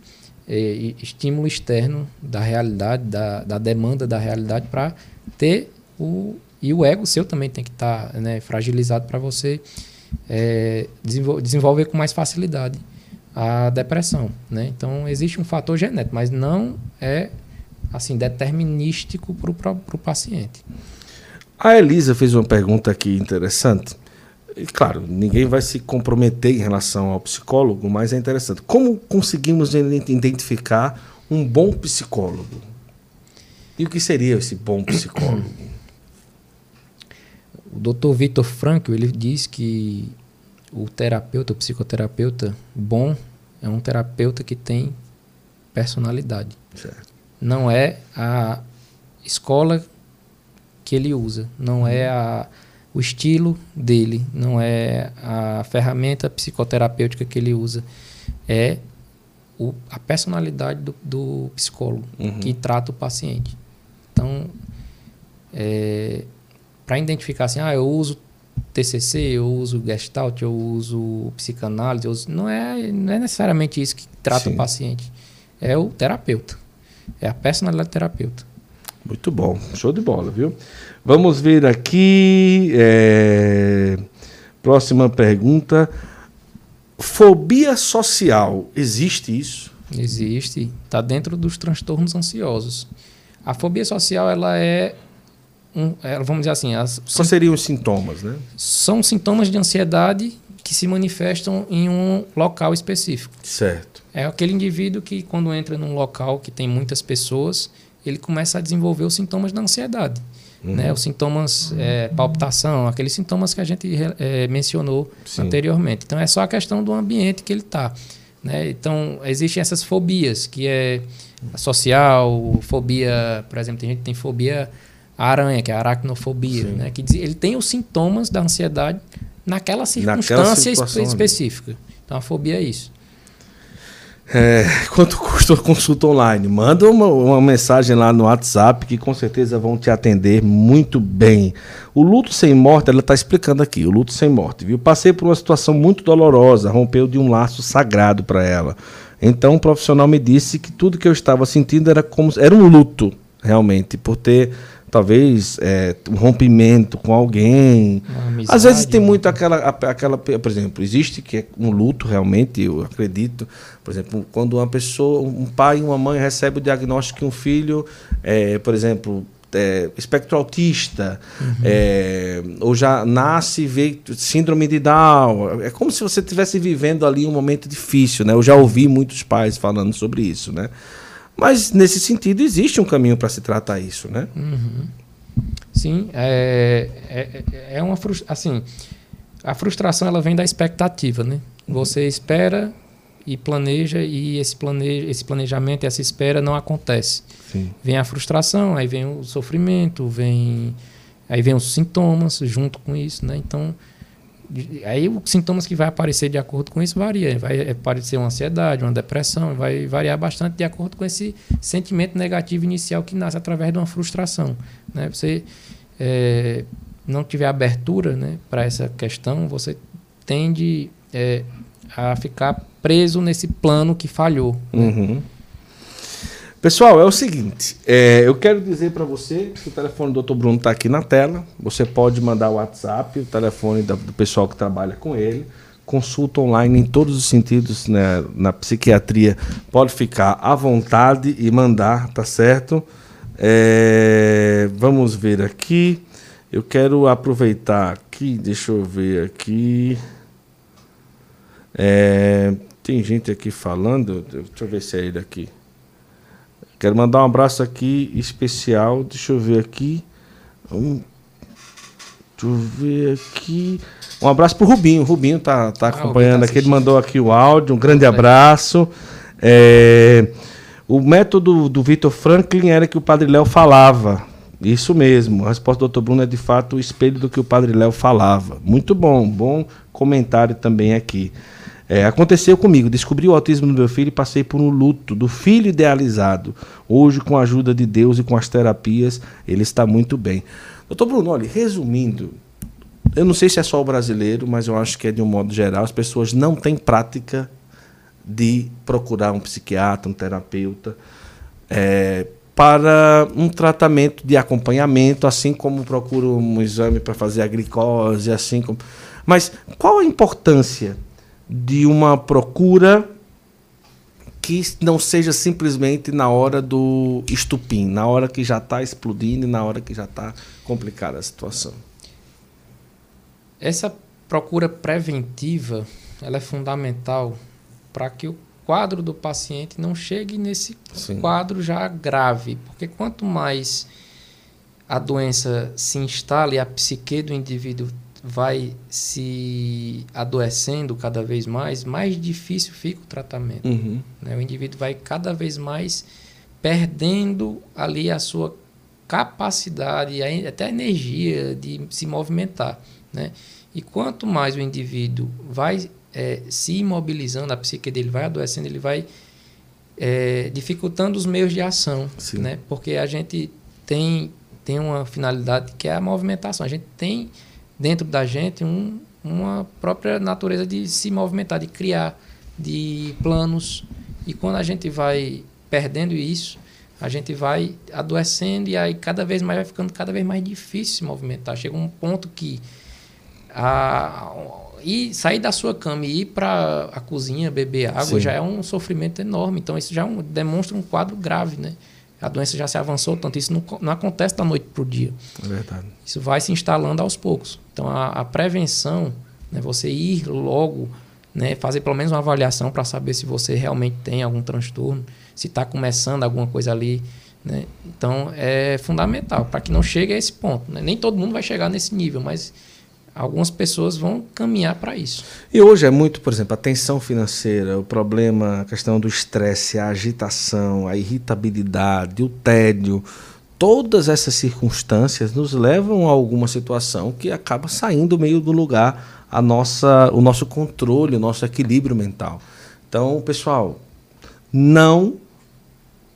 é, estímulo externo da realidade, da, da demanda da realidade para ter o. E o ego seu também tem que estar tá, né, fragilizado para você é, desenvol desenvolver com mais facilidade a depressão. Né? Então, existe um fator genético, mas não é assim determinístico para o paciente. A Elisa fez uma pergunta aqui interessante. E, claro, ninguém vai se comprometer em relação ao psicólogo, mas é interessante. Como conseguimos identificar um bom psicólogo? E o que seria esse bom psicólogo? O Dr. Victor Frankl ele diz que o terapeuta, o psicoterapeuta bom é um terapeuta que tem personalidade. Certo. Não é a escola que ele usa, não é a, o estilo dele, não é a ferramenta psicoterapêutica que ele usa, é o, a personalidade do, do psicólogo uhum. que trata o paciente. Então, é, para identificar assim, ah, eu uso TCC, eu uso Gestalt, eu uso psicanálise, eu uso, não, é, não é necessariamente isso que trata Sim. o paciente. É o terapeuta. É a personalidade do terapeuta. Muito bom, show de bola, viu? Vamos ver aqui. É... Próxima pergunta. Fobia social, existe isso? Existe, está dentro dos transtornos ansiosos. A fobia social, ela é, um, ela, vamos dizer assim... As, Quais seriam os sintomas, né? São sintomas de ansiedade que se manifestam em um local específico. Certo. É aquele indivíduo que, quando entra num local que tem muitas pessoas, ele começa a desenvolver os sintomas da ansiedade. Uhum. Né? Os sintomas, é, palpitação, aqueles sintomas que a gente é, mencionou Sim. anteriormente. Então, é só a questão do ambiente que ele está. Né? Então, existem essas fobias, que é social, fobia, por exemplo, tem gente que tem fobia à aranha, que é a aracnofobia, né? que diz, ele tem os sintomas da ansiedade naquela circunstância naquela específica. Então, a fobia é isso. É, quanto custa a consulta online? Manda uma, uma, mensagem lá no WhatsApp que com certeza vão te atender muito bem. O luto sem morte, ela está explicando aqui, o luto sem morte, viu? Passei por uma situação muito dolorosa, rompeu de um laço sagrado para ela. Então o profissional me disse que tudo que eu estava sentindo era como era um luto, realmente, por ter talvez é, um rompimento com alguém. Amizade, Às vezes tem né? muito aquela, aquela, por exemplo, existe que é um luto realmente, eu acredito. Por exemplo, quando uma pessoa, um pai e uma mãe recebe o diagnóstico que um filho, é, por exemplo, é, espectro autista, uhum. é, ou já nasce e vê síndrome de Down. É como se você estivesse vivendo ali um momento difícil, né? Eu já ouvi muitos pais falando sobre isso, né? Mas, nesse sentido, existe um caminho para se tratar isso, né? Uhum. Sim, é, é, é uma assim, a frustração ela vem da expectativa, né? Uhum. Você espera e planeja e esse, planeja, esse planejamento, essa espera não acontece. Sim. Vem a frustração, aí vem o sofrimento, vem aí vem os sintomas junto com isso, né? Então, Aí os sintomas que vai aparecer de acordo com isso varia. Vai aparecer uma ansiedade, uma depressão, vai variar bastante de acordo com esse sentimento negativo inicial que nasce através de uma frustração. Né? Você é, não tiver abertura né, para essa questão, você tende é, a ficar preso nesse plano que falhou. Né? Pessoal, é o seguinte, é, eu quero dizer para você que o telefone do Dr. Bruno está aqui na tela. Você pode mandar o WhatsApp, o telefone do pessoal que trabalha com ele. Consulta online em todos os sentidos né, na psiquiatria. Pode ficar à vontade e mandar, tá certo? É, vamos ver aqui. Eu quero aproveitar aqui, deixa eu ver aqui. É, tem gente aqui falando, deixa eu ver se é ele aqui. Quero mandar um abraço aqui especial. Deixa eu ver aqui. Um, deixa eu ver aqui. Um abraço pro Rubinho. O Rubinho tá, tá ah, acompanhando tá aqui. Ele mandou aqui o áudio. Um grande abraço. É, o método do Vitor Franklin era que o Padre Léo falava. Isso mesmo. A resposta do Dr. Bruno é de fato o espelho do que o Padre Léo falava. Muito bom. Bom comentário também aqui. É, aconteceu comigo, descobri o autismo no meu filho e passei por um luto do filho idealizado. Hoje, com a ajuda de Deus e com as terapias, ele está muito bem. Doutor Bruno, olha, resumindo, eu não sei se é só o brasileiro, mas eu acho que é de um modo geral, as pessoas não têm prática de procurar um psiquiatra, um terapeuta, é, para um tratamento de acompanhamento, assim como procuro um exame para fazer a glicose, assim como. Mas qual a importância de uma procura que não seja simplesmente na hora do estupim, na hora que já está explodindo e na hora que já está complicada a situação. Essa procura preventiva ela é fundamental para que o quadro do paciente não chegue nesse Sim. quadro já grave, porque quanto mais a doença se instala e a psique do indivíduo vai se adoecendo cada vez mais, mais difícil fica o tratamento. Uhum. Né? O indivíduo vai cada vez mais perdendo ali a sua capacidade, até a energia de se movimentar. Né? E quanto mais o indivíduo vai é, se imobilizando, a psique dele vai adoecendo, ele vai é, dificultando os meios de ação. Né? Porque a gente tem tem uma finalidade que é a movimentação. A gente tem dentro da gente um, uma própria natureza de se movimentar, de criar, de planos. E quando a gente vai perdendo isso, a gente vai adoecendo e aí cada vez mais vai ficando cada vez mais difícil se movimentar. Chega um ponto que a, e sair da sua cama e ir para a cozinha beber água Sim. já é um sofrimento enorme. Então isso já é um, demonstra um quadro grave, né? A doença já se avançou tanto, isso não, não acontece da noite para o dia. É verdade. Isso vai se instalando aos poucos. Então a, a prevenção, né, você ir logo, né, fazer pelo menos uma avaliação para saber se você realmente tem algum transtorno, se está começando alguma coisa ali. Né? Então é fundamental para que não chegue a esse ponto. Né? Nem todo mundo vai chegar nesse nível, mas algumas pessoas vão caminhar para isso. E hoje é muito, por exemplo, a tensão financeira, o problema, a questão do estresse, a agitação, a irritabilidade, o tédio, todas essas circunstâncias nos levam a alguma situação que acaba saindo meio do lugar a nossa, o nosso controle, o nosso equilíbrio mental. Então, pessoal, não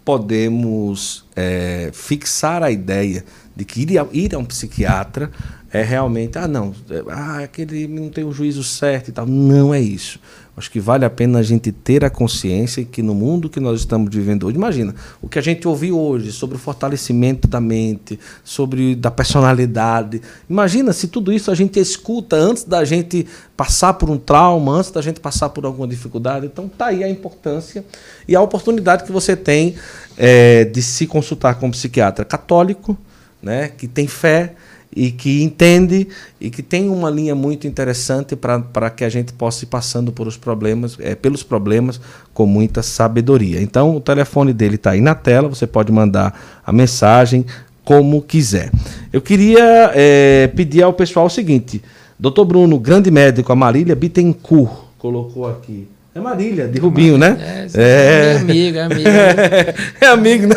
podemos é, fixar a ideia de que ir a, ir a um psiquiatra é realmente, ah, não, ah, aquele não tem o juízo certo e tal. Não é isso. Acho que vale a pena a gente ter a consciência que no mundo que nós estamos vivendo hoje, imagina, o que a gente ouviu hoje sobre o fortalecimento da mente, sobre da personalidade. Imagina se tudo isso a gente escuta antes da gente passar por um trauma, antes da gente passar por alguma dificuldade. Então tá aí a importância e a oportunidade que você tem é, de se consultar com um psiquiatra católico, né, que tem fé e que entende e que tem uma linha muito interessante para que a gente possa ir passando por os problemas, é, pelos problemas com muita sabedoria. Então, o telefone dele está aí na tela, você pode mandar a mensagem como quiser. Eu queria é, pedir ao pessoal o seguinte: Doutor Bruno, grande médico, a Marília Bittencourt colocou aqui. É Marília, de Rubinho, né? É, é, é amigo, é amigo. é amigo, né?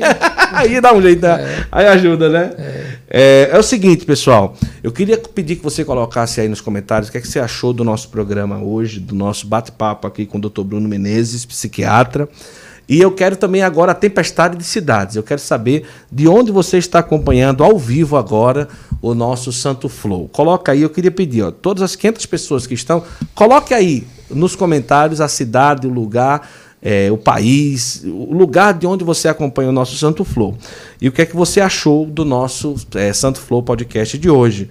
É. Aí dá um jeito, né? é. aí ajuda, né? É. é. É, o seguinte, pessoal. Eu queria pedir que você colocasse aí nos comentários o que, é que você achou do nosso programa hoje, do nosso bate-papo aqui com o Dr. Bruno Menezes, psiquiatra. E eu quero também agora a tempestade de cidades. Eu quero saber de onde você está acompanhando ao vivo agora o nosso Santo Flow. Coloca aí, eu queria pedir, ó, todas as 500 pessoas que estão, coloque aí nos comentários a cidade, o lugar, é, o país, o lugar de onde você acompanha o nosso Santo Flow. E o que é que você achou do nosso é, Santo Flow podcast de hoje.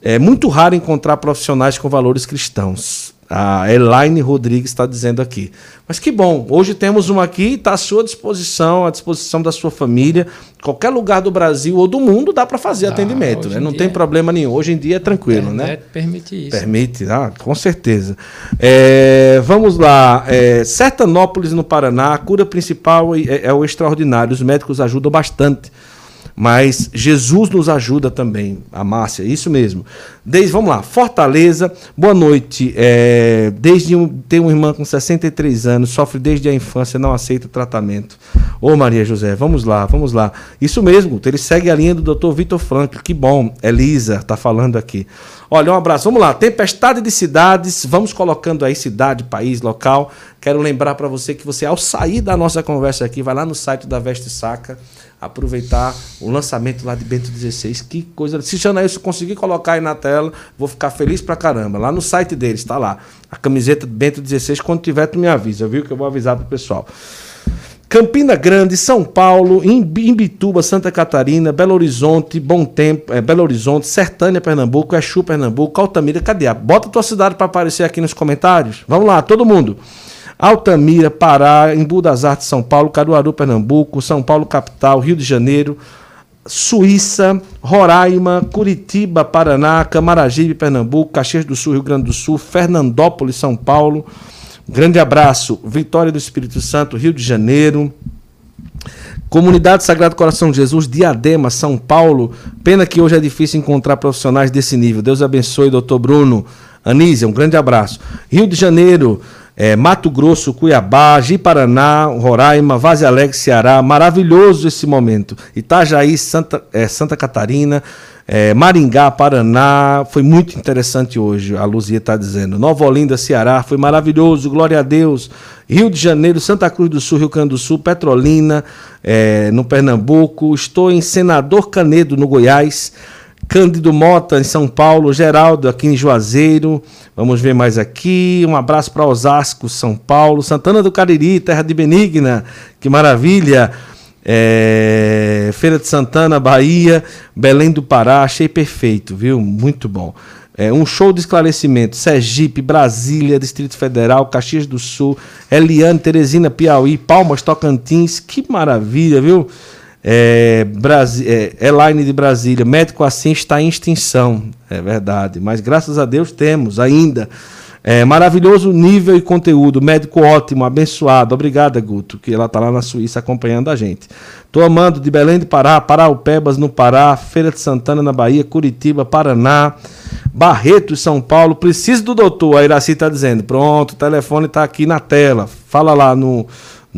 É muito raro encontrar profissionais com valores cristãos. A Elaine Rodrigues está dizendo aqui. Mas que bom, hoje temos uma aqui, está à sua disposição, à disposição da sua família. Qualquer lugar do Brasil ou do mundo dá para fazer ah, atendimento, né? Não tem é. problema nenhum. Hoje em dia é tranquilo, né? Permite isso. Permite, ah, com certeza. É, vamos lá. É, Sertanópolis, no Paraná, a cura principal é, é o extraordinário. Os médicos ajudam bastante mas Jesus nos ajuda também, a Márcia, isso mesmo. Desde, vamos lá, Fortaleza, boa noite. É, desde um, tem uma irmã com 63 anos, sofre desde a infância, não aceita tratamento. Ô Maria José, vamos lá, vamos lá. Isso mesmo, ele segue a linha do Dr. Vitor Frank, que bom. Elisa está falando aqui. Olha, um abraço. Vamos lá. Tempestade de cidades. Vamos colocando aí cidade, país, local. Quero lembrar para você que você, ao sair da nossa conversa aqui, vai lá no site da Veste Saca aproveitar o lançamento lá de Bento 16. Que coisa. Se Janaílson conseguir colocar aí na tela, vou ficar feliz pra caramba. Lá no site deles, tá lá. A camiseta de Bento 16. Quando tiver, tu me avisa, viu? Que eu vou avisar pro pessoal. Campina Grande, São Paulo, Imbituba, Santa Catarina, Belo Horizonte, Bom Tempo, é, Belo Horizonte, Sertânia, Pernambuco, Exu, Pernambuco, Altamira, cadê? Bota tua cidade para aparecer aqui nos comentários. Vamos lá, todo mundo. Altamira, Pará, Embu das Artes, São Paulo, Caruaru, Pernambuco, São Paulo, capital, Rio de Janeiro, Suíça, Roraima, Curitiba, Paraná, Camaragibe, Pernambuco, Caxias do Sul, Rio Grande do Sul, Fernandópolis, São Paulo. Grande abraço. Vitória do Espírito Santo, Rio de Janeiro. Comunidade Sagrado Coração de Jesus, Diadema, São Paulo. Pena que hoje é difícil encontrar profissionais desse nível. Deus abençoe, doutor Bruno. Anísia, um grande abraço. Rio de Janeiro, é, Mato Grosso, Cuiabá, Ji-Paraná, Roraima, Vaze Alegre, Ceará. Maravilhoso esse momento. Itajaí, Santa, é, Santa Catarina, é, Maringá, Paraná. Foi muito interessante hoje, a Luzia está dizendo. Nova Olinda, Ceará. Foi maravilhoso, glória a Deus. Rio de Janeiro, Santa Cruz do Sul, Rio Grande do Sul, Petrolina, é, no Pernambuco. Estou em Senador Canedo, no Goiás. Cândido Mota, em São Paulo, Geraldo, aqui em Juazeiro. Vamos ver mais aqui. Um abraço para Osasco, São Paulo. Santana do Cariri, terra de Benigna. Que maravilha. É... Feira de Santana, Bahia. Belém do Pará. Achei perfeito, viu? Muito bom. É, um show de esclarecimento. Sergipe, Brasília, Distrito Federal, Caxias do Sul, Eliane, Teresina, Piauí, Palmas, Tocantins. Que maravilha, viu? É, Brasi é, Elaine de Brasília, médico assim está em extinção. É verdade, mas graças a Deus temos ainda. É, maravilhoso nível e conteúdo, médico ótimo, abençoado. Obrigada, Guto, que ela está lá na Suíça acompanhando a gente. Estou amando de Belém de Pará, Paraupebas no Pará, Feira de Santana na Bahia, Curitiba, Paraná, Barreto, São Paulo. Preciso do doutor, a Iraci está dizendo. Pronto, o telefone está aqui na tela. Fala lá no,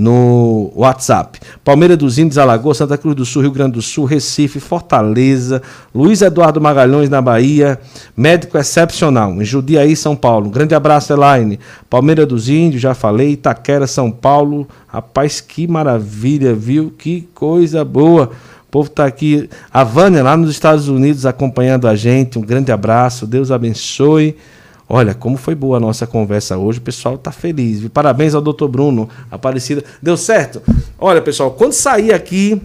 no WhatsApp. Palmeira dos Índios, Alagoas, Santa Cruz do Sul, Rio Grande do Sul, Recife, Fortaleza, Luiz Eduardo Magalhães na Bahia, médico excepcional, em Judiaí, São Paulo. Um grande abraço, Elaine. Palmeira dos Índios, já falei, Itaquera, São Paulo. Rapaz, que maravilha, viu? Que coisa boa. O povo está aqui. A Vânia, lá nos Estados Unidos, acompanhando a gente. Um grande abraço. Deus abençoe. Olha, como foi boa a nossa conversa hoje, o pessoal está feliz. Parabéns ao doutor Bruno Aparecida. Deu certo? Olha, pessoal, quando sair aqui,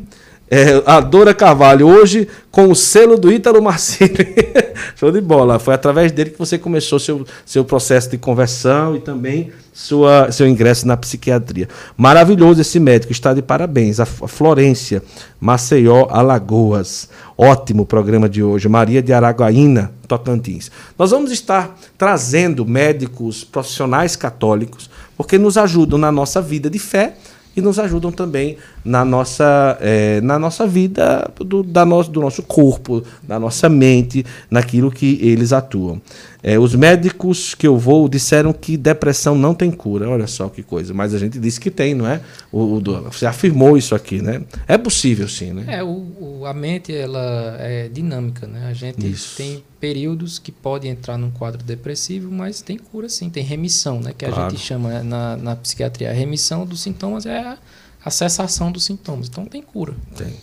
é, a Dora Carvalho, hoje com o selo do Ítalo Marcini. Show de bola. Foi através dele que você começou seu, seu processo de conversão e também sua, seu ingresso na psiquiatria. Maravilhoso esse médico, está de parabéns. A Florência, Maceió, Alagoas. Ótimo programa de hoje. Maria de Araguaína, Tocantins. Nós vamos estar trazendo médicos profissionais católicos, porque nos ajudam na nossa vida de fé e nos ajudam também na nossa, é, na nossa vida do, da no, do nosso corpo, da nossa mente, naquilo que eles atuam. É, os médicos que eu vou disseram que depressão não tem cura. Olha só que coisa. Mas a gente disse que tem, não é? O, o você afirmou isso aqui, né? É possível, sim, né? É, o, o, a mente ela é dinâmica, né? A gente isso. tem períodos que pode entrar num quadro depressivo, mas tem cura sim, tem remissão, né? Que a claro. gente chama na, na psiquiatria. A remissão dos sintomas é a, a cessação dos sintomas. Então tem cura. Tem.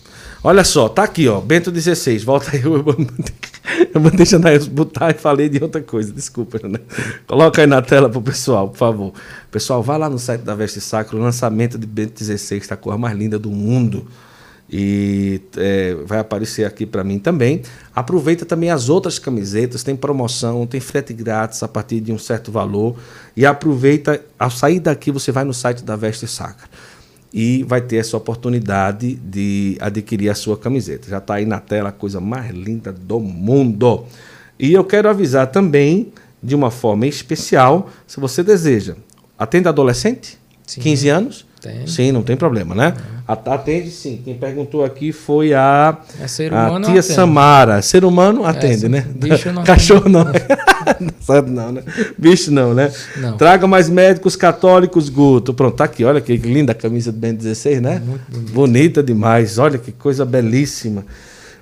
Olha só, tá aqui, ó. Bento 16. Volta aí. Eu, eu vou deixar botar e falei de outra coisa. Desculpa, né? Coloca aí na tela pro pessoal, por favor. Pessoal, vai lá no site da Veste Sacro. O lançamento de Bento 16 tá a cor mais linda do mundo. E é, vai aparecer aqui para mim também. Aproveita também as outras camisetas, tem promoção, tem frete grátis a partir de um certo valor. E aproveita, ao sair daqui, você vai no site da Veste Sacra e vai ter essa oportunidade de adquirir a sua camiseta. Já está aí na tela a coisa mais linda do mundo. E eu quero avisar também, de uma forma especial, se você deseja, atende adolescente, Sim. 15 anos, tem. Sim, não tem problema, né? É. Atende sim. Quem perguntou aqui foi a, é a tia. Samara. Ser humano atende, é, né? Bicho não Cachorro não. não. não, né? Bicho não, né? Não. Traga mais médicos católicos, Guto. Pronto, tá aqui. Olha que linda a camisa do Ben 16, né? Bonita demais. Olha que coisa belíssima.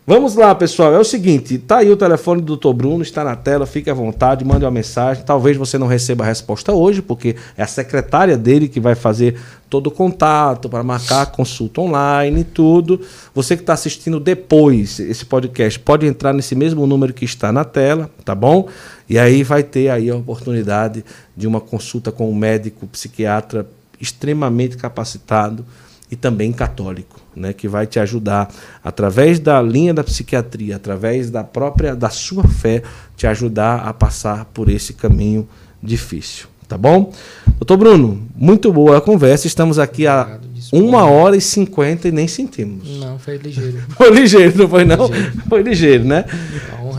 Vamos lá, pessoal. É o seguinte, tá aí o telefone do Dr. Bruno, está na tela, fique à vontade, mande uma mensagem. Talvez você não receba a resposta hoje, porque é a secretária dele que vai fazer todo o contato para marcar consulta online e tudo. Você que está assistindo depois esse podcast, pode entrar nesse mesmo número que está na tela, tá bom? E aí vai ter aí a oportunidade de uma consulta com um médico psiquiatra extremamente capacitado e também católico, né, que vai te ajudar através da linha da psiquiatria, através da própria da sua fé, te ajudar a passar por esse caminho difícil, tá bom? Doutor Bruno, muito boa a conversa. Estamos aqui há uma hora e cinquenta e nem sentimos. Não, foi ligeiro. foi ligeiro, não foi não? Ligeiro. Foi ligeiro, né?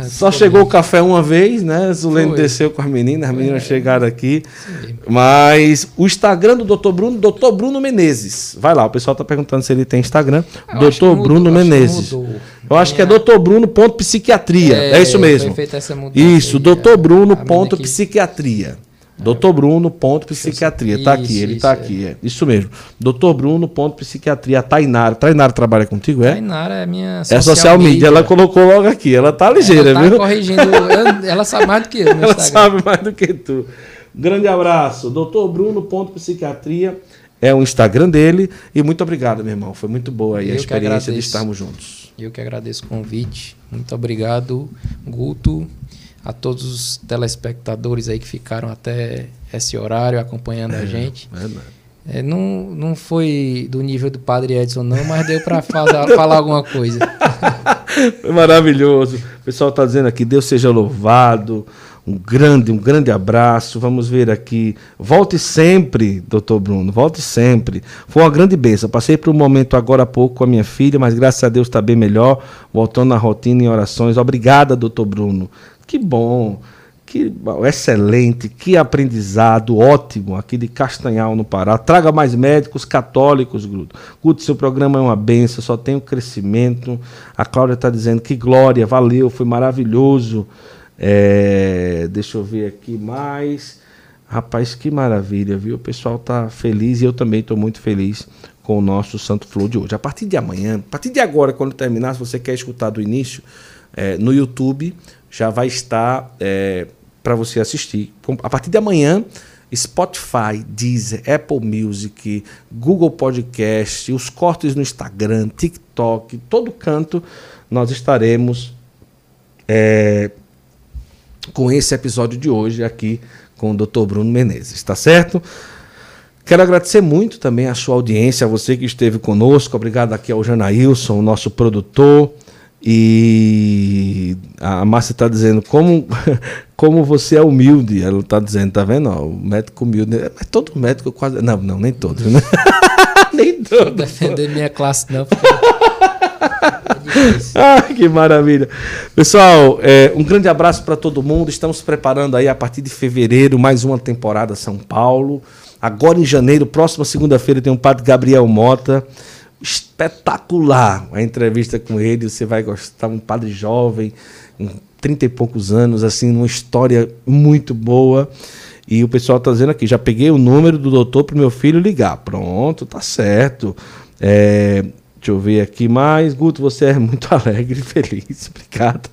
É Só chegou o café uma vez, né? Zulene desceu com as meninas, as meninas é. chegaram aqui. Sim. Mas o Instagram do Dr. Bruno, Dr. Bruno Menezes. Vai lá, o pessoal está perguntando se ele tem Instagram. Eu Dr. Bruno mudou, Menezes. Acho eu acho que é Dr. Bruno ponto psiquiatria. É, é isso mesmo. Isso, Dr. Bruno ponto psiquiatria. Doutor Bruno, ponto psiquiatria. Tá aqui, ele tá isso, aqui. É. Isso mesmo. Doutor Bruno, ponto psiquiatria. A Tainara. Tainara trabalha contigo, é? Tainara é minha É social media. Ela colocou logo aqui. Ela tá ligeira, ela tá viu? corrigindo. ela sabe mais do que eu Ela Instagram. sabe mais do que tu. Grande abraço. Doutor Bruno, ponto psiquiatria. É o Instagram dele. E muito obrigado, meu irmão. Foi muito boa aí a Eu que experiência de estarmos juntos. Eu que agradeço o convite. Muito obrigado, Guto, a todos os telespectadores aí que ficaram até esse horário acompanhando a gente. É, não, não foi do nível do Padre Edson, não, mas deu para falar alguma coisa. Foi maravilhoso. O pessoal está dizendo aqui, Deus seja louvado. Um grande, um grande abraço. Vamos ver aqui. Volte sempre, doutor Bruno. Volte sempre. Foi uma grande bênção. Passei por um momento agora há pouco com a minha filha, mas graças a Deus está bem melhor. Voltando na rotina em orações. Obrigada, doutor Bruno. Que bom. Que bom, excelente, que aprendizado ótimo aqui de Castanhal, no Pará. Traga mais médicos católicos, Guto. Guto, seu programa é uma benção, só tem o crescimento. A Cláudia está dizendo que glória, valeu, foi maravilhoso. É, deixa eu ver aqui mais. Rapaz, que maravilha, viu? O pessoal tá feliz e eu também estou muito feliz com o nosso Santo Flow de hoje. A partir de amanhã, a partir de agora, quando terminar, se você quer escutar do início, é, no YouTube já vai estar para você assistir. A partir de amanhã, Spotify, Deezer, Apple Music, Google Podcast, os cortes no Instagram, TikTok, todo canto, nós estaremos é, com esse episódio de hoje aqui com o Dr. Bruno Menezes, tá certo? Quero agradecer muito também a sua audiência, a você que esteve conosco. Obrigado aqui ao Janaílson, o nosso produtor. E a Márcia está dizendo como, como você é humilde. Ela está dizendo, tá vendo? Ó, o médico humilde. Mas todo médico quase. Não, não, nem todos, né? nem todos. Defender minha classe, não, porque é. Ah, que maravilha. Pessoal, é, um grande abraço para todo mundo. Estamos preparando aí a partir de fevereiro mais uma temporada São Paulo. Agora em janeiro, próxima segunda-feira, tem o Padre Gabriel Mota. Espetacular a entrevista com ele. Você vai gostar. Um padre jovem, com 30 e poucos anos, assim, uma história muito boa. E o pessoal está dizendo aqui, já peguei o número do doutor para meu filho ligar. Pronto, tá certo. É, deixa eu ver aqui mais. Guto, você é muito alegre e feliz. Obrigado.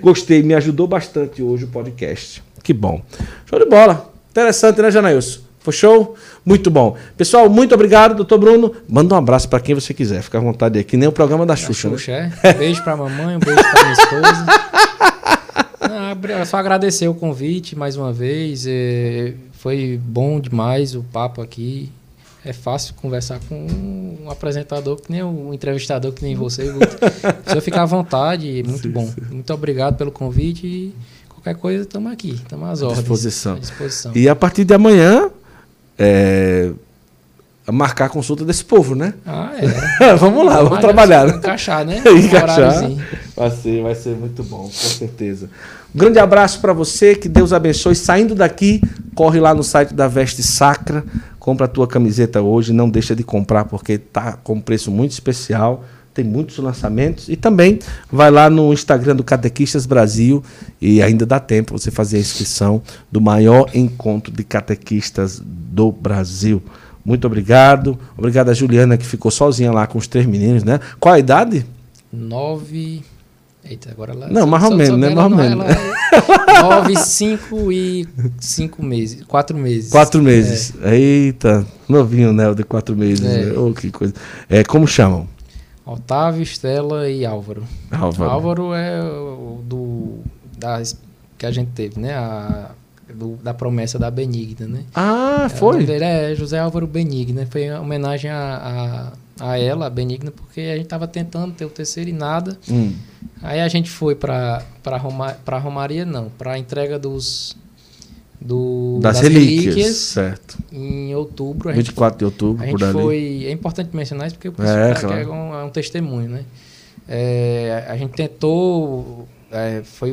Gostei, me ajudou bastante hoje o podcast. Que bom. Show de bola. Interessante, né, Janailson? Foi show? Muito bom. Pessoal, muito obrigado, doutor Bruno. Manda um abraço para quem você quiser. Fica à vontade aí, que nem o programa da Da Xuxa. né? É. Beijo pra mamãe, um beijo pra minha esposa. Não, abri- só agradecer o convite mais uma vez. é, foi bom demais o papo aqui. É fácil conversar com um apresentador que nem um entrevistador que nem você, eu ficar à vontade, muito bom. Muito obrigado pelo convite e qualquer coisa, estamos aqui. Estamos às ordens. disposição. À disposição. E a partir de amanhã, é, marcar a consulta desse povo, né? Ah, é. vamos lá, vamos Mas trabalhar. Né? Encaixar, né? Encaixar. Vai ser, vai ser muito bom, com certeza. Um grande abraço para você, que Deus abençoe. Saindo daqui, corre lá no site da Veste Sacra, compra a tua camiseta hoje, não deixa de comprar porque tá com um preço muito especial. Tem muitos lançamentos e também vai lá no Instagram do Catequistas Brasil e ainda dá tempo você fazer a inscrição do maior encontro de catequistas do Brasil. Muito obrigado. Obrigado a Juliana que ficou sozinha lá com os três meninos, né? Qual a idade? Nove. Eita, agora ela. Não, mais ou menos, né? Mais ou menos. é Nove, cinco e cinco meses. Quatro meses. Quatro meses. Eita, novinho, né? De quatro meses. É. né? Oh, que coisa. É, como chamam? Otávio, Estela e Álvaro. Álvaro. Álvaro é o do. Das, que a gente teve, né? A, do- da promessa da Benigna, né? Ah, É, foi? dele é José Álvaro Benigna. Foi uma homenagem a, a, a ela, a Benigna, porque a gente tava tentando ter o terceiro e nada. Hum. Aí a gente foi para Roma, pra Romaria, não, para entrega dos do, Das, relíquias, Certo. em outubro. A gente, 24 de outubro, a por gente ali. foi. É importante mencionar isso porque o É, pessoal claro. quer um, é um testemunho, né? É, a gente tentou, é, foi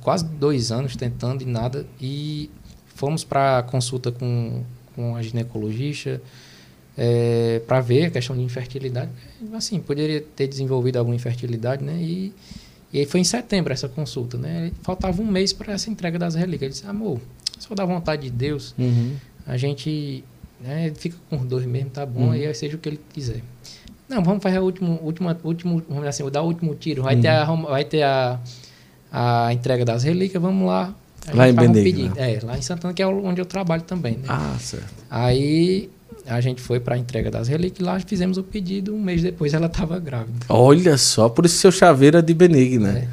quase dois anos tentando e nada, e fomos para consulta com, com a ginecologista para ver a questão de infertilidade. Assim, poderia ter desenvolvido alguma infertilidade, né? E, e aí foi em setembro essa consulta, né? Faltava um mês para essa entrega das relíquias. Ele disse, amor, Se for da vontade de Deus, Uhum. a gente né, fica com os dois mesmo, tá bom, Uhum. e aí seja o que ele quiser. Não, vamos fazer o último, último, último vamos assim, dar o último tiro. Vai Uhum. ter, a, rom- vai ter a, a entrega das relíquias, vamos lá. Lá em um Benigna. pedido. É, lá em Santana, que é onde eu trabalho também, né? Ah, certo. Aí a gente foi para a entrega das relíquias lá, fizemos o pedido, um mês depois ela estava grávida. Olha só, por isso seu chaveiro é de Benigna. É.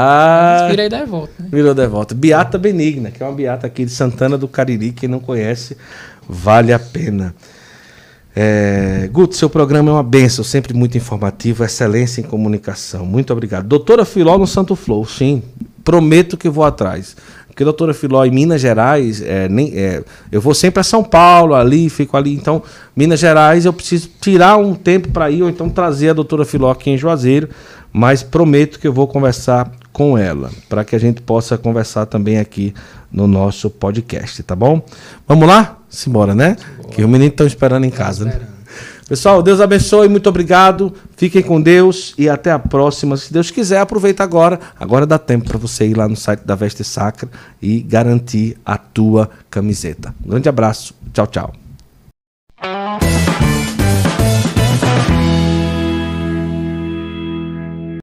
Ah, da volta, né? virou devota. Beata Benigna, que é uma beata aqui de Santana do Cariri. Quem não conhece, vale a pena. É, Guto, seu programa é uma benção, sempre muito informativo, excelência em comunicação. Muito obrigado. Doutora Filó no Santo Flow, sim. Prometo que vou atrás. Porque doutora Filó em Minas Gerais, é, nem, é, eu vou sempre a São Paulo, ali, fico ali. Então, Minas Gerais, eu preciso tirar um tempo para ir, ou então trazer a doutora Filó aqui em Juazeiro. Mas prometo que eu vou conversar com ela, para que a gente possa conversar também aqui no nosso podcast, tá bom? Vamos lá? Simbora, né? Que os meninos estão esperando em casa, né? Pessoal, Deus abençoe, muito obrigado. Fiquem com Deus e até a próxima. Se Deus quiser, aproveita agora. Agora dá tempo para você ir lá no site da Veste Sacra e garantir a tua camiseta. Um grande abraço. Tchau, tchau.